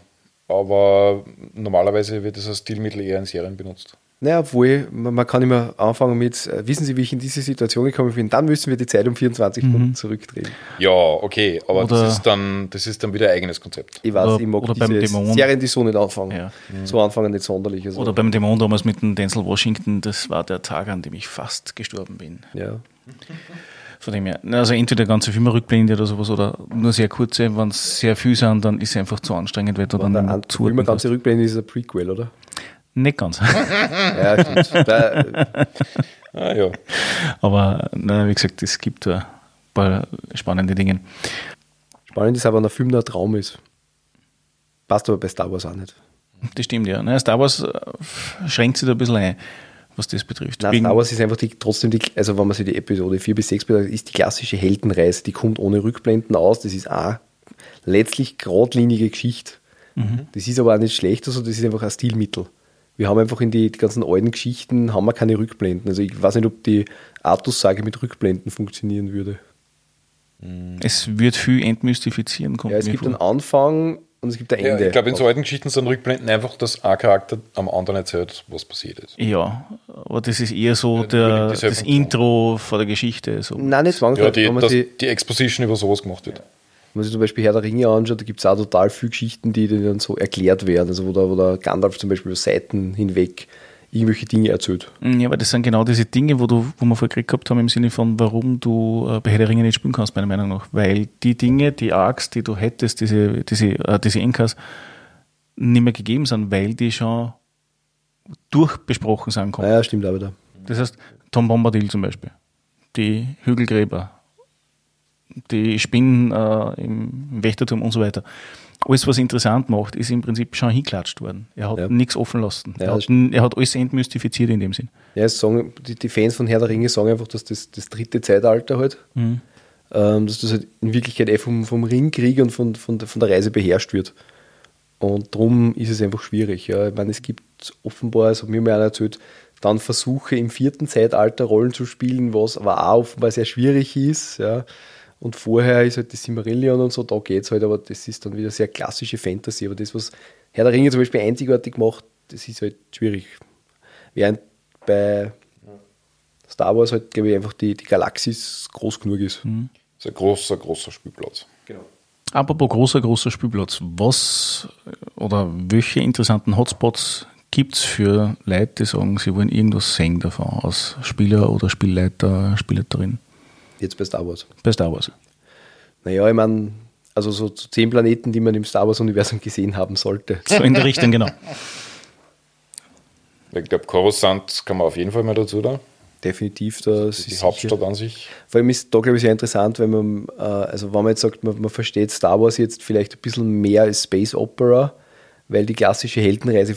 aber normalerweise wird das als Stilmittel eher in Serien benutzt. Naja, obwohl, man, kann immer anfangen mit, äh, wissen Sie, wie ich in diese Situation gekommen bin, dann müssen wir die Zeit um 24 mhm. Stunden zurückdrehen. Ja, okay, aber das ist, dann, das ist dann wieder ein eigenes Konzept. Ich weiß, oder, ich mag oder diese beim Dämon. Serien, die so nicht anfangen. Ja. Mhm. So anfangen nicht sonderlich. Also. Oder beim Dämon damals mit dem Denzel Washington, das war der Tag, an dem ich fast gestorben bin. Ja. Von dem her, also entweder ganze Filme rückblende oder sowas oder nur sehr kurze, wenn es sehr viel sind, dann ist es einfach zu anstrengend, weil du dann der zu Film ganze Rückblende ist ein Prequel, oder? Nicht ganz. <laughs> ja, stimmt. ah, ja. Aber na, wie gesagt, es gibt ein paar spannende Dinge. Spannend ist aber, wenn ein Film nur ein Traum ist. Passt aber bei Star Wars auch nicht. Das stimmt, ja. Star Wars äh, schränkt sich da ein bisschen ein, was das betrifft. Nein, Star Wars ist einfach die, trotzdem, die, also wenn man sich die Episode 4 bis 6 betrachtet, ist die klassische Heldenreise, die kommt ohne Rückblenden aus. Das ist auch letztlich geradlinige Geschichte. Mhm. Das ist aber auch nicht schlecht, also das ist einfach ein Stilmittel wir haben einfach in die, die, ganzen alten Geschichten haben wir keine Rückblenden. Also ich weiß nicht, ob die Artus-Sage mit Rückblenden funktionieren würde. Es wird viel entmystifizieren. Kommt ja, es gibt vor. einen Anfang und es gibt ein Ende. Ja, ich glaube, in so alten Geschichten sind Rückblenden einfach, dass ein Charakter am anderen erzählt, was passiert ist. Ja, aber das ist eher so ja, der, das Intro vor der Geschichte. So. Nein, nicht zwangsläufig. Ja, die, dass die Exposition über sowas gemacht wird. Wenn man sich zum Beispiel Herr der Ringe anschaut, da gibt es auch total viele Geschichten, die dann so erklärt werden. Also wo der, wo der Gandalf zum Beispiel über Seiten hinweg irgendwelche Dinge erzählt. Mm, ja, aber das sind genau diese Dinge, wo, du, wo wir vorher gehabt haben, im Sinne von, warum du äh, bei Herr der Ringe nicht spielen kannst, meiner Meinung nach. Weil die Dinge, die Arcs, die du hättest, diese, diese, äh, diese Enkas, nicht mehr gegeben sind, weil die schon durchbesprochen sind. Ja, stimmt aber da. Das heißt, Tom Bombadil zum Beispiel, die Hügelgräber, die Spinnen äh, im Wächterturm und so weiter. Alles, was interessant macht, ist im Prinzip schon hinklatscht worden. Er hat ja. nichts offen lassen. Ja, er, hat, er, hat, alles entmystifiziert in dem Sinn. Ja, sagen, die, die, Fans von Herr der Ringe sagen einfach, dass das das dritte Zeitalter halt, mhm. ähm, dass das halt in Wirklichkeit eh vom, vom Ringkrieg und von, von, von der Reise beherrscht wird. Und darum ist es einfach schwierig. Ja. Ich meine, es gibt offenbar, hat mir mal einer erzählt, dann Versuche im vierten Zeitalter Rollen zu spielen, was aber auch offenbar sehr schwierig ist. Ja. Und vorher ist halt das Silmarillion und so, da geht es halt, aber das ist dann wieder sehr klassische Fantasy. Aber das, was Herr der Ringe zum Beispiel einzigartig macht, das ist halt schwierig. Während bei Star Wars halt, glaube ich, einfach die, die Galaxis groß genug ist. Mhm. Das ist ein großer, großer Spielplatz. Genau. Apropos großer, großer Spielplatz, was oder welche interessanten Hotspots gibt es für Leute, die sagen, sie wollen irgendwas sehen davon, als Spieler oder Spielleiter, Spielleiterin? Jetzt bei Star Wars. Bei Star Wars. Naja, ich meine, also so zehn Planeten, die man im Star Wars-Universum gesehen haben sollte. So in der Richtung, genau. Ich glaube, Coruscant kann man auf jeden Fall mal dazu da. Definitiv. Das die Hauptstadt sicher. an sich. Vor allem ist da, glaube ich, sehr interessant, wenn man, äh, also wenn man jetzt sagt, man, man versteht Star Wars jetzt vielleicht ein bisschen mehr als Space Opera, weil die klassische Heldenreise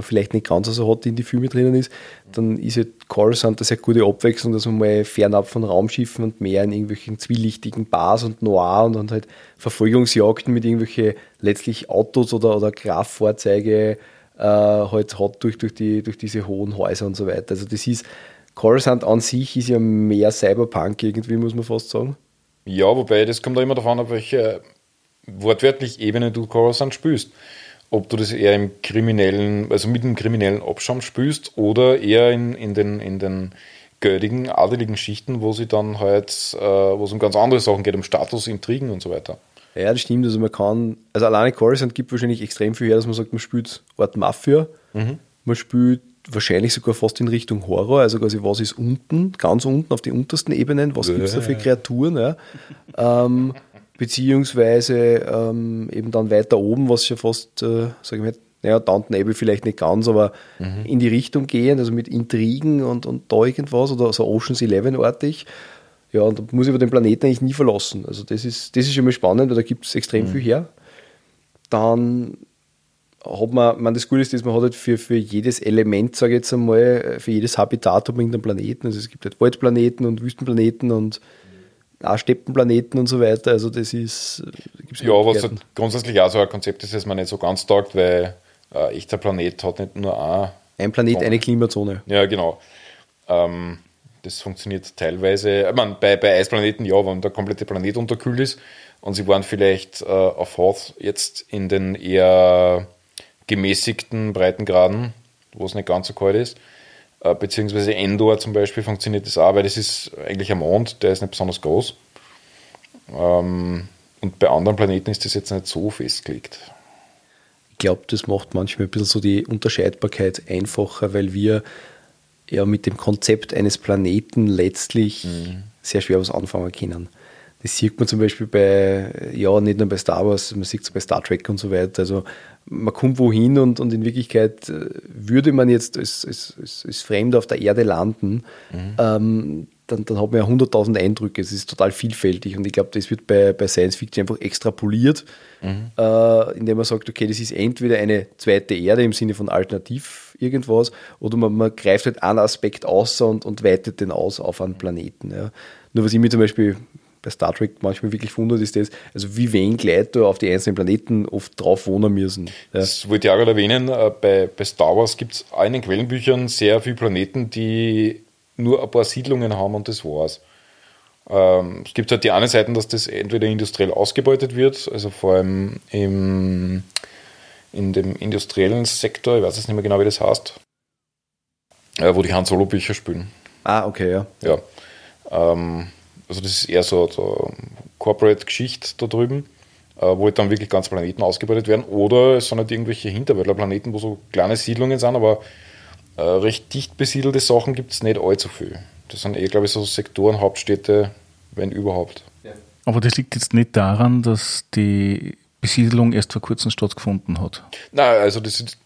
vielleicht nicht ganz so hot in die Filme drinnen ist, dann ist halt Coruscant eine sehr gute Abwechslung, dass man mal fernab von Raumschiffen und mehr in irgendwelchen zwielichtigen Bars und Noir und dann halt Verfolgungsjagden mit irgendwelchen letztlich Autos oder, oder Kraftfahrzeuge äh, halt hat durch, durch, die, durch diese hohen Häuser und so weiter. Also das ist, Coruscant an sich ist ja mehr Cyberpunk irgendwie, muss man fast sagen. Ja, wobei das kommt auch immer davon ab, welche wortwörtlich Ebene du Coruscant spielst. Ob du das eher im kriminellen, also mit dem kriminellen Abschaum spielst oder eher in, in den, in den göttigen, adeligen Schichten, wo sie dann halt, äh, wo es um ganz andere Sachen geht, um Status, Intrigen und so weiter. Ja, das stimmt. Also man kann, also alleine Coruscant gibt wahrscheinlich extrem viel her, dass man sagt, man spielt Art Mafia, mhm. man spielt wahrscheinlich sogar fast in Richtung Horror, also quasi was ist unten, ganz unten auf den untersten Ebenen, was gibt es da für Kreaturen, ja? ähm, beziehungsweise ähm, eben dann weiter oben, was ja fast, äh, sage ich mal, naja, Downton Abbey vielleicht nicht ganz, aber mhm. in die Richtung gehen, also mit Intrigen und, und da irgendwas oder so Oceans 11-artig. Ja, und da muss ich aber den Planeten eigentlich nie verlassen. Also das ist, das ist schon mal spannend, weil da gibt es extrem mhm. viel her. Dann hat man, man das Gute ist, dass man hat halt für, für jedes Element, sage ich jetzt einmal, für jedes Habitat hat man irgendeinen Planeten. Also es gibt halt Waldplaneten und Wüstenplaneten und Steppenplaneten und so weiter. Also das ist. Ja, was halt grundsätzlich auch so ein Konzept ist, das man nicht so ganz taugt, weil ein echter Planet hat nicht nur ein. Ein Planet, eine Klimazone. Ja, genau. Ähm, das funktioniert teilweise. Ich meine, bei, bei Eisplaneten ja, wenn der komplette Planet unterkühlt ist und sie waren vielleicht äh, auf Hoth jetzt in den eher gemäßigten Breitengraden, wo es nicht ganz so kalt ist. Äh, beziehungsweise Endor zum Beispiel funktioniert das auch, weil das ist eigentlich ein Mond, der ist nicht besonders groß. Ähm, und bei anderen Planeten ist das jetzt nicht so festgelegt. Ich glaube, das macht manchmal ein bisschen so die Unterscheidbarkeit einfacher, weil wir ja mit dem Konzept eines Planeten letztlich mhm. sehr schwer was anfangen können. Das sieht man zum Beispiel bei, ja, nicht nur bei Star Wars, man sieht es bei Star Trek und so weiter. Also man kommt wohin und, und in Wirklichkeit äh, würde man jetzt als, als, als, als Fremder auf der Erde landen, mhm. ähm, dann, dann hat man ja 100.000 Eindrücke. Es ist total vielfältig und ich glaube, das wird bei, bei Science Fiction einfach extrapoliert, mhm. äh, indem man sagt, okay, das ist entweder eine zweite Erde im Sinne von alternativ irgendwas oder man, man greift halt einen Aspekt aus und, und weitet den aus auf einen Planeten. Ja. Nur was ich mir zum Beispiel bei Star Trek manchmal wirklich wundert, ist das, also wie wenig Leute auf die einzelnen Planeten oft drauf wohnen müssen. Ja. Das wollte ich auch gerade erwähnen, äh, bei, bei Star Wars gibt es in den Quellenbüchern sehr viele Planeten, die nur ein paar Siedlungen haben und das war's. Ähm, es gibt halt die eine Seite, dass das entweder industriell ausgebeutet wird, also vor allem im, in dem industriellen Sektor, ich weiß jetzt nicht mehr genau, wie das heißt, äh, wo die Han Solo-Bücher spielen. Ah, okay, ja. Ja. Ähm, also das ist eher so, so Corporate-Geschichte da drüben, äh, wo halt dann wirklich ganze Planeten ausgebeutet werden. Oder es sind halt irgendwelche Hinterwäldlerplaneten, wo so kleine Siedlungen sind, aber äh, recht dicht besiedelte Sachen gibt es nicht allzu viel. Das sind eher, glaube ich, so Sektoren, Hauptstädte, wenn überhaupt. Aber das liegt jetzt nicht daran, dass die Besiedelung erst vor kurzem stattgefunden hat. Nein, also das ist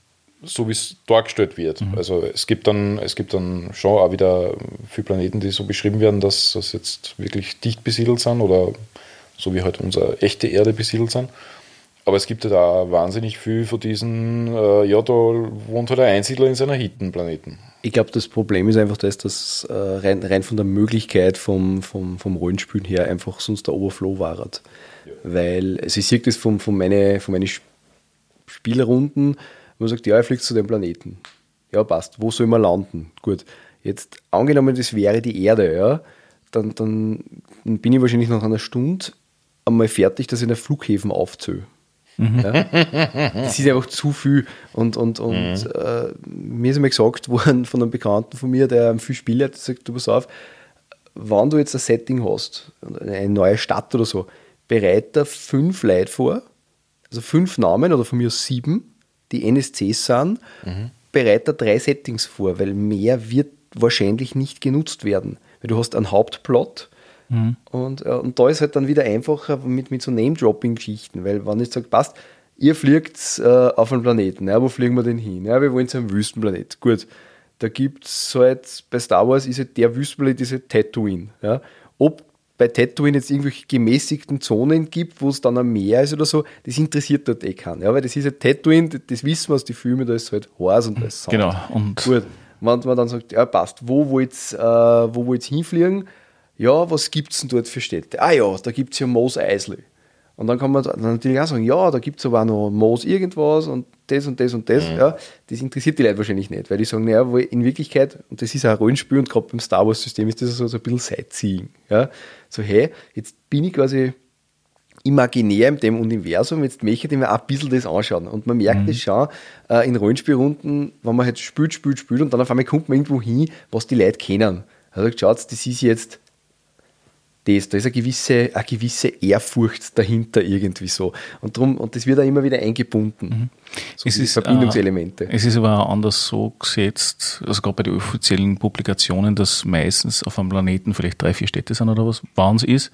so wie es dargestellt wird. Mhm. Also es gibt dann, es gibt dann schon auch wieder viele Planeten, die so beschrieben werden, dass das jetzt wirklich dicht besiedelt sind oder so wie halt unsere echte Erde besiedelt sind. Aber es gibt ja da wahnsinnig viel von diesen, äh, ja, da wohnt halt ein Einsiedler in seiner Hittenplaneten. Ich glaube, das Problem ist einfach das, dass äh, rein, rein von der Möglichkeit vom, vom, vom Rollenspielen her einfach sonst der Overflow war. Ja. Weil also ich sehe das von, von meinen von meine Spielrunden, man sagt, ja, er fliegt zu dem Planeten. Ja, passt. Wo soll man landen? Gut. Jetzt angenommen, das wäre die Erde, ja, dann, dann bin ich wahrscheinlich nach einer Stunde einmal fertig, dass ich den Flughäfen aufzähle. Mhm. Ja? Das ist einfach zu viel. Und, und, und mhm. äh, mir ist einmal gesagt worden von einem Bekannten von mir, der viel Spiel hat, sagt, du pass auf, wenn du jetzt ein Setting hast, eine neue Stadt oder so, bereite fünf Leute vor, also fünf Namen oder von mir sieben, die NSCs sind, mhm. bereite drei Settings vor, weil mehr wird wahrscheinlich nicht genutzt werden. Weil du hast einen Hauptplot mhm. und, äh, und da ist halt dann wieder einfacher mit, mit so Name-Dropping-Geschichten, weil wenn ich sage, passt, ihr fliegt äh, auf einen Planeten, ja, wo fliegen wir denn hin? Ja, wir wollen zu einem Wüstenplanet. Gut, da gibt es halt, bei Star Wars ist halt der Wüstenplanet, diese Tatooine. Ja. Ob bei Tatooine jetzt irgendwelche gemäßigten Zonen gibt, wo es dann ein Meer ist oder so, das interessiert dort eh keinen. Ja, weil das ist halt Tatooine, das wissen wir aus den Filmen, da ist halt Horse und da ist Sound. Genau. Und Gut, wenn man dann sagt, ja passt, wo wollt's, äh, wo wollt's hinfliegen? Ja, was gibt es denn dort für Städte? Ah ja, da gibt es ja Mos Eisley. Und dann kann man dann natürlich auch sagen, ja, da gibt es aber noch Moos irgendwas und das und das und das. Mhm. Ja, das interessiert die Leute wahrscheinlich nicht, weil die sagen, naja, in Wirklichkeit, und das ist auch ein Rollenspiel und gerade beim Star Wars-System ist das so, so ein bisschen Sightseeing. Ja? So, hey, jetzt bin ich quasi imaginär in dem Universum, jetzt möchte ich mir auch ein bisschen das anschauen. Und man merkt es schon äh, in Rollenspielrunden, wenn man halt spielt, spielt, spielt und dann auf einmal kommt man irgendwo hin, was die Leute kennen. Also schaut, das ist jetzt das, da ist eine gewisse, eine gewisse Ehrfurcht dahinter irgendwie so. Und, drum, und das wird auch immer wieder eingebunden. Mhm. So es ist, Verbindungselemente. Äh, es ist aber auch anders so gesetzt, also gerade bei den offiziellen Publikationen, dass meistens auf einem Planeten vielleicht drei, vier Städte sind oder was, wann es ist.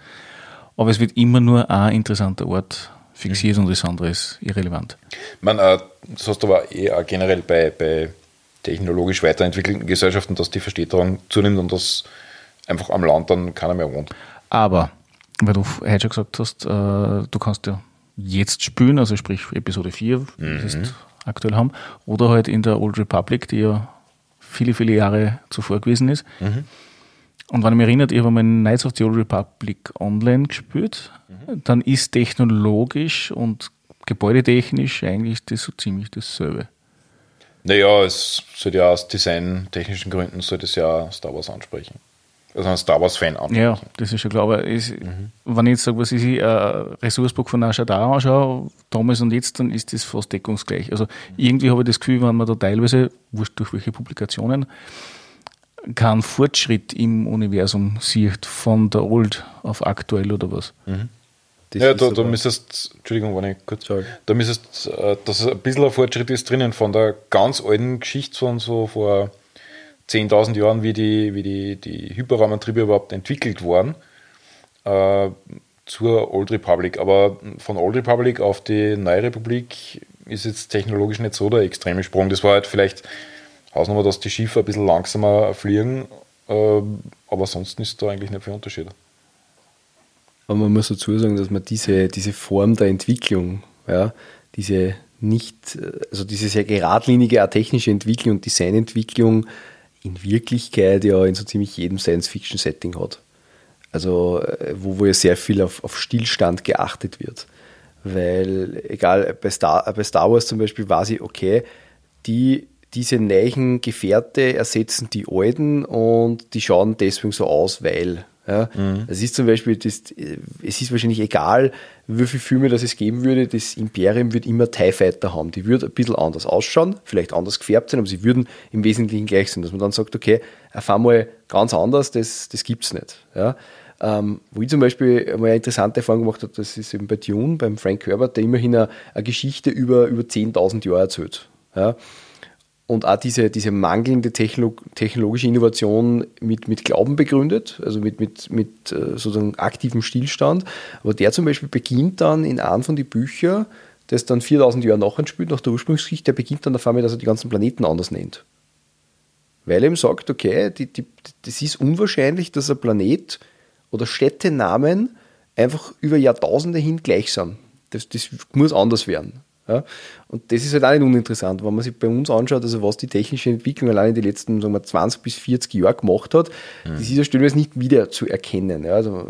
Aber es wird immer nur ein interessanter Ort fixiert mhm. und das andere ist irrelevant. Man, äh, das hast du aber eh auch generell bei, bei technologisch weiterentwickelten Gesellschaften, dass die Verstädterung zunimmt und dass einfach am Land dann keiner mehr wohnt. Aber, weil du heute schon gesagt hast, äh, du kannst ja jetzt spielen, also sprich Episode 4, mhm. das ist aktuell haben, oder halt in der Old Republic, die ja viele, viele Jahre zuvor gewesen ist. Mhm. Und wenn ich mich erinnere, ich habe mal Knights of the Old Republic online gespielt, mhm. dann ist technologisch und gebäudetechnisch eigentlich das so ziemlich dasselbe. Naja, es sollte ja aus designtechnischen Gründen sollte es ja Star Wars ansprechen. Also ein Star Wars-Fan ansprechen. Ja, das ist schon klar. Aber ist, mhm. wenn ich jetzt sage, was ich ein äh, Ressourcebook von Ashadar anschaue, damals und jetzt, dann ist das fast deckungsgleich. Also irgendwie habe ich das Gefühl, wenn man da teilweise, wurscht durch welche Publikationen, keinen Fortschritt im Universum sieht, von der Old auf aktuell oder was. Mhm. ja, da, da müsstest, Entschuldigung, wenn ich kurz, Sorry. da müsstest, äh, dass ein bisschen ein Fortschritt ist drinnen von der ganz alten Geschichte von so vor 10.000 Jahren, wie die, wie die, die Hyperraumantriebe überhaupt entwickelt wurden, äh, zur Old Republic. Aber von Old Republic auf die Neue Republik ist jetzt technologisch nicht so der extreme Sprung. Das war halt vielleicht Hausnummer, dass die Schiffe ein bisschen langsamer fliegen, äh, aber sonst ist da eigentlich nicht viel Unterschied. Aber man muss dazu sagen, dass man diese, diese Form der Entwicklung, ja, diese nicht, also diese sehr geradlinige technische Entwicklung und Designentwicklung in Wirklichkeit ja in so ziemlich jedem Science-Fiction-Setting hat. Also, äh, wo, wo ja sehr viel auf, auf Stillstand geachtet wird. Weil, egal, bei Star, bei Star Wars zum Beispiel war sie, okay, die, diese neuen Gefährte ersetzen die alten und die schauen deswegen so aus, weil. Ja. Mhm. Es ist zum Beispiel, das, es ist wahrscheinlich egal, wie viele Filme das es geben würde, das Imperium wird immer TIE Fighter haben. Die würden ein bisschen anders ausschauen, vielleicht anders gefärbt sein, aber sie würden im Wesentlichen gleich sein. Dass man dann sagt, okay, erfahren mal ganz anders, das, das gibt es nicht. Ja. Ähm, wo ich zum Beispiel mal eine interessante Erfahrung gemacht habe, das ist eben bei Dune, beim Frank Herbert, der immerhin eine, eine Geschichte über, über 10.000 Jahre erzählt. Ja und auch diese, diese mangelnde Technolog technologische Innovation mit, mit Glauben begründet, also mit, mit, mit äh, sozusagen aktivem Stillstand. Aber der zum Beispiel beginnt dann in einem von den Büchern, das dann 4000 Jahre nachher spielt, nach der Ursprungsgeschichte, der beginnt dann auf einmal, dass er die ganzen Planeten anders nennt. Weil er ihm sagt, okay, die, die, das ist unwahrscheinlich, dass ein Planet oder Städtenamen einfach über Jahrtausende hin gleich sind. Das, das muss anders werden. Ja? Und das ist halt auch nicht uninteressant, wenn man sich bei uns anschaut, also was die technische Entwicklung allein in den letzten sagen wir, 20 bis 40 Jahren gemacht hat, mhm. das ist ja stellenweise nicht wieder zu erkennen. Ja? Also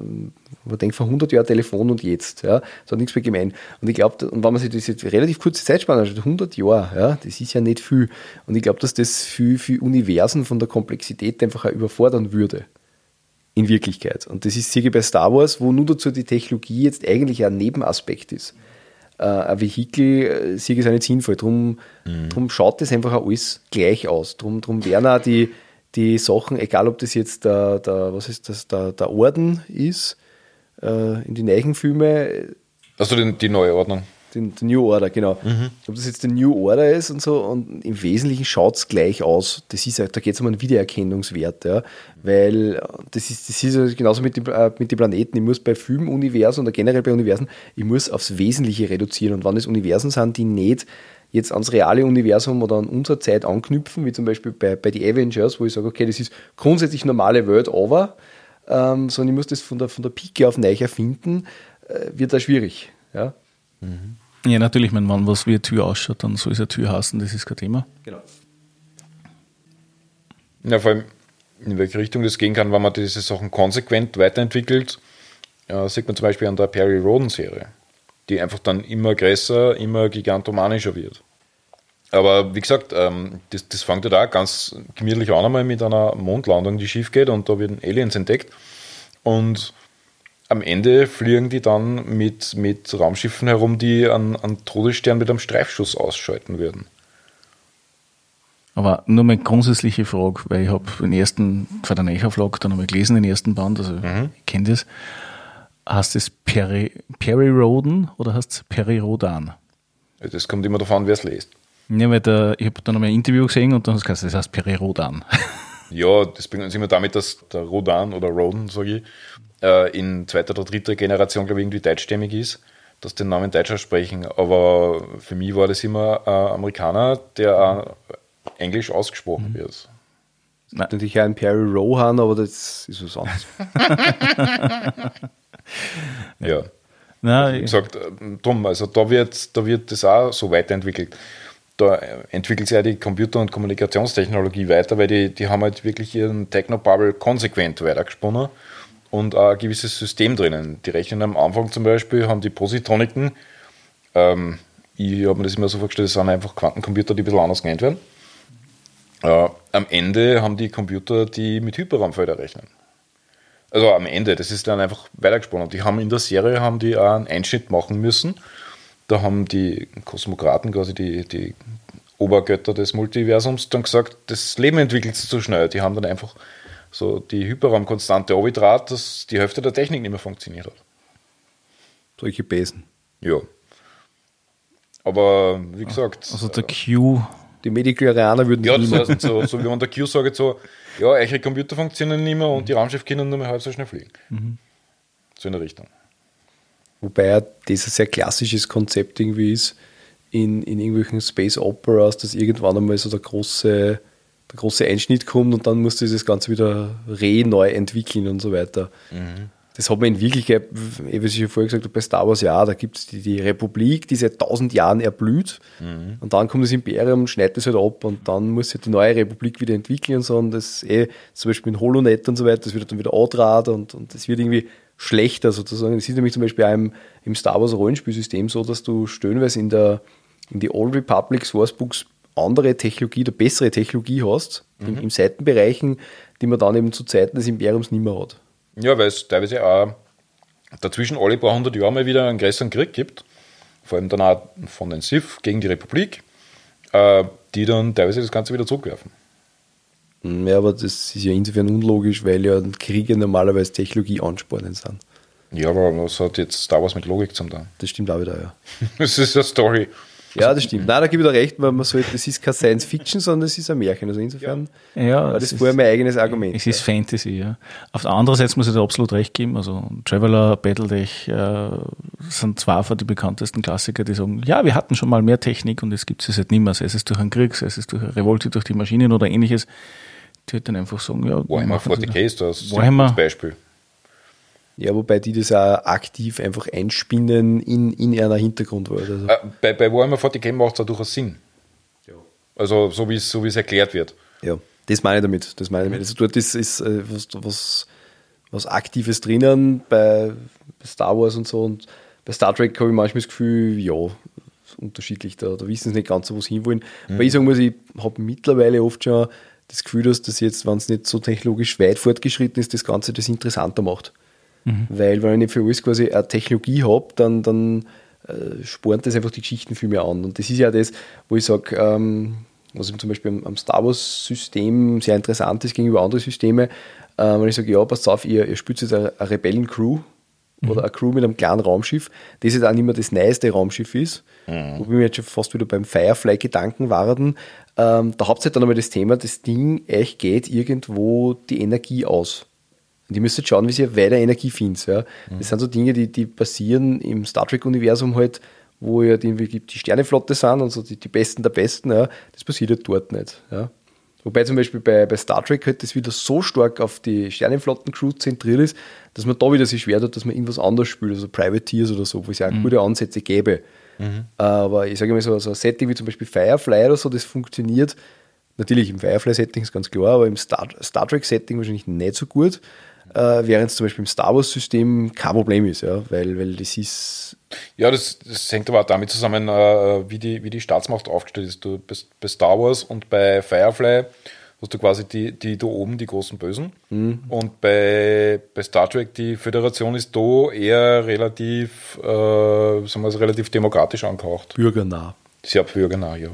man denkt vor 100 Jahren Telefon und jetzt, ja? das hat nichts mehr gemein. Und ich glaube, und wenn man sich das jetzt relativ kurze Zeitspanne anschaut, 100 Jahre, ja? das ist ja nicht viel. Und ich glaube, dass das für, für Universen von der Komplexität einfach auch überfordern würde in Wirklichkeit. Und das ist sicher bei Star Wars, wo nur dazu die Technologie jetzt eigentlich ein Nebenaspekt ist äh, ein Vehikel, äh, sehe ich es auch nicht sinnvoll. Darum, mhm. drum schaut das einfach auch alles gleich aus. Darum drum werden auch die, die Sachen, egal ob das jetzt der, der was ist das, der, der Orden ist, äh, in den neuen Filmen. Also die, die neue Ordnung den, den New Order, genau. Mhm. Ob das jetzt der New Order ist und so, und im Wesentlichen schaut es gleich aus. Das ist, da geht es um einen Wiedererkennungswert, ja. Weil das ist, das ist genauso mit, dem, äh, mit den Planeten. Ich muss bei Filmuniversen oder generell bei Universen, ich muss aufs Wesentliche reduzieren. Und wann es Universen sind, die nicht jetzt ans reale Universum oder an unsere Zeit anknüpfen, wie zum Beispiel bei, bei die Avengers, wo ich sage, okay, das ist grundsätzlich normale Welt, aber ähm, sondern ich muss das von der, von der Pike auf neu erfinden, äh, wird da schwierig. Ja? Mhm. Ja, natürlich, wenn man was wie eine Tür ausschaut, dann soll es eine Tür heißen, das ist kein Thema. Genau. Ja, vor allem, in welche Richtung das gehen kann, wenn man diese Sachen konsequent weiterentwickelt, ja, sieht man zum Beispiel an der Perry Roden-Serie, die einfach dann immer größer, immer gigantomanischer wird. Aber wie gesagt, ähm, das, das fängt ja da ganz gemütlich an einmal mit einer Mondlandung, die schief geht und da werden Aliens entdeckt. Und am Ende fliegen die dann mit, mit Raumschiffen herum, die einen, einen Todesstern mit einem Streifschuss ausschalten würden. Aber nur mal grundsätzliche Frage, weil ich habe den ersten, vor der Neuauflage, dann habe ich gelesen, den ersten Band, also mhm. ich kenne das. Heißt es Peri, Periroden oder heißt es Perirodan? Das kommt immer davon, wer es liest. Ja, weil der, ich habe dann noch mal ein Interview gesehen und dann hast du gesagt, das heißt Perirodan. <laughs> Ja, das bringt uns immer damit, dass der Rodan oder Roden, sage ich, äh, in zweiter oder dritter Generation, glaube ich, irgendwie deutschstämmig ist, dass den Namen Deutsch aussprechen. Aber für mich war das immer ein Amerikaner, der auch Englisch ausgesprochen mhm. wird. Es gibt natürlich einen Perry Rohan, aber das ist was anderes. <laughs> ja. Na, Wie gesagt, äh, drum, also da wird, da wird das auch so weiterentwickelt. Da entwickelt sich ja die Computer- und Kommunikationstechnologie weiter, weil die, die haben halt wirklich ihren Technobubble konsequent weitergesponnen und ein gewisses System drinnen. Die rechnen am Anfang zum Beispiel, haben die Positroniken, ähm, ich habe mir das immer so vorgestellt, das sind einfach Quantencomputer, die ein bisschen anders genannt werden. Äh, am Ende haben die Computer, die mit Hyperraumfeldern rechnen. Also am Ende, das ist dann einfach weitergesponnen. Die haben in der Serie haben die auch einen Einschnitt machen müssen. Da haben die Kosmokraten, quasi die, die Obergötter des Multiversums, dann gesagt, das Leben entwickelt sich zu schnell. Die haben dann einfach so die Hyperraumkonstante Orbitrat, dass die Hälfte der Technik nicht mehr funktioniert hat. Solche Besen. Ja. Aber wie gesagt. Also der Q. Die Mediklarianer würden Ja, das heißt so, so wie man der Q sagt, so, ja, eure Computer funktionieren nicht mehr und die Raumschiff können nur mehr halb so schnell fliegen. Mhm. So in der Richtung. Wobei das ein sehr klassisches Konzept irgendwie ist in, in irgendwelchen Space Operas, dass irgendwann einmal so der große der große Einschnitt kommt und dann musst du das Ganze wieder re neu entwickeln und so weiter. Mhm. Das hat man in Wirklichkeit, wie ich schon vorher gesagt habe, bei Star Wars ja, da gibt es die, die, Republik, die seit tausend Jahren erblüht mhm. und dann kommt das Imperium, schneidet das halt ab und dann muss sich die neue Republik wieder entwickeln und so und das eh, zum Beispiel in Holonet und so weiter, das wird dann wieder Outrad und, und das wird irgendwie schlechter sozusagen. Das ist nämlich zum Beispiel auch im, im Star Wars Rollenspielsystem so, dass du stöhnweise in der in die Old Republic Sourcebooks andere Technologie oder bessere Technologie hast, mhm. in, Seitenbereichen, die man dann eben zu Zeiten des Imperiums nicht mehr hat. Ja, weil es teilweise auch dazwischen alle paar hundert Jahre mal wieder einen größeren Krieg gibt, vor allem dann auch von den Sith gegen die Republik, äh, die dann teilweise das Ganze wieder zurückwerfen. Hm, ja, aber das ist ja insofern unlogisch, weil ja Kriege normalerweise Technologie anspornen sind. Ja, aber was hat jetzt Star Wars mit Logik zum tun? Das stimmt auch wieder, ja. <laughs> das ist eine Story. Ja, das stimmt. Nein, da gebe ich dir recht, weil man sollte, das ist kein Science Fiction, sondern es ist ein Märchen. Also insofern ja, war das vorher mein eigenes Argument. Es ist Fantasy, ja. Auf der anderen Seite muss ich dir absolut recht geben. Also Traveler, Battletech äh, sind zwar von die bekanntesten Klassiker, die sagen, ja, wir hatten schon mal mehr Technik und es gibt es halt nicht mehr, sei es durch einen Krieg, sei es durch eine Revolte, durch die Maschinen oder ähnliches. Die halt dann einfach sagen, ja, Warhammer 40k ist das Warhammer, Beispiel. Ja, wobei die das auch aktiv einfach einspinnen in, in einer Hintergrundwelt. Also. Äh, bei, bei Warhammer 40k macht es auch durchaus Sinn. Ja. Also so wie es so erklärt wird. Ja, das meine ich damit. Das meine ich damit. Also dort ist, ist äh, was, was, was Aktives drinnen bei Star Wars und so. Und bei Star Trek habe ich manchmal das Gefühl, ja, unterschiedlich. Da, da wissen sie nicht ganz so, wo sie hinwollen. Mhm. Weil ich sagen muss, ich habe mittlerweile oft schon das Gefühl, dass das jetzt, wenn es nicht so technologisch weit fortgeschritten ist, das Ganze das interessanter macht. Mhm. Weil, wenn ich für alles quasi eine Technologie habe, dann, dann äh, spornt das einfach die Geschichten viel mehr an. Und das ist ja das, wo ich sage, ähm, was zum Beispiel am, am Star Wars-System sehr interessant ist gegenüber anderen Systemen, äh, wenn ich sage, ja, passt auf, ihr, ihr spielt jetzt eine, eine Rebellen-Crew mhm. oder eine Crew mit einem kleinen Raumschiff, das jetzt auch nicht mehr das neueste Raumschiff ist, mhm. wo wir jetzt schon fast wieder beim Firefly-Gedanken waren, ähm, da habt ihr dann einmal das Thema, das Ding, euch geht irgendwo die Energie aus. Und ihr müsst schauen, wie ihr weiter Energie findet. Ja. Mhm. Das sind so Dinge, die, die passieren im Star Trek-Universum halt, wo ja die, die Sterneflotte sind und so die, die Besten der Besten. Ja. Das passiert halt dort nicht. Ja. Wobei zum Beispiel bei, bei Star Trek halt das wieder so stark auf die Sternenflotten-Crew zentriert ist, dass man da wieder sich schwer tut, dass man irgendwas anderes spielt, also Privateers oder so, wo es ja auch mhm. gute Ansätze gäbe. Mhm. Aber ich sage mal so, so ein Setting wie zum Beispiel Firefly oder so, das funktioniert natürlich im Firefly-Setting ist ganz klar, aber im Star, Star Trek-Setting wahrscheinlich nicht so gut äh, während es zum Beispiel im Star Wars-System kein Problem ist, ja, weil, weil das ist. Ja, das, das hängt aber auch damit zusammen, äh, wie, die, wie die Staatsmacht aufgestellt ist. Du bist bei Star Wars und bei Firefly hast du quasi die, die da oben, die großen Bösen. Mhm. Und bei, bei Star Trek, die Föderation ist da eher relativ, äh, sagen wir relativ demokratisch angehaucht. Bürgernah. Sehr bürgernah, ja.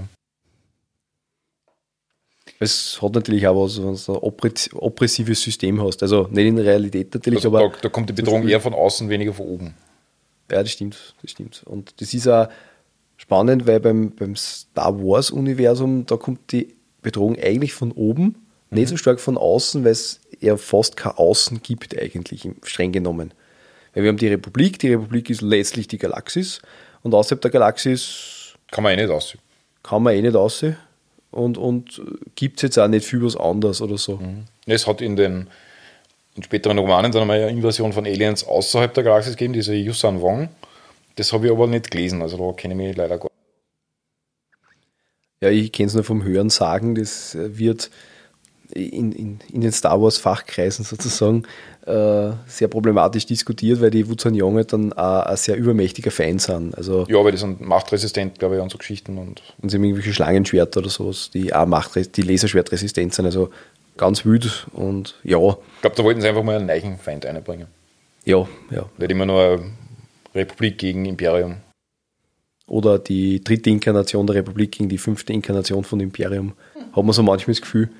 Es hat natürlich auch was, wenn du ein oppressives System hast. Also nicht in der Realität natürlich, also aber. Da, da kommt die Bedrohung eher von außen, weniger von oben. Ja, das stimmt, das stimmt. Und das ist auch spannend, weil beim, beim Star Wars-Universum, da kommt die Bedrohung eigentlich von oben, mhm. nicht so stark von außen, weil es eher fast kein Außen gibt, eigentlich, streng genommen. Weil wir haben die Republik, die Republik ist letztlich die Galaxis und außerhalb der Galaxis. Kann man eh nicht aussehen. Kann man eh nicht aussehen und, und gibt es jetzt auch nicht viel was anderes oder so. Mhm. Es hat in den in späteren Romanen dann einmal eine Invasion von Aliens außerhalb der Galaxis gegeben, diese Yusan Wong. Das habe ich aber nicht gelesen, also da kenne ich mich leider gar nicht. Ja, ich kenne es nur vom Hören sagen, das wird in, in, in den Star Wars Fachkreisen sozusagen äh, sehr problematisch diskutiert, weil die Wuzan dann auch ein sehr übermächtiger Fan sind. Also, ja, weil die sind machtresistent, glaube ich, an so Geschichten. Und, und sie haben irgendwelche Schlangenschwerter oder sowas, die auch Macht, die Laserschwertresistent sind. Also ganz wild und ja. Ich glaube, da wollten sie einfach mal einen neuen Feind einbringen. Ja, ja. Nicht immer nur Republik gegen Imperium. Oder die dritte Inkarnation der Republik gegen die fünfte Inkarnation von Imperium. Hat man so manchmal das Gefühl,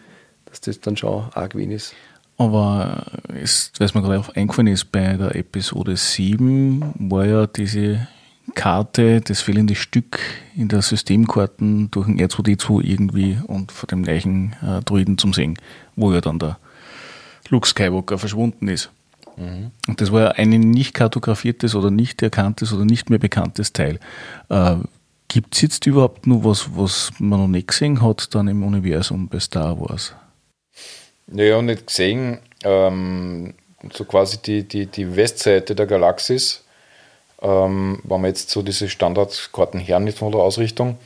dass das dann schon arg wenig ist. Aber ist, was mir gerade eingefallen ist, bei der Episode 7 war ja diese Karte, das fehlende Stück in der Systemkarten durch ein R2D2 irgendwie und von dem gleichen äh, Druiden zum Sehen, wo ja dann der Luke Skywalker verschwunden ist. Mhm. Und das war ja ein nicht kartografiertes oder nicht erkanntes oder nicht mehr bekanntes Teil. Äh, Gibt es jetzt überhaupt nur was, was man noch nicht gesehen hat dann im Universum bei Star Wars? Naja, nicht gesehen. Ähm, so quasi die, die, die Westseite der Galaxis, ähm, wenn man jetzt so diese Standardkarten hernimmt von der Ausrichtung,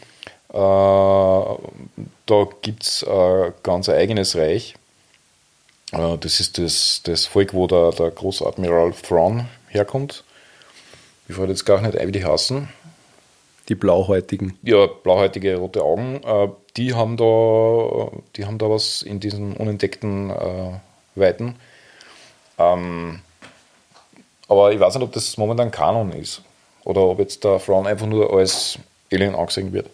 äh, da gibt es äh, ganz ein eigenes Reich. Äh, das ist das, das Volk, wo der, der Großadmiral Thrawn herkommt. Ich weiß jetzt gar nicht ein, wie die heißen. Die Blauhäutigen. Ja, blauhäutige rote Augen. Äh, die haben da, die haben da was in diesen unentdeckten äh, Weiten. Ähm, aber ich weiß nicht, ob das momentan Kanon ist. Oder ob jetzt der Thrawn einfach nur als Alien angesehen wird.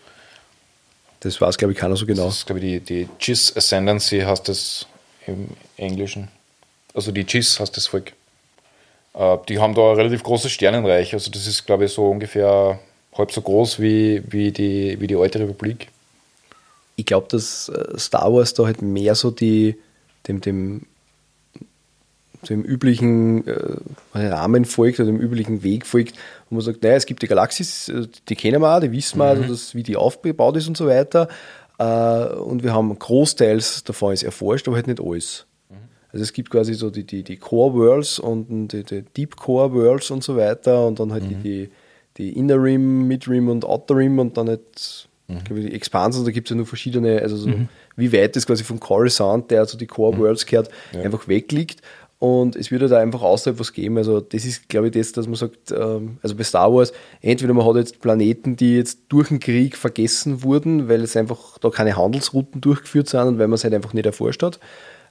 Das weiß, glaube ich, keiner so genau. Das ist, glaube ich, die, die Gis Ascendancy heißt das im Englischen. Also die Gis heißt das Volk. Äh, die haben da ein relativ großes Sternenreich. Also das ist, glaube ich, so ungefähr halb so groß wie, wie, die, wie die alte Republik. Ich glaube, dass äh, Star Wars da halt mehr so die, dem, dem, dem üblichen äh, Rahmen folgt oder dem üblichen Weg folgt, wo man sagt, naja, es gibt die Galaxis, äh, die kennen wir auch, die wissen wir, mhm. also das, wie die aufgebaut ist und so weiter. Äh, und wir haben großteils davon ist erforscht, aber halt nicht alles. Mhm. Also es gibt quasi so die, die, die Core Worlds und die, die Deep Core Worlds und so weiter und dann halt mhm. die, die Inner Rim, Mid Rim und Outer Rim und dann halt mhm. die Expansions, da gibt es ja nur verschiedene, also so, mhm. wie weit das quasi von Coruscant, der zu die Core mhm. Worlds gehört, ja. einfach wegliegt. Und es würde da einfach außerhalb was geben. Also, das ist, glaube ich, das, dass man sagt, ähm, also bei Star Wars, entweder man hat jetzt Planeten, die jetzt durch den Krieg vergessen wurden, weil es einfach da keine Handelsrouten durchgeführt sind und weil man es halt einfach nicht erforscht hat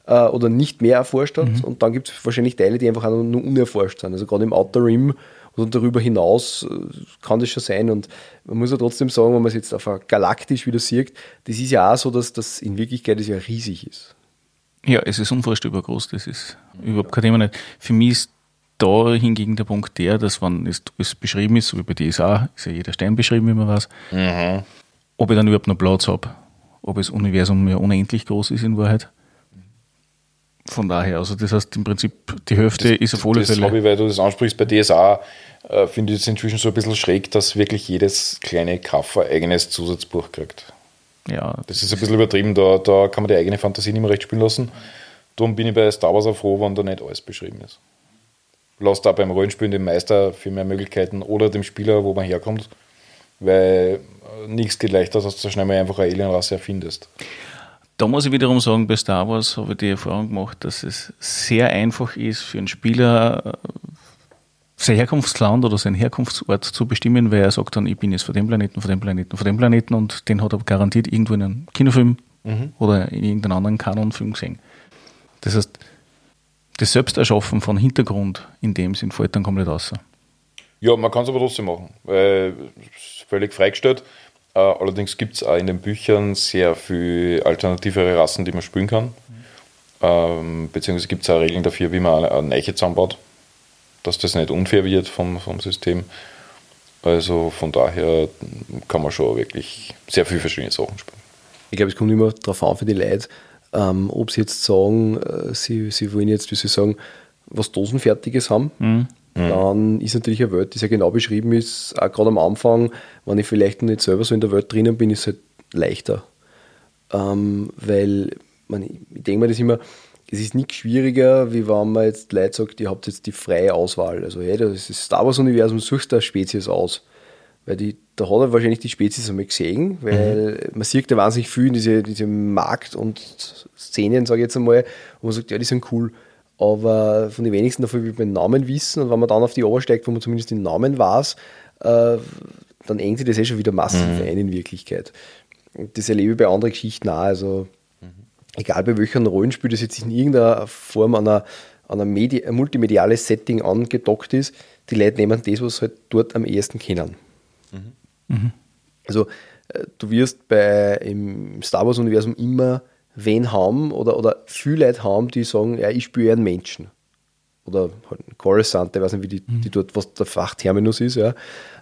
äh, oder nicht mehr erforscht hat. Mhm. Und dann gibt es wahrscheinlich Teile, die einfach nur unerforscht sind. Also, gerade im Outer Rim und darüber hinaus äh, kann das schon sein. Und man muss ja trotzdem sagen, wenn man es jetzt auf galaktisch wieder sieht, das ist ja auch so, dass das in Wirklichkeit das ja riesig ist. Ja, es ist unvorstellbar groß, das ist überhaupt kein Thema nicht. Für mich ist da hingegen der Punkt der, dass wenn es alles beschrieben ist, so wie bei DSA, ist ja jeder Stein beschrieben, wie man weiß, mhm. ob ich dann überhaupt noch Platz habe, ob das Universum ja unendlich groß ist in Wahrheit. Von daher, also das heißt im Prinzip, die Hälfte das, ist auf alle das Fälle. Das habe ich, weil du das ansprichst, bei DSA äh, finde ich es inzwischen so ein bisschen schräg, dass wirklich jedes kleine Kaff ein eigenes Zusatzbuch kriegt. Ja. Das ist ein bisschen übertrieben, da, da kann man die eigene Fantasie nicht mehr recht spielen lassen. Darum bin ich bei Star Wars auch froh, wenn da nicht alles beschrieben ist. Lass da beim Rollenspielen dem Meister viel mehr Möglichkeiten oder dem Spieler, wo man herkommt, weil äh, nichts geht leichter, als dass du schnell mal einfach eine Alienrasse erfindest. Da muss ich wiederum sagen, bei Star Wars habe ich die Erfahrung gemacht, dass es sehr einfach ist für einen Spieler, äh, sein Herkunftsland oder seinen Herkunftsort zu bestimmen, weil er sagt dann, ich bin jetzt von dem Planeten, von dem Planeten, von dem Planeten und den hat er garantiert irgendwo in einem Kinofilm mhm. oder in irgendeinem anderen Kanonfilm gesehen. Das heißt, das Selbsterschaffen von Hintergrund in dem Sinn fällt dann komplett aus. Ja, man kann es aber trotzdem machen, weil es völlig freigestellt. Allerdings gibt es auch in den Büchern sehr viele alternativere Rassen, die man spielen kann. Mhm. Ähm, beziehungsweise gibt es auch Regeln dafür, wie man eine, eine Neiche zusammenbaut, dass das nicht unfair wird vom, vom System. Also von daher kann man schon wirklich sehr viele verschiedene Sachen spielen. Ich glaube, es kommt immer darauf an für die Leute, ähm, ob sie jetzt sagen, äh, sie, sie wollen jetzt, wie sie sagen, was Dosenfertiges haben. Mhm. Dann ist natürlich eine Welt, die sehr genau beschrieben ist, auch gerade am Anfang, wenn ich vielleicht noch nicht selber so in der Welt drinnen bin, ist es halt leichter. Ähm, weil, man, ich denke mir das immer, es ist nichts schwieriger, wie wenn man jetzt Leute sagt, ihr habt jetzt die freie Auswahl. Also, hey, das ist Star Wars-Universum, suchst du eine Spezies aus. Weil die, da hat er wahrscheinlich die Spezies einmal gesehen, weil mhm. man sieht da wahnsinnig viel in diese, diese Markt- und Szenen, sage ich jetzt einmal, wo man sagt, ja, die sind cool. Aber von den wenigsten davon will man den Namen wissen und wenn man dann auf die Ober steigt, wo man zumindest den Namen weiß, äh, dann engt sich das eh schon wieder massiv mhm. ein in Wirklichkeit. Und das erlebe ich bei anderen Geschichten auch. Also, mhm. egal bei welchem Rollenspiel das jetzt in irgendeiner Form an ein Medi multimediales Setting angedockt ist, die Leute nehmen das, was sie halt dort am ehesten kennen. Mhm. Also äh, du wirst bei im Star Wars-Universum immer wen haben oder, oder viele Leute haben, die sagen, ja, ich spüre einen Menschen. Oder halt ein Coruscant, ich weiß nicht, wie die, mhm. die dort, was der Fachterminus ist, ja.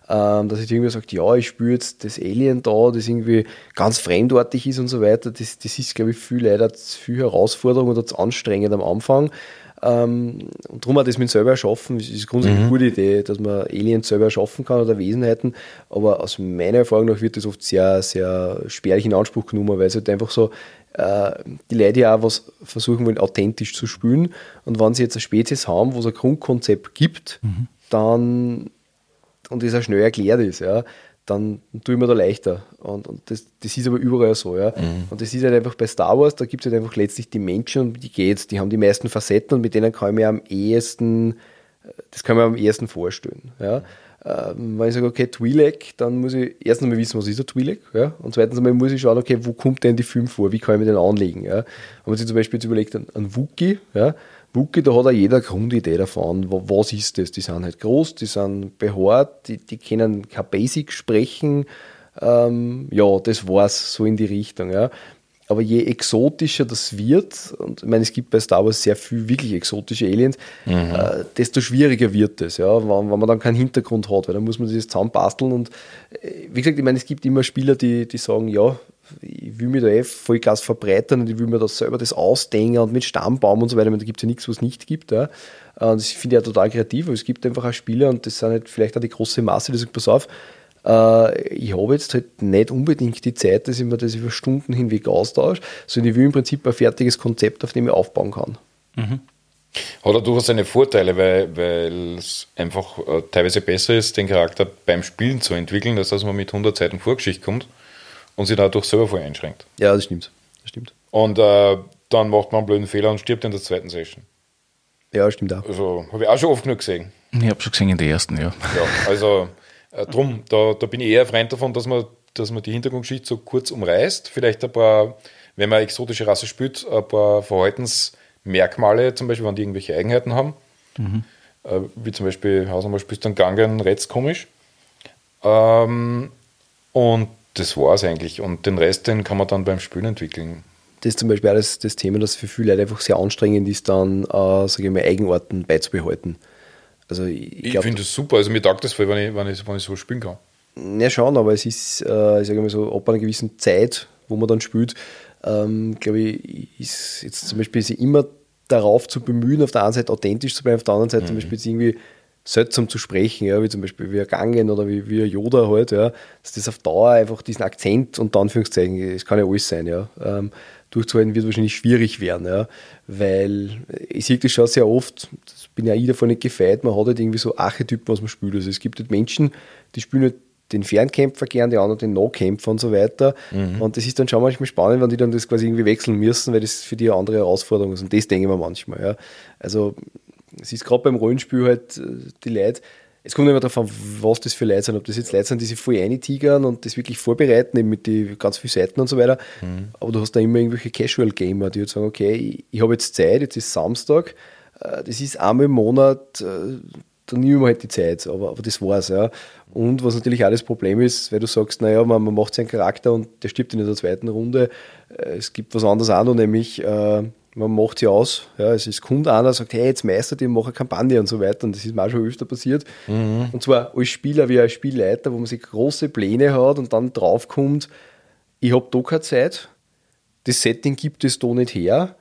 Ähm, dass ich irgendwie sagt, ja, ich spüre jetzt das Alien da, das irgendwie ganz fremdartig ist und so weiter. Das, das ist, glaube ich, für leider viel Herausforderung oder zu anstrengend am Anfang. Ähm, und darum hat das mit selber erschaffen, das ist grundsätzlich mhm. eine gute Idee, dass man Aliens selber erschaffen kann oder Wesenheiten. Aber aus meiner Erfahrung nach wird das oft sehr, sehr spärlich in Anspruch genommen, weil es halt einfach so, die Leute ja auch was versuchen wollen, authentisch zu spielen. Und wenn sie jetzt eine Spezies haben, wo es ein Grundkonzept gibt, mhm. dann und das auch schnell erklärt ist, ja, dann tue ich mir da leichter. Und, und das, das ist aber überall so. Ja. Mhm. Und das ist halt einfach bei Star Wars, da gibt es halt einfach letztlich die Menschen, um die geht's. Die haben die meisten Facetten und mit denen kann ich mir am ehesten, das kann man am ehesten vorstellen. Ja. Ähm, wenn ich sage, okay, Twi'lek, dann muss ich erstens mal wissen, was ist der Twi'lek, ja, und zweitens mal muss ich schauen, okay, wo kommt denn die Film vor, wie kann ich mir den anlegen, ja. Wenn man sich zum Beispiel jetzt überlegt, ein, ein Wookie, ja, Wookie, da hat auch jeder Grundidee davon, was ist das? Die sind halt groß, die sind behaart, die, die können kein Basic sprechen. Ähm, ja, das war's so in die Richtung. Ja. Aber je exotischer das wird, und ich meine, es gibt bei Star Wars sehr viel wirklich exotische Aliens, mhm. äh, desto schwieriger wird es, ja, wenn, wenn, man dann keinen Hintergrund hat, weil dann muss man das zusammenbasteln. Und äh, wie gesagt, ich meine, es gibt immer Spieler, die, die sagen, ja, ich will mich da eh Vollgas verbreitern und ich will mir da selber das ausdenken und mit Stammbaum und so weiter. da gibt es ja nichts, was es nicht gibt. Ja. Und das finde ich ja total kreativ, weil es gibt einfach auch Spieler und das sind halt vielleicht auch die große Masse, die sagt, pass auf, äh, ich habe jetzt halt nicht unbedingt die Zeit, dass ich mir das über Stunden hinweg austausche, sondern ich will im Prinzip ein fertiges Konzept, auf dem ich aufbauen kann. Mhm. Hat er durchaus seine Vorteile, weil, es einfach äh, teilweise besser ist, den Charakter beim Spielen zu entwickeln, als dass man mit 100 Seiten Vorgeschichte kommt und sich dadurch selber voll einschränkt. Ja, das stimmt. Das stimmt. Und äh, dann macht man einen blöden Fehler und stirbt in der zweiten Session. Ja, stimmt auch. Also habe ich auch schon oft genug gesehen. Ich habe schon gesehen in der ersten, ja. Ja, also äh, drum, da, da bin ich eher ein Freund davon, dass man, dass man die Hintergrundgeschichte so kurz umreißt. Vielleicht ein paar, wenn man exotische Rasse spielt, ein paar Verhaltensmerkmale, zum Beispiel, wenn die irgendwelche Eigenheiten haben. Mhm. Äh, wie zum Beispiel, Hausnummer spielst du einen Gangen, rätst komisch. Ähm, und das war es eigentlich. Und den Rest, den kann man dann beim Spielen entwickeln. Das ist zum Beispiel auch das, das Thema, das für viele Leute einfach sehr anstrengend ist, dann, äh, sage ich mal, Eigenarten beizubehalten. Also ich, ich finde das super. Also mir taugt das voll, wenn ich, wenn ich, wenn ich so spielen kann. Ja, schon, aber es ist, äh, ich sage mal so, ab einer gewissen Zeit, wo man dann spielt, ähm, glaube ich, ist jetzt zum Beispiel sich immer darauf zu bemühen, auf der einen Seite authentisch zu bleiben, auf der anderen Seite mhm. zum Beispiel irgendwie seltsam zu sprechen, ja, wie zum Beispiel wie ein Gangen oder wie, wie ein Yoda halt, ja, dass das auf Dauer einfach diesen Akzent und Anführungszeichen, es kann ja alles sein, ja, ähm, durchzuhalten wird wahrscheinlich schwierig werden, ja, weil ich sehe das schon sehr oft, das bin ja ich davon nicht gefeit, man hat halt irgendwie so Archetypen, was man spielt. Also es gibt halt Menschen, die spielen halt den Fernkämpfer gern, die anderen den Nahkämpfer und so weiter. Mhm. Und das ist dann schon manchmal spannend, wenn die dann das quasi irgendwie wechseln müssen, weil das für die eine andere Herausforderung ist. Und das denke ich mir manchmal. Ja. Also es ist gerade beim Rollenspiel halt, äh, die Leute es kommt immer darauf an, was das für Leute sind. Ob das jetzt Leute sind, die sich voll eintigern und das wirklich vorbereiten, eben mit die ganz vielen Seiten und so weiter. Mhm. Aber du hast da immer irgendwelche Casual-Gamer, die sagen, okay, ich, ich habe jetzt Zeit, jetzt ist Samstag, äh, das ist einmal im Monat, äh, dann nehmen wir halt die Zeit, aber, aber das war's, ja. Und was natürlich auch das Problem ist, weil du sagst, naja, man, man macht seinen Charakter und der stirbt in der zweiten Runde. Äh, es gibt was anderes auch noch, nämlich äh, man macht sie aus. Ja, es ist Kunde einer, sagt, hey, jetzt meistert ihr, mache eine Kampagne und so weiter. Und das ist mir auch schon öfter passiert. Mhm. Und zwar als Spieler wie als Spielleiter, wo man sich große Pläne hat und dann draufkommt, ich habe da keine Zeit, das Setting gibt es da nicht her.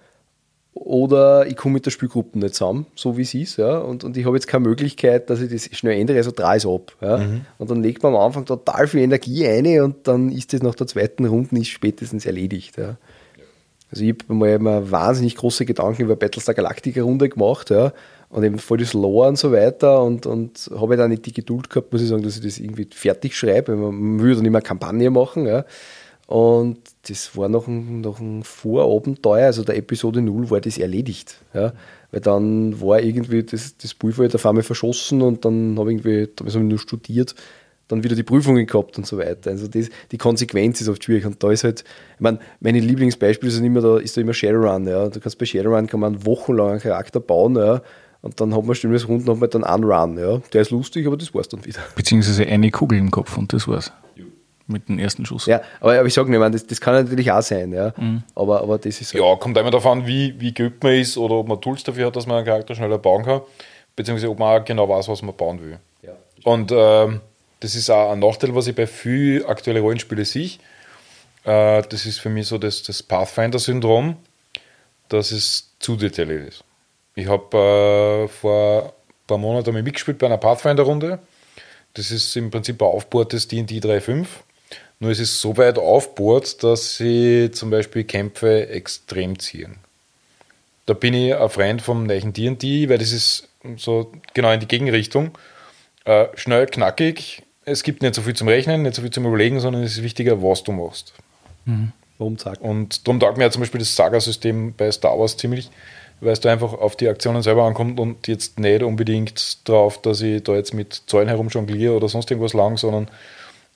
Oder ich komme mit der Spielgruppe nicht zusammen, so wie es ist, ja, und, und ich habe jetzt keine Möglichkeit, dass ich das schnell ändere, also drei es ab. Ja. Mhm. Und dann legt man am Anfang total viel Energie ein und dann ist das nach der zweiten Runde ist spätestens erledigt. Ja. Also ich habe mal immer wahnsinnig große Gedanken über Battlestar Galactica Runde gemacht, ja, und eben voll das Lore und so weiter und, und habe dann nicht die Geduld gehabt, muss ich sagen, dass ich das irgendwie fertig schreibe. Man, will dann immer Kampagne machen, ja. Und das war noch ein, noch ein Vorabenteuer, also der Episode 0 war das erledigt. Ja. Weil dann war irgendwie das, das Pulver auf einmal verschossen und dann habe ich irgendwie, damals habe ich nur studiert, dann wieder die Prüfungen gehabt und so weiter. Also das, die Konsequenz ist oft schwierig. Und da ist halt, ich meine, meine Lieblingsbeispiele sind immer da, ist da immer Shadowrun. Ja. Du kannst bei Shadowrun kann man wochenlang einen Charakter bauen, ja. Und dann hat man stimmt Runden hat man dann einen Run, ja. Der ist lustig, aber das war's dann wieder. Beziehungsweise eine Kugel im Kopf und das war's. Mit dem ersten Schuss. Ja, aber, aber ich sage nicht, man, das, das kann natürlich auch sein, ja. Mhm. Aber, aber das ist halt Ja, kommt immer darauf an, wie, wie geübt man ist oder ob man Tools dafür hat, dass man einen Charakter schneller bauen kann. Beziehungsweise ob man auch genau weiß, was man bauen will. Ja, und ähm, das ist auch ein Nachteil, was ich bei vielen aktuellen Rollenspielen sehe. Äh, das ist für mich so das, das Pathfinder-Syndrom, dass es zu detailliert ist. Ich habe äh, vor ein paar Monaten mitgespielt bei einer Pathfinder-Runde. Das ist im Prinzip ein Aufbord des D&D 3.5. Nur es ist so weit aufbohrt, dass sie zum Beispiel Kämpfe extrem ziehen. Da bin ich ein Freund vom neuen D&D, weil das ist so genau in die Gegenrichtung. Äh, schnell, knackig, es gibt nicht so viel zum Rechnen, nicht so viel zum Überlegen, sondern es ist wichtiger, was du machst. Mhm. Und darum taugt mir ja zum Beispiel das Saga-System bei Star Wars ziemlich, weil es da einfach auf die Aktionen selber ankommt und jetzt nicht unbedingt darauf, dass ich da jetzt mit Zäunen herumjongliere oder sonst irgendwas lang, sondern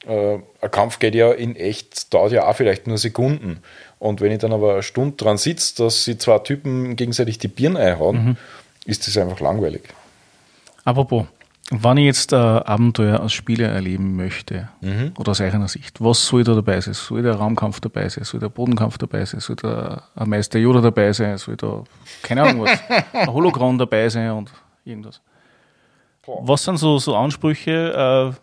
äh, ein Kampf geht ja in echt, dauert ja auch vielleicht nur Sekunden. Und wenn ich dann aber eine Stunde dran sitze, dass sie zwei Typen gegenseitig die Birnen einhauen, mhm. ist das einfach langweilig. Apropos, wenn ich jetzt ein Abenteuer als Spieler erleben möchte, mhm. oder aus eigener Sicht, was soll da dabei sein? Soll der Raumkampf dabei sein? Soll der Bodenkampf dabei sein? Soll da ein Meister Yoda dabei sein? Soll da, keine Ahnung was, <laughs> ein Hologramm dabei sein und irgendwas? Was sind so, so Ansprüche? Äh,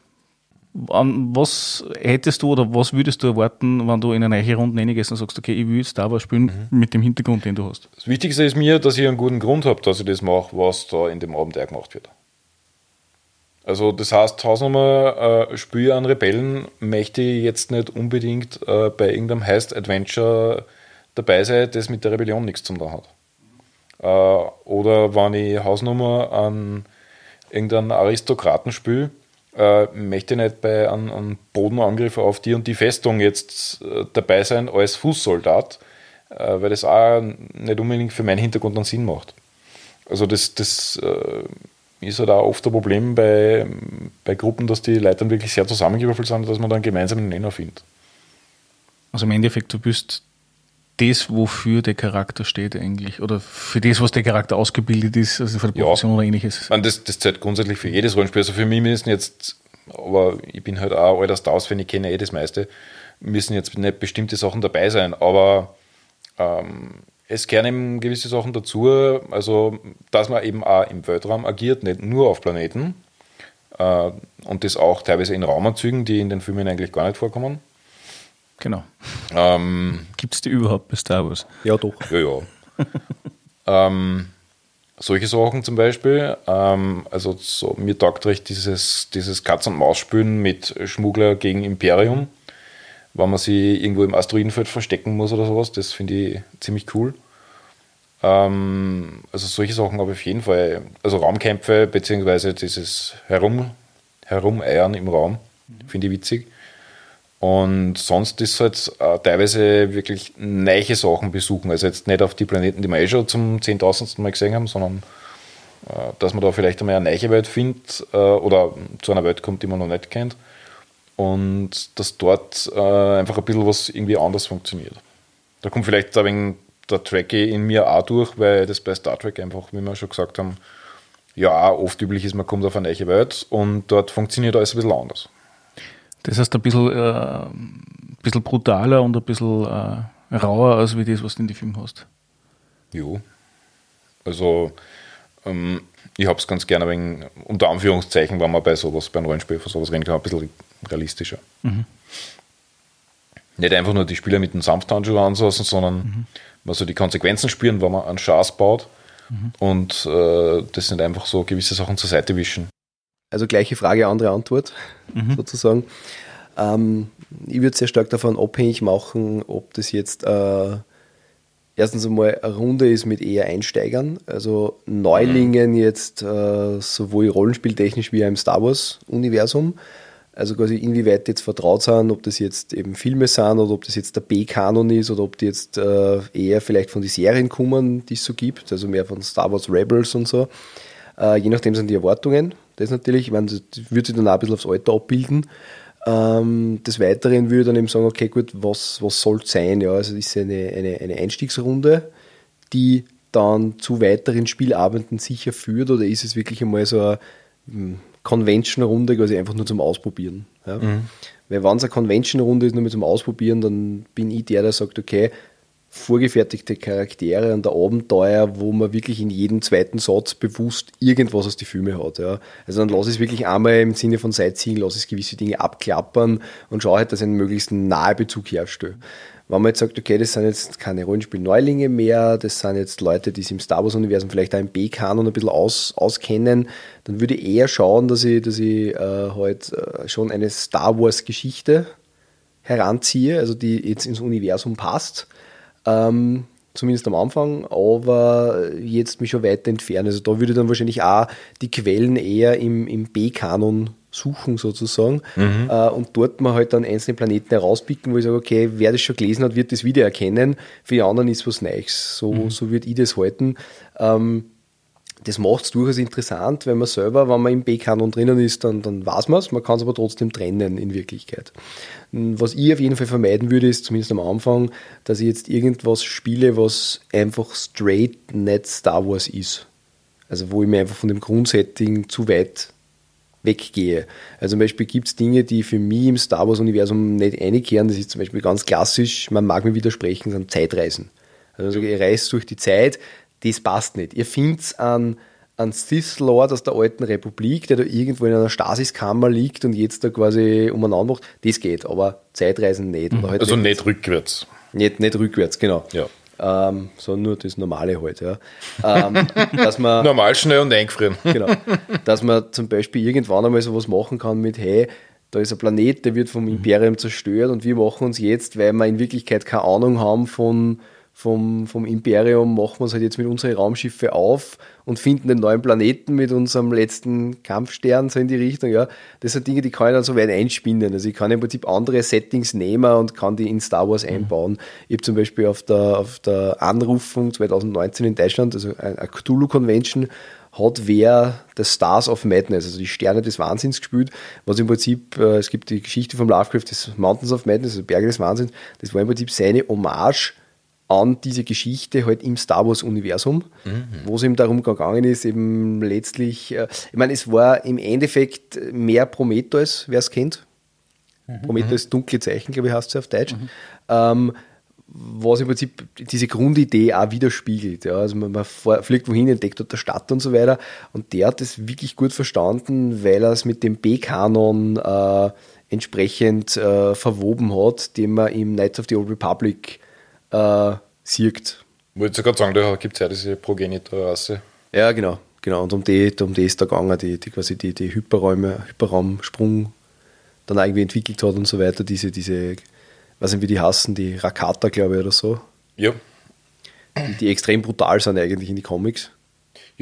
was hättest du oder was würdest du erwarten, wenn du in eine neue Runde reingehst und sagst, okay, ich will Star Wars spielen mhm. mit dem Hintergrund, den du hast? Das Wichtigste ist mir, dass ich einen guten Grund habe, dass ich das mache, was da in dem Abenteuer gemacht wird. Also das heißt, Hausnummer äh, Spiel an Rebellen möchte ich jetzt nicht unbedingt äh, bei irgendeinem Heist Adventure dabei sein, das mit der Rebellion nichts zu tun hat. Äh, oder wenn ich Hausnummer an irgendeinem Aristokraten spiele, äh, möchte ich nicht bei einem, einem Bodenangriff auf die und die Festung jetzt äh, dabei sein als Fußsoldat, äh, weil das auch nicht unbedingt für meinen Hintergrund einen Sinn macht. Also das, das äh, ist halt auch oft ein Problem bei, bei Gruppen, dass die Leute dann wirklich sehr zusammengewürfelt sind, dass man dann gemeinsam einen Nenner findet. Also im Endeffekt, du bist das, wofür der Charakter steht eigentlich, oder für das, was der Charakter ausgebildet ist, also für die Profession ja. oder ähnliches. Man, das, das zählt grundsätzlich für jedes Rollenspiel. Also für mich müssen jetzt, aber ich bin halt auch alter Star Wars-Fan, ich kenne eh das meiste, müssen jetzt nicht bestimmte Sachen dabei sein, aber ähm, es kehren eben gewisse Sachen dazu, also dass man eben auch im Weltraum agiert, nicht nur auf Planeten. Äh, und das auch teilweise in Raumanzügen, die in den Filmen eigentlich gar nicht vorkommen. Genau. Ähm, Gibt es die überhaupt bei Star Wars? Ja, doch. Ja, ja. <laughs> ähm, solche Sachen zum Beispiel. Ähm, also so, mir taugt recht dieses, dieses Katz-und-Maus-Spielen mit Schmuggler gegen Imperium wenn man sich irgendwo im Asteroidenfeld verstecken muss oder sowas. Das finde ich ziemlich cool. Ähm, also solche Sachen habe ich auf jeden Fall. Also Raumkämpfe beziehungsweise dieses Herum, Herumeiern im Raum mhm. finde ich witzig. Und sonst ist es halt äh, teilweise wirklich neue Sachen besuchen. Also jetzt nicht auf die Planeten, die wir eh schon zum zehntausendsten Mal gesehen haben, sondern Äh, dass man da vielleicht einmal eine neue Welt findet äh, oder zu einer Welt kommt, die man noch nicht kennt. Und dass dort äh, einfach ein bisschen was irgendwie anders funktioniert. Da kommt vielleicht ein wenig der Trekkie in mir auch durch, weil das bei Star Trek einfach, wie wir schon gesagt haben, ja, oft üblich ist, man kommt auf eine neue Welt und dort funktioniert alles ein bisschen anders. Das heißt, ein bisschen, äh, ein bisschen brutaler und ein bisschen äh, rauer, als wie das, was du in die Film hast. Jo. Also, ähm, ich habe es ganz gerne wegen, unter Anführungszeichen, wenn man bei sowas, bei einem Rollenspiel von sowas reden kann, ein bisschen realistischer. Mhm. Nicht einfach nur die Spieler mit dem Sanfthandschuh ansassen, sondern mhm. man soll die Konsequenzen spüren, wenn man einen Schaß baut mhm. und äh, das nicht einfach so gewisse Sachen zur Seite wischen. Also gleiche Frage, andere Antwort mhm. sozusagen. Ähm, ich würde sehr stark davon abhängig machen, ob das jetzt äh, erstens einmal eine Runde ist mit eher Einsteigern, also Neulingen mhm. jetzt äh, sowohl rollenspieltechnisch wie auch im Star Wars-Universum. Also quasi inwieweit jetzt vertraut sind, ob das jetzt eben Filme sind oder ob das jetzt der B-Kanon ist oder ob die jetzt äh, eher vielleicht von den Serien kommen, die es so gibt, also mehr von Star Wars Rebels und so. Äh, je nachdem sind die Erwartungen. Das natürlich, ich meine, das würde sich dann auch ein bisschen aufs Alter abbilden. Ähm, des Weiteren würde ich dann eben sagen, okay, gut, was, was soll es sein? Ja, also ist eine, eine, eine Einstiegsrunde, die dann zu weiteren Spielabenden sicher führt oder ist es wirklich einmal so eine hm, Convention-Runde, quasi einfach nur zum Ausprobieren? Ja? Mhm. Weil wenn es eine Convention-Runde ist, nur zum Ausprobieren, dann bin ich der, der sagt, okay, vorgefertigte Charaktere und der Abenteuer, wo man wirklich in jedem zweiten Satz bewusst irgendwas aus die Filme hat. Ja. Also dann lass es wirklich einmal im Sinne von Sightseeing, lass es gewisse Dinge abklappern und schau halt, dass ein möglichst nahe Bezug herstellt. Wenn man jetzt sagt, okay, das sind jetzt keine Rollenspiel-Neulinge mehr, das sind jetzt Leute, die sich im Star Wars-Universum vielleicht auch im B-Kanon ein bisschen aus, auskennen, dann würde ich eher schauen, dass ich, dass ich äh, halt äh, schon eine Star Wars-Geschichte heranziehe, also die jetzt ins Universum passt ähm, zumindest am Anfang, aber jetzt mich schon weiter entfernen. Also da würde dann wahrscheinlich auch die Quellen eher im, im B-Kanon suchen sozusagen mhm. äh, und dort mal halt dann einzelne Planeten herauspicken, wo ich sage, okay, wer das schon gelesen hat, wird das wieder erkennen. Für die anderen ist was Neues. So, mhm. so würde ich das halten. Ähm, das macht es durchaus interessant, wenn man selber, wenn man im B-Kanon drinnen ist, dann, dann weiß man es, man kann es aber trotzdem trennen in Wirklichkeit. Was ich auf jeden Fall vermeiden würde, ist zumindest am Anfang, dass ich jetzt irgendwas spiele, was einfach straight nicht Star Wars ist. Also wo ich mir einfach von dem Grundsetting zu weit weggehe. Also zum Beispiel gibt es Dinge, die für mich im Star Wars-Universum nicht einkehren. Das ist zum Beispiel ganz klassisch, man mag mir widersprechen, sind Zeitreisen. Also ihr reist durch die Zeit, das passt nicht. Ihr findet einen, einen Sith Lord aus der alten Republik, der da irgendwo in einer Stasiskammer liegt und jetzt da quasi umeinander macht. Das geht, aber Zeitreisen nicht. Mhm. Halt also nicht, nicht rückwärts. Nicht, nicht rückwärts, genau. Ja. Ähm, sondern nur das Normale halt. Ja. Ähm, dass man, <laughs> Normal, schnell und eingefrieren. <laughs> Genau. Dass man zum Beispiel irgendwann einmal sowas machen kann mit, hey, da ist ein Planet, der wird vom. Imperium zerstört und wir machen uns jetzt, weil wir in Wirklichkeit keine Ahnung haben von, vom, vom Imperium machen wir es halt jetzt mit unseren Raumschiffe auf und finden den neuen Planeten mit unserem letzten Kampfstern, so in die Richtung. Ja, das sind Dinge, die kann ich dann so weit einspinnen. Also ich kann im Prinzip andere Settings nehmen und kann die in Star Wars mhm. einbauen. Ich habe zum Beispiel auf der, auf der Anrufung 2019 in Deutschland, also eine Cthulhu-Convention, hat wer das Stars of Madness, also die Sterne des Wahnsinns gespielt, was im Prinzip, äh, es gibt die Geschichte vom Lovecraft des Mountains of Madness, also Berge des Wahnsinns, das war im Prinzip seine Hommage an diese Geschichte halt im Star Wars-Universum, mhm. wo es eben darum gegangen ist, eben letztlich, äh, ich meine, es war im Endeffekt mehr Prometheus, wer es kennt. Mhm. Prometheus dunkle Zeichen, glaube ich, heißt es auf Deutsch. Mhm. Ähm, was im Prinzip diese Grundidee auch widerspiegelt. Ja. Also man, man fliegt wohin, entdeckt dort der Stadt und so weiter. Und der hat es wirklich gut verstanden, weil er es mit dem B-Kanon äh, entsprechend äh, verwoben hat, den man im Knights of the Old Republic äh, siegt. Wollte ich gerade sagen, da gibt es ja diese Progenitor-Rasse. Ja, genau. Genau, und um die, um die ist da gegangen, die, die quasi die, die Hyperräume, Hyperraumsprung dann irgendwie entwickelt hat und so weiter, diese, diese, weiß nicht, wie die hassen, die Rakata, glaube ich, oder so. Ja. Die, die extrem brutal sind eigentlich in die Comics.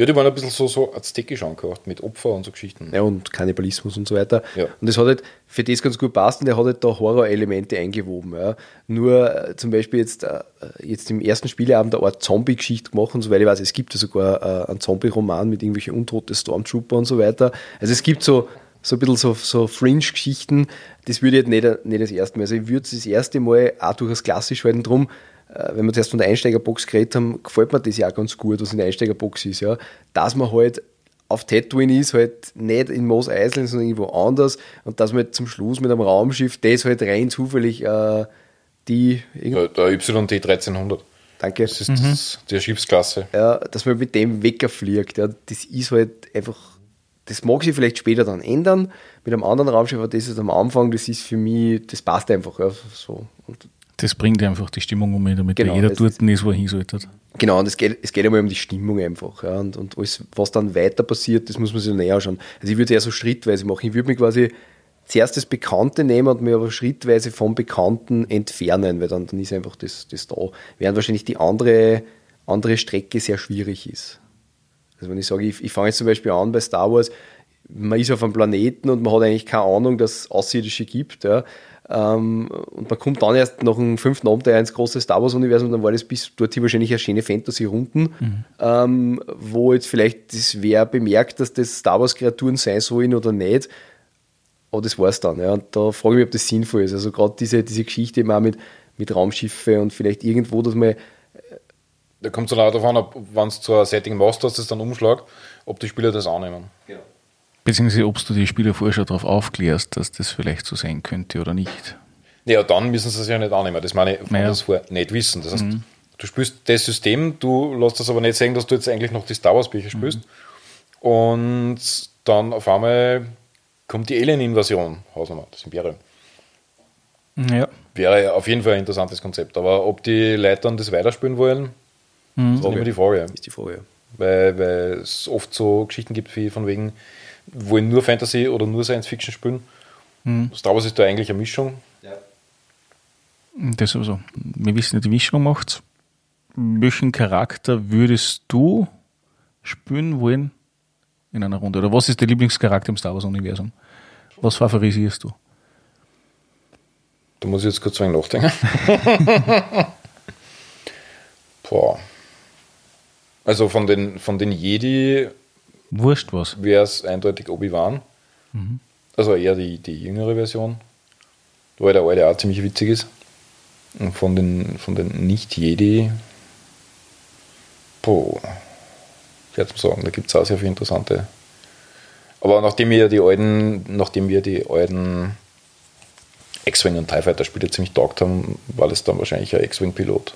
Ja, die waren ein bisschen so, so aztekisch angehaucht mit Opfer und so Geschichten. Ja, und Kannibalismus und so weiter. Ja. Und das hat halt für das ganz gut passt und der hat halt da Horror-Elemente eingewoben. Ja. Nur äh, zum Beispiel jetzt, äh, jetzt im ersten Spieleabend eine Art Zombie-Geschichte gemacht und so, weil ich weiß, es gibt ja sogar äh, einen Zombie-Roman mit irgendwelchen untoten Stormtrooper und so weiter. Also es gibt so, so ein bisschen so, so Fringe-Geschichten, das würde ich jetzt nicht, nicht das erste Mal. Also ich würde es das erste Mal auch durchaus klassisch halten, drum wenn wir zuerst von der Einsteigerbox geredet haben, gefällt mir das ja auch ganz gut, was in der Einsteigerbox ist, ja. Dass man halt auf Tatooine ist, halt nicht in Mos Eisley, sondern irgendwo anders und dass man halt zum Schluss mit einem Raumschiff, das halt rein zufällig äh, die, Ja, der YT 1300. danke, Das ist das, die Schiffsklasse. ja, dass man mit dem wegfliegt, ja, das ist halt einfach, das mag sich vielleicht später dann ändern, mit einem anderen Raumschiff, aber das ist am Anfang, das ist für mich, das passt einfach, ja, so. Und Das bringt einfach die Stimmung um, damit Genau, jeder dort ist- ist, wo er hin sollte. Genau, und es geht, es geht einmal um die Stimmung einfach. Ja, und, und alles, was dann weiter passiert, das muss man sich näher anschauen. Also ich würde es eher so schrittweise machen. Ich würde mich quasi zuerst das Bekannte nehmen und mir aber schrittweise vom Bekannten entfernen, weil dann, dann ist einfach das, das da. Während wahrscheinlich die andere, andere Strecke sehr schwierig ist. Also wenn ich sage, ich, ich fange jetzt zum Beispiel an bei Star Wars, man ist auf einem Planeten und man hat eigentlich keine Ahnung, dass es Außerirdische gibt. Ja. Ähm, und man kommt dann erst nach dem fünften Abenteuer ins große Star Wars-Universum, dann war das bis dorthin wahrscheinlich eine schöne Fantasy-Runden, ähm, wo jetzt vielleicht das wer bemerkt, dass das Star Wars-Kreaturen sein sollen oder nicht. Aber das war es dann. Ja. Und da frage ich mich, ob das sinnvoll ist. Also gerade diese, diese Geschichte auch mit, mit Raumschiffe und vielleicht irgendwo, dass man Da kommt es dann auch darauf an, ob, wenn es zu einem Setting machst, dass das dann umschlägt, ob die Spieler das annehmen. Beziehungsweise, ob du die Spieler vorher schon darauf aufklärst, dass das vielleicht so sein könnte oder nicht. Ja, dann müssen sie es ja nicht annehmen. Das meine ich, wenn Naja. vorher nicht wissen. Das heißt, du spielst das System, du lässt das aber nicht sehen, dass du jetzt eigentlich noch die Star Wars Bücher spielst. Und dann auf einmal kommt die Alien-Invasion, Hausnummer, das Imperium. Ja. Wäre auf jeden Fall ein interessantes Konzept. Aber ob die Leute dann das weiterspielen wollen, ist dann immer die Frage. ist die Frage. Weil, weil es oft so Geschichten gibt wie von wegen, wollen nur Fantasy oder nur Science Fiction spielen. Star Wars ist da eigentlich eine Mischung. Das also, wir wissen ja, die Mischung macht's. Welchen Charakter würdest du spielen wollen in einer Runde? Oder was ist der Lieblingscharakter im Star Wars-Universum? Was favorisierst du? Da muss ich jetzt kurz ein nachdenken. <laughs> <laughs> Boah. Also von den, von den Jedi Wurscht was. wäre es eindeutig Obi-Wan. Also eher die, die jüngere Version. Weil der alte auch ziemlich witzig ist. Und von den, von den Nicht-Jedi. Boah. Ich werde sagen, da gibt es auch sehr viele interessante. Aber nachdem wir die alten, nachdem wir die alten X-Wing und TIE Fighter Spiele ziemlich taugt haben, war das dann wahrscheinlich ein X-Wing-Pilot.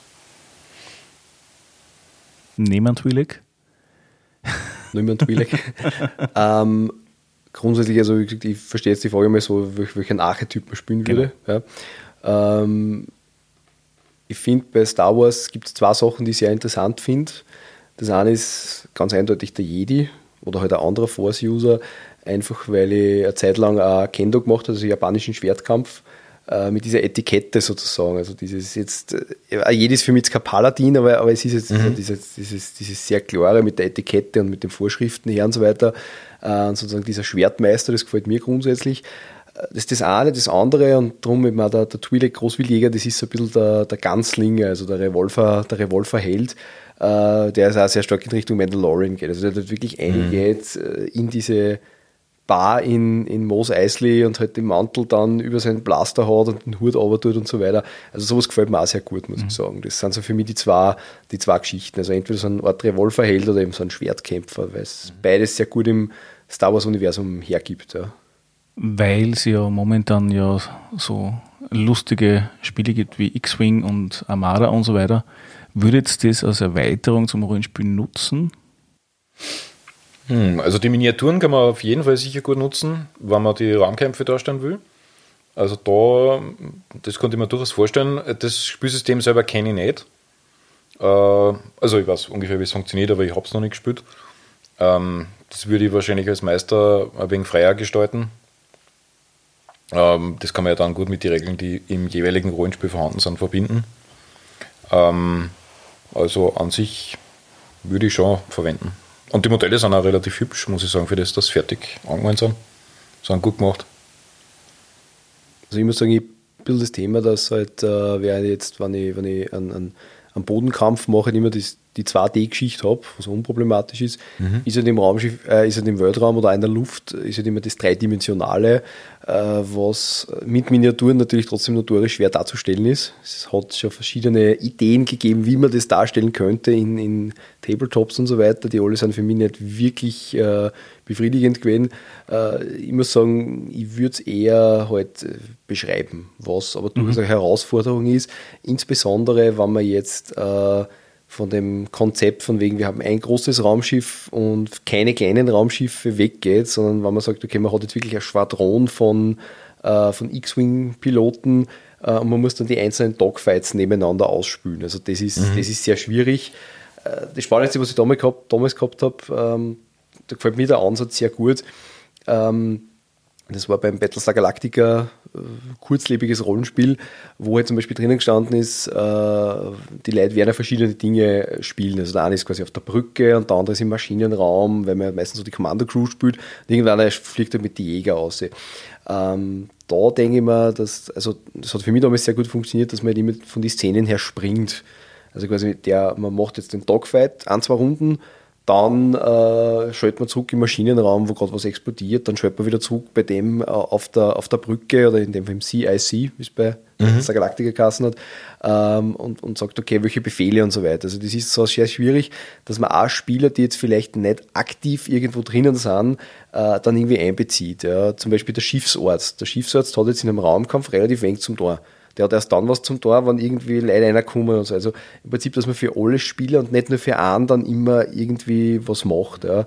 Nehmen Twi'lek? Niemand Twi'lek. <laughs> ähm, grundsätzlich, also wie gesagt, ich verstehe jetzt die Frage mal so, welch- welchen Archetyp man spielen würde. Ja. Ähm, ich finde, bei Star Wars gibt es zwei Sachen, die ich sehr interessant finde. Das eine ist ganz eindeutig der Jedi oder halt ein anderer Force-User, einfach weil ich eine Zeit lang auch Kendo gemacht habe, also japanischen Schwertkampf, äh, mit dieser Etikette sozusagen. Also dieses jetzt, äh, Jedi ist für mich jetzt kein Paladin, aber, aber es ist jetzt dieses, dieses, dieses sehr klare mit der Etikette und mit den Vorschriften her und so weiter. Äh, und sozusagen dieser Schwertmeister, das gefällt mir grundsätzlich. Äh, Das ist das eine, das andere und darum eben auch der, der Twi'lek Großwildjäger, das ist so ein bisschen der, der Ganzlinge, also der Revolver, der Revolverheld, äh, der ist auch sehr stark in Richtung Mandalorian geht. Also der dort wirklich eingeht äh, in diese Bar in, in Mos Eisley und halt den Mantel dann über seinen Blaster hat und den Hut runter tut und so weiter. Also sowas gefällt mir auch sehr gut, muss ich sagen. Das sind so für mich die zwei, die zwei Geschichten. Also entweder so ein Art Revolverheld oder eben so ein Schwertkämpfer, weil es beides sehr gut im Star Wars-Universum hergibt. Ja. Weil es ja momentan ja so lustige Spiele gibt wie X-Wing und Armada und so weiter. Würdet ihr das als Erweiterung zum Rollenspiel nutzen? Hm, also die Miniaturen kann man auf jeden Fall sicher gut nutzen, wenn man die Raumkämpfe darstellen will. Also da, das konnte ich mir durchaus vorstellen. Das Spielsystem selber kenne ich nicht. Äh, also ich weiß ungefähr, wie es funktioniert, aber ich habe es noch nicht gespielt. Ähm, das würde ich wahrscheinlich als Meister ein wenig freier gestalten. Ähm, das kann man ja dann gut mit den Regeln, die im jeweiligen Rollenspiel vorhanden sind, verbinden. Ähm, also an sich würde ich schon verwenden. Und die Modelle sind auch relativ hübsch, muss ich sagen, für das, dass fertig angemeint sind. Sind gut gemacht. Also ich muss sagen, ich bisschen das Thema, dass halt, äh, während jetzt, wenn ich, wenn ich einen, einen, einen Bodenkampf mache, immer das, die 2D-Geschichte habe, was unproblematisch ist, mhm. ist halt im Raumschiff, äh, ist halt im Weltraum oder in der Luft, ist halt immer das Dreidimensionale, äh, was mit Miniaturen natürlich trotzdem notorisch schwer darzustellen ist. Es hat schon verschiedene Ideen gegeben, wie man das darstellen könnte in, in Tabletops und so weiter, die alle sind für mich nicht wirklich äh, befriedigend gewesen. Äh, ich muss sagen, ich würde es eher halt äh, beschreiben, was aber durchaus mhm. eine Herausforderung ist, insbesondere wenn man jetzt äh, von dem Konzept von wegen, wir haben ein großes Raumschiff und keine kleinen Raumschiffe weggeht, sondern wenn man sagt, okay, man hat jetzt wirklich ein Schwadron von, äh, von X-Wing-Piloten äh, und man muss dann die einzelnen Dogfights nebeneinander ausspülen. Also das ist, mhm. das ist sehr schwierig. Äh, das Spannendste, was ich damals gehabt, damals gehabt habe, ähm, da gefällt mir der Ansatz sehr gut. Ähm, das war beim Battlestar Galactica äh, kurzlebiges Rollenspiel, wo halt zum Beispiel drinnen gestanden ist, äh, die Leute werden ja verschiedene Dinge spielen. Also der eine ist quasi auf der Brücke und der andere ist im Maschinenraum, weil man meistens so die Commando Crew spielt. Und irgendwann fliegt er mit die Jäger aus. Ähm, da denke ich mir, dass, also das hat für mich damals sehr gut funktioniert, dass man halt immer von den Szenen her springt. Also quasi der, man macht jetzt den Dogfight, ein, zwei Runden, dann äh, schaltet man zurück im Maschinenraum, wo gerade was explodiert. Dann schaltet man wieder zurück bei dem äh, auf, der, auf der Brücke oder in dem Fall im CIC, wie es bei mhm. der Galaktiker Kassen hat, ähm, und, und sagt, okay, welche Befehle und so weiter. Also das ist so sehr schwierig, dass man auch Spieler, die jetzt vielleicht nicht aktiv irgendwo drinnen sind, äh, dann irgendwie einbezieht. Ja. Zum Beispiel der Schiffsarzt. Der Schiffsarzt hat jetzt in einem Raumkampf relativ eng zum Tor der hat erst dann was zum Tor, wenn irgendwie leider einer kommt und so. Also im Prinzip, dass man für alle Spieler und nicht nur für einen dann immer irgendwie was macht. Ja.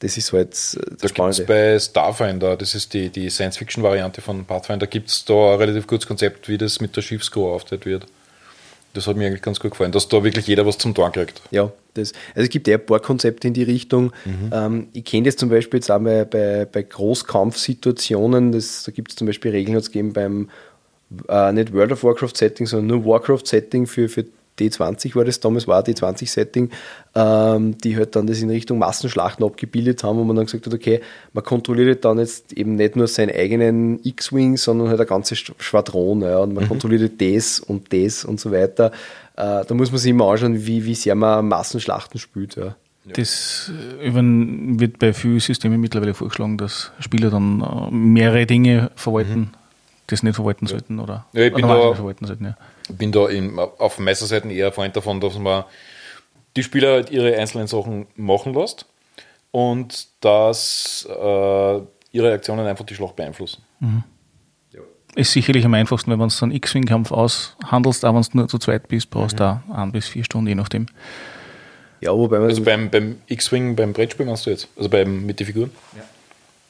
Das ist halt das da Spannende. bei Starfinder, das ist die, die Science-Fiction-Variante von Pathfinder, gibt es da ein relativ gutes Konzept, wie das mit der Schiffscrew auftritt wird. Das hat mir eigentlich ganz gut gefallen, dass da wirklich jeder was zum Tor kriegt. Ja, das, also es gibt ja ein paar Konzepte in die Richtung. Mhm. Ähm, ich kenne das zum Beispiel jetzt auch bei, bei, bei Großkampfsituationen. Das, da gibt es zum Beispiel Regeln, hat es gegeben beim äh, nicht World of Warcraft Setting, sondern nur Warcraft Setting für, für D20 war das damals, war D20 Setting, ähm, die halt dann das in Richtung Massenschlachten abgebildet haben, wo man dann gesagt hat, okay, man kontrolliert dann jetzt eben nicht nur seinen eigenen X-Wing, sondern halt eine ganze Schwadron, ja, und man mhm. kontrolliert das und das und so weiter. Äh, da muss man sich immer anschauen, wie, wie sehr man Massenschlachten spielt, ja. Das äh, wird bei vielen Systemen mittlerweile vorgeschlagen, dass Spieler dann äh, mehrere Dinge verwalten. Mhm das nicht verwalten sollten oder, ja, ich bin da, verwalten sollten, ja. bin da in, auf Meisterseiten eher Freund davon, dass man die Spieler halt ihre einzelnen Sachen machen lässt und dass äh, ihre Aktionen einfach die Schlacht beeinflussen. Mhm. Ja. Ist sicherlich am einfachsten, wenn man es so einen X-Wing-Kampf aushandelst, aber wenn du nur zu zweit bist, brauchst du mhm. da ein bis vier Stunden, je nachdem. Ja, wobei man also beim, beim X-Wing, beim Brettspiel meinst du jetzt? Also beim, mit den Figuren? Ja.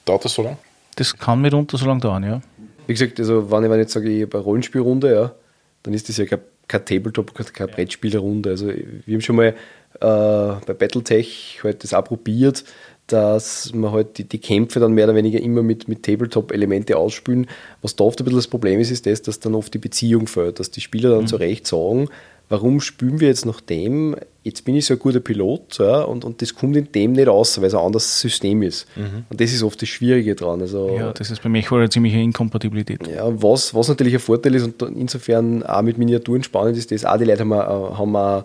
Dauert das so lange? Das kann mitunter so lange dauern, ja. Wie gesagt, also wenn ich, wenn ich jetzt sage, ich habe eine Rollenspielrunde, ja, dann ist das ja kein, kein Tabletop, keine Brettspielerrunde. Also wir haben schon mal äh, bei Battletech halt das auch probiert, dass man halt die, die, Kämpfe dann mehr oder weniger immer mit, mit Tabletop-Elemente ausspülen. Was da oft ein bisschen das Problem ist, ist das, dass dann oft die Beziehung fällt, dass die Spieler dann mhm. zu Recht sagen, warum spülen wir jetzt nach dem, jetzt bin ich so ein guter Pilot ja, und, und das kommt in dem nicht aus, weil es ein anderes System ist. Mhm. Und das ist oft das Schwierige dran. Also, ja, das ist bei mir eine ziemliche Inkompatibilität. Ja, was, was natürlich ein Vorteil ist und insofern auch mit Miniaturen spannend ist, dass auch die Leute haben, eine, haben, eine,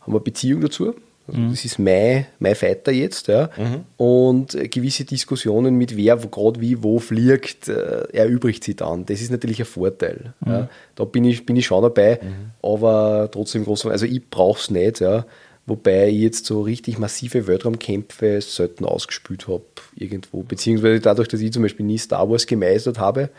haben eine Beziehung dazu. Also mhm. Das ist mein, mein Fighter jetzt. Ja. Mhm. Und gewisse Diskussionen mit wer gerade wie wo fliegt, äh, erübrigt sich dann. Das ist natürlich ein Vorteil. Mhm. Ja. Da bin ich, bin ich schon dabei, mhm. aber trotzdem groß. Also ich brauche es nicht. Ja. Wobei ich jetzt so richtig massive Weltraumkämpfe selten ausgespielt habe irgendwo. Beziehungsweise dadurch, dass ich zum Beispiel nie Star Wars gemeistert habe,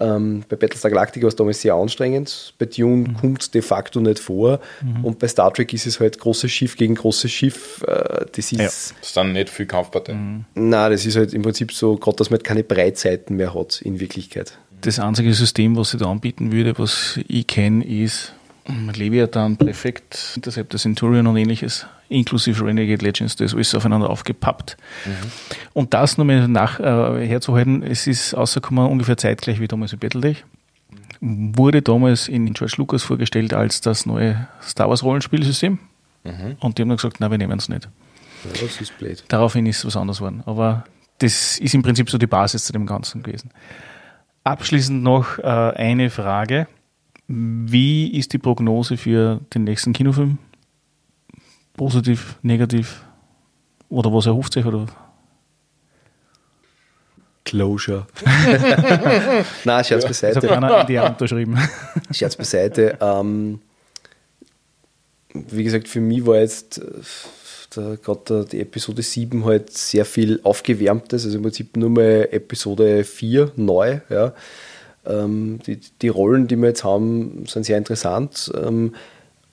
ähm, bei Battlestar Galactica war es damals sehr anstrengend. Bei Dune mhm. kommt es de facto nicht vor. Mhm. Und bei Star Trek ist es halt großes Schiff gegen großes Schiff. Äh, das ist. Ja, das ist dann nicht viel Kampfpartei. Mhm. Nein, das ist halt im Prinzip so, gerade dass man halt keine Breitseiten mehr hat in Wirklichkeit. Das einzige System, was ich da anbieten würde, was ich kenne, ist Leviathan, Prefect, Interceptor Centurion und ähnliches, inklusive Renegade Legends, das ist alles aufeinander aufgepappt. Mhm. Und das nur mal nach, äh, herzuhalten, es ist rausgekommen ungefähr zeitgleich wie damals in Battletech. Wurde damals in George Lucas vorgestellt als das neue Star Wars Rollenspielsystem. Mhm. Und die haben dann gesagt, nein, wir nehmen es nicht. Ja, das ist blöd. Daraufhin ist es was anderes geworden. Aber das ist im Prinzip so die Basis zu dem Ganzen gewesen. Abschließend noch äh, eine Frage. Wie ist die Prognose für den nächsten Kinofilm? Positiv, negativ? Oder was erhofft sich? Oder? Closure. <laughs> Nein, Scherz Das beiseite. hat einer in die Hand unterschrieben. <laughs> Scherz beiseite. Ähm, wie gesagt, für mich war jetzt äh, gerade die Episode 7 halt sehr viel Aufgewärmtes, also im Prinzip nur mal Episode 4 neu. Ja. Ähm, die, die Rollen, die wir jetzt haben, sind sehr interessant. Ähm,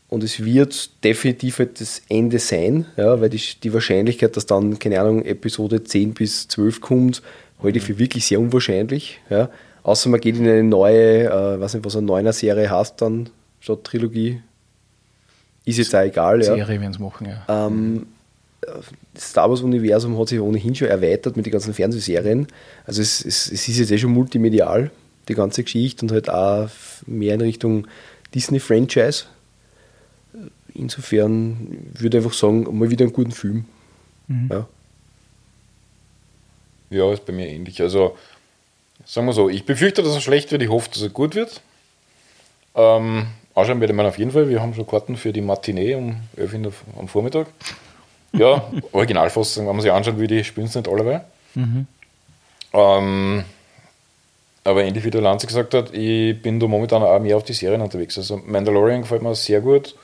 und es wird definitiv das Ende sein, ja, weil die, die Wahrscheinlichkeit, dass dann, keine Ahnung, Episode 10 bis 12 kommt, halte ich für wirklich sehr unwahrscheinlich. Ja. Außer man geht in eine neue, äh, weiß nicht, was eine neuner Serie heißt dann, statt Trilogie. Ist jetzt auch egal. Ja. Serie werden es machen, ja. Ähm, das Star Wars-Universum hat sich ohnehin schon erweitert mit den ganzen Fernsehserien. Also es, es, es ist jetzt eh schon multimedial, die ganze Geschichte, und halt auch mehr in Richtung Disney-Franchise. Insofern würde ich einfach sagen, mal wieder einen guten Film. Ja. Ja, ist bei mir ähnlich. Also, sagen wir so, ich befürchte, dass er schlecht wird, ich hoffe, dass er gut wird. Ähm, anschauen werde ich mir auf jeden Fall. Wir haben schon Karten für die Matinee um 11 Uhr am Vormittag. Ja, <laughs> Originalfassung, wenn man sich anschaut, wie die spielen es nicht alle. Ähm, aber ähnlich wie der Lanze gesagt hat, ich bin da momentan auch mehr auf die Serien unterwegs. Also Mandalorian gefällt mir sehr gut.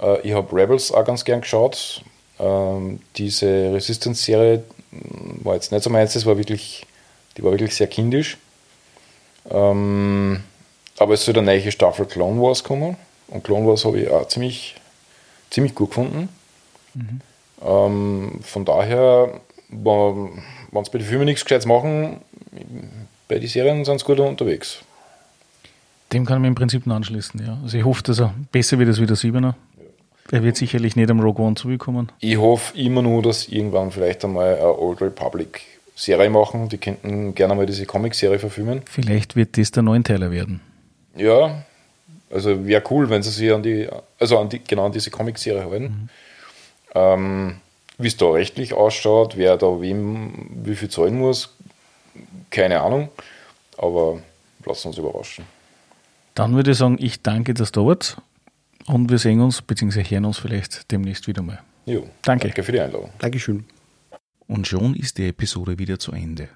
Äh, ich habe Rebels auch ganz gern geschaut. Ähm, diese Resistance-Serie war jetzt nicht so meins, das war wirklich, die war wirklich sehr kindisch. Ähm, aber es soll eine neue Staffel Clone Wars kommen. Und Clone Wars habe ich auch ziemlich, ziemlich gut gefunden. Ähm, von daher, wenn sie bei den Filmen nichts Gescheites machen, bei den Serien sind sie gut unterwegs. Dem kann ich mir im Prinzip nur anschließen, ja. Also ich hoffe, dass er besser wird als wie der Siebener. Er wird sicherlich nicht am Rogue One zugekommen. Ich hoffe immer nur, dass irgendwann vielleicht einmal eine Old Republic Serie machen. Die könnten gerne mal diese Comic-Serie verfilmen. Vielleicht wird das der Neunteiler werden. Ja, also wäre cool, wenn sie sich an die, also an die, genau an diese Comic-Serie halten. Ähm, wie es da rechtlich ausschaut, wer da wem wie viel zahlen muss, keine Ahnung. Aber lassen uns überraschen. Dann würde ich sagen, ich danke, dass du da wart. Und wir sehen uns, beziehungsweise hören uns vielleicht demnächst wieder mal. Jo, Danke. Danke für die Einladung. Dankeschön. Und schon ist die Episode wieder zu Ende.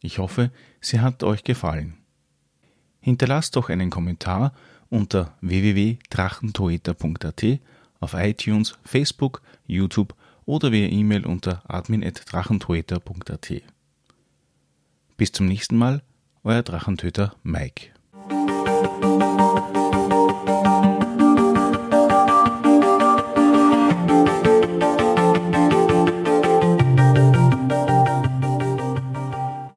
Ich hoffe, sie hat euch gefallen. Hinterlasst doch einen Kommentar unter www.drachentoeta.at auf iTunes, Facebook, YouTube oder via E-Mail unter admin.drachentoeta.at. Bis zum nächsten Mal, euer Drachentöter Mike.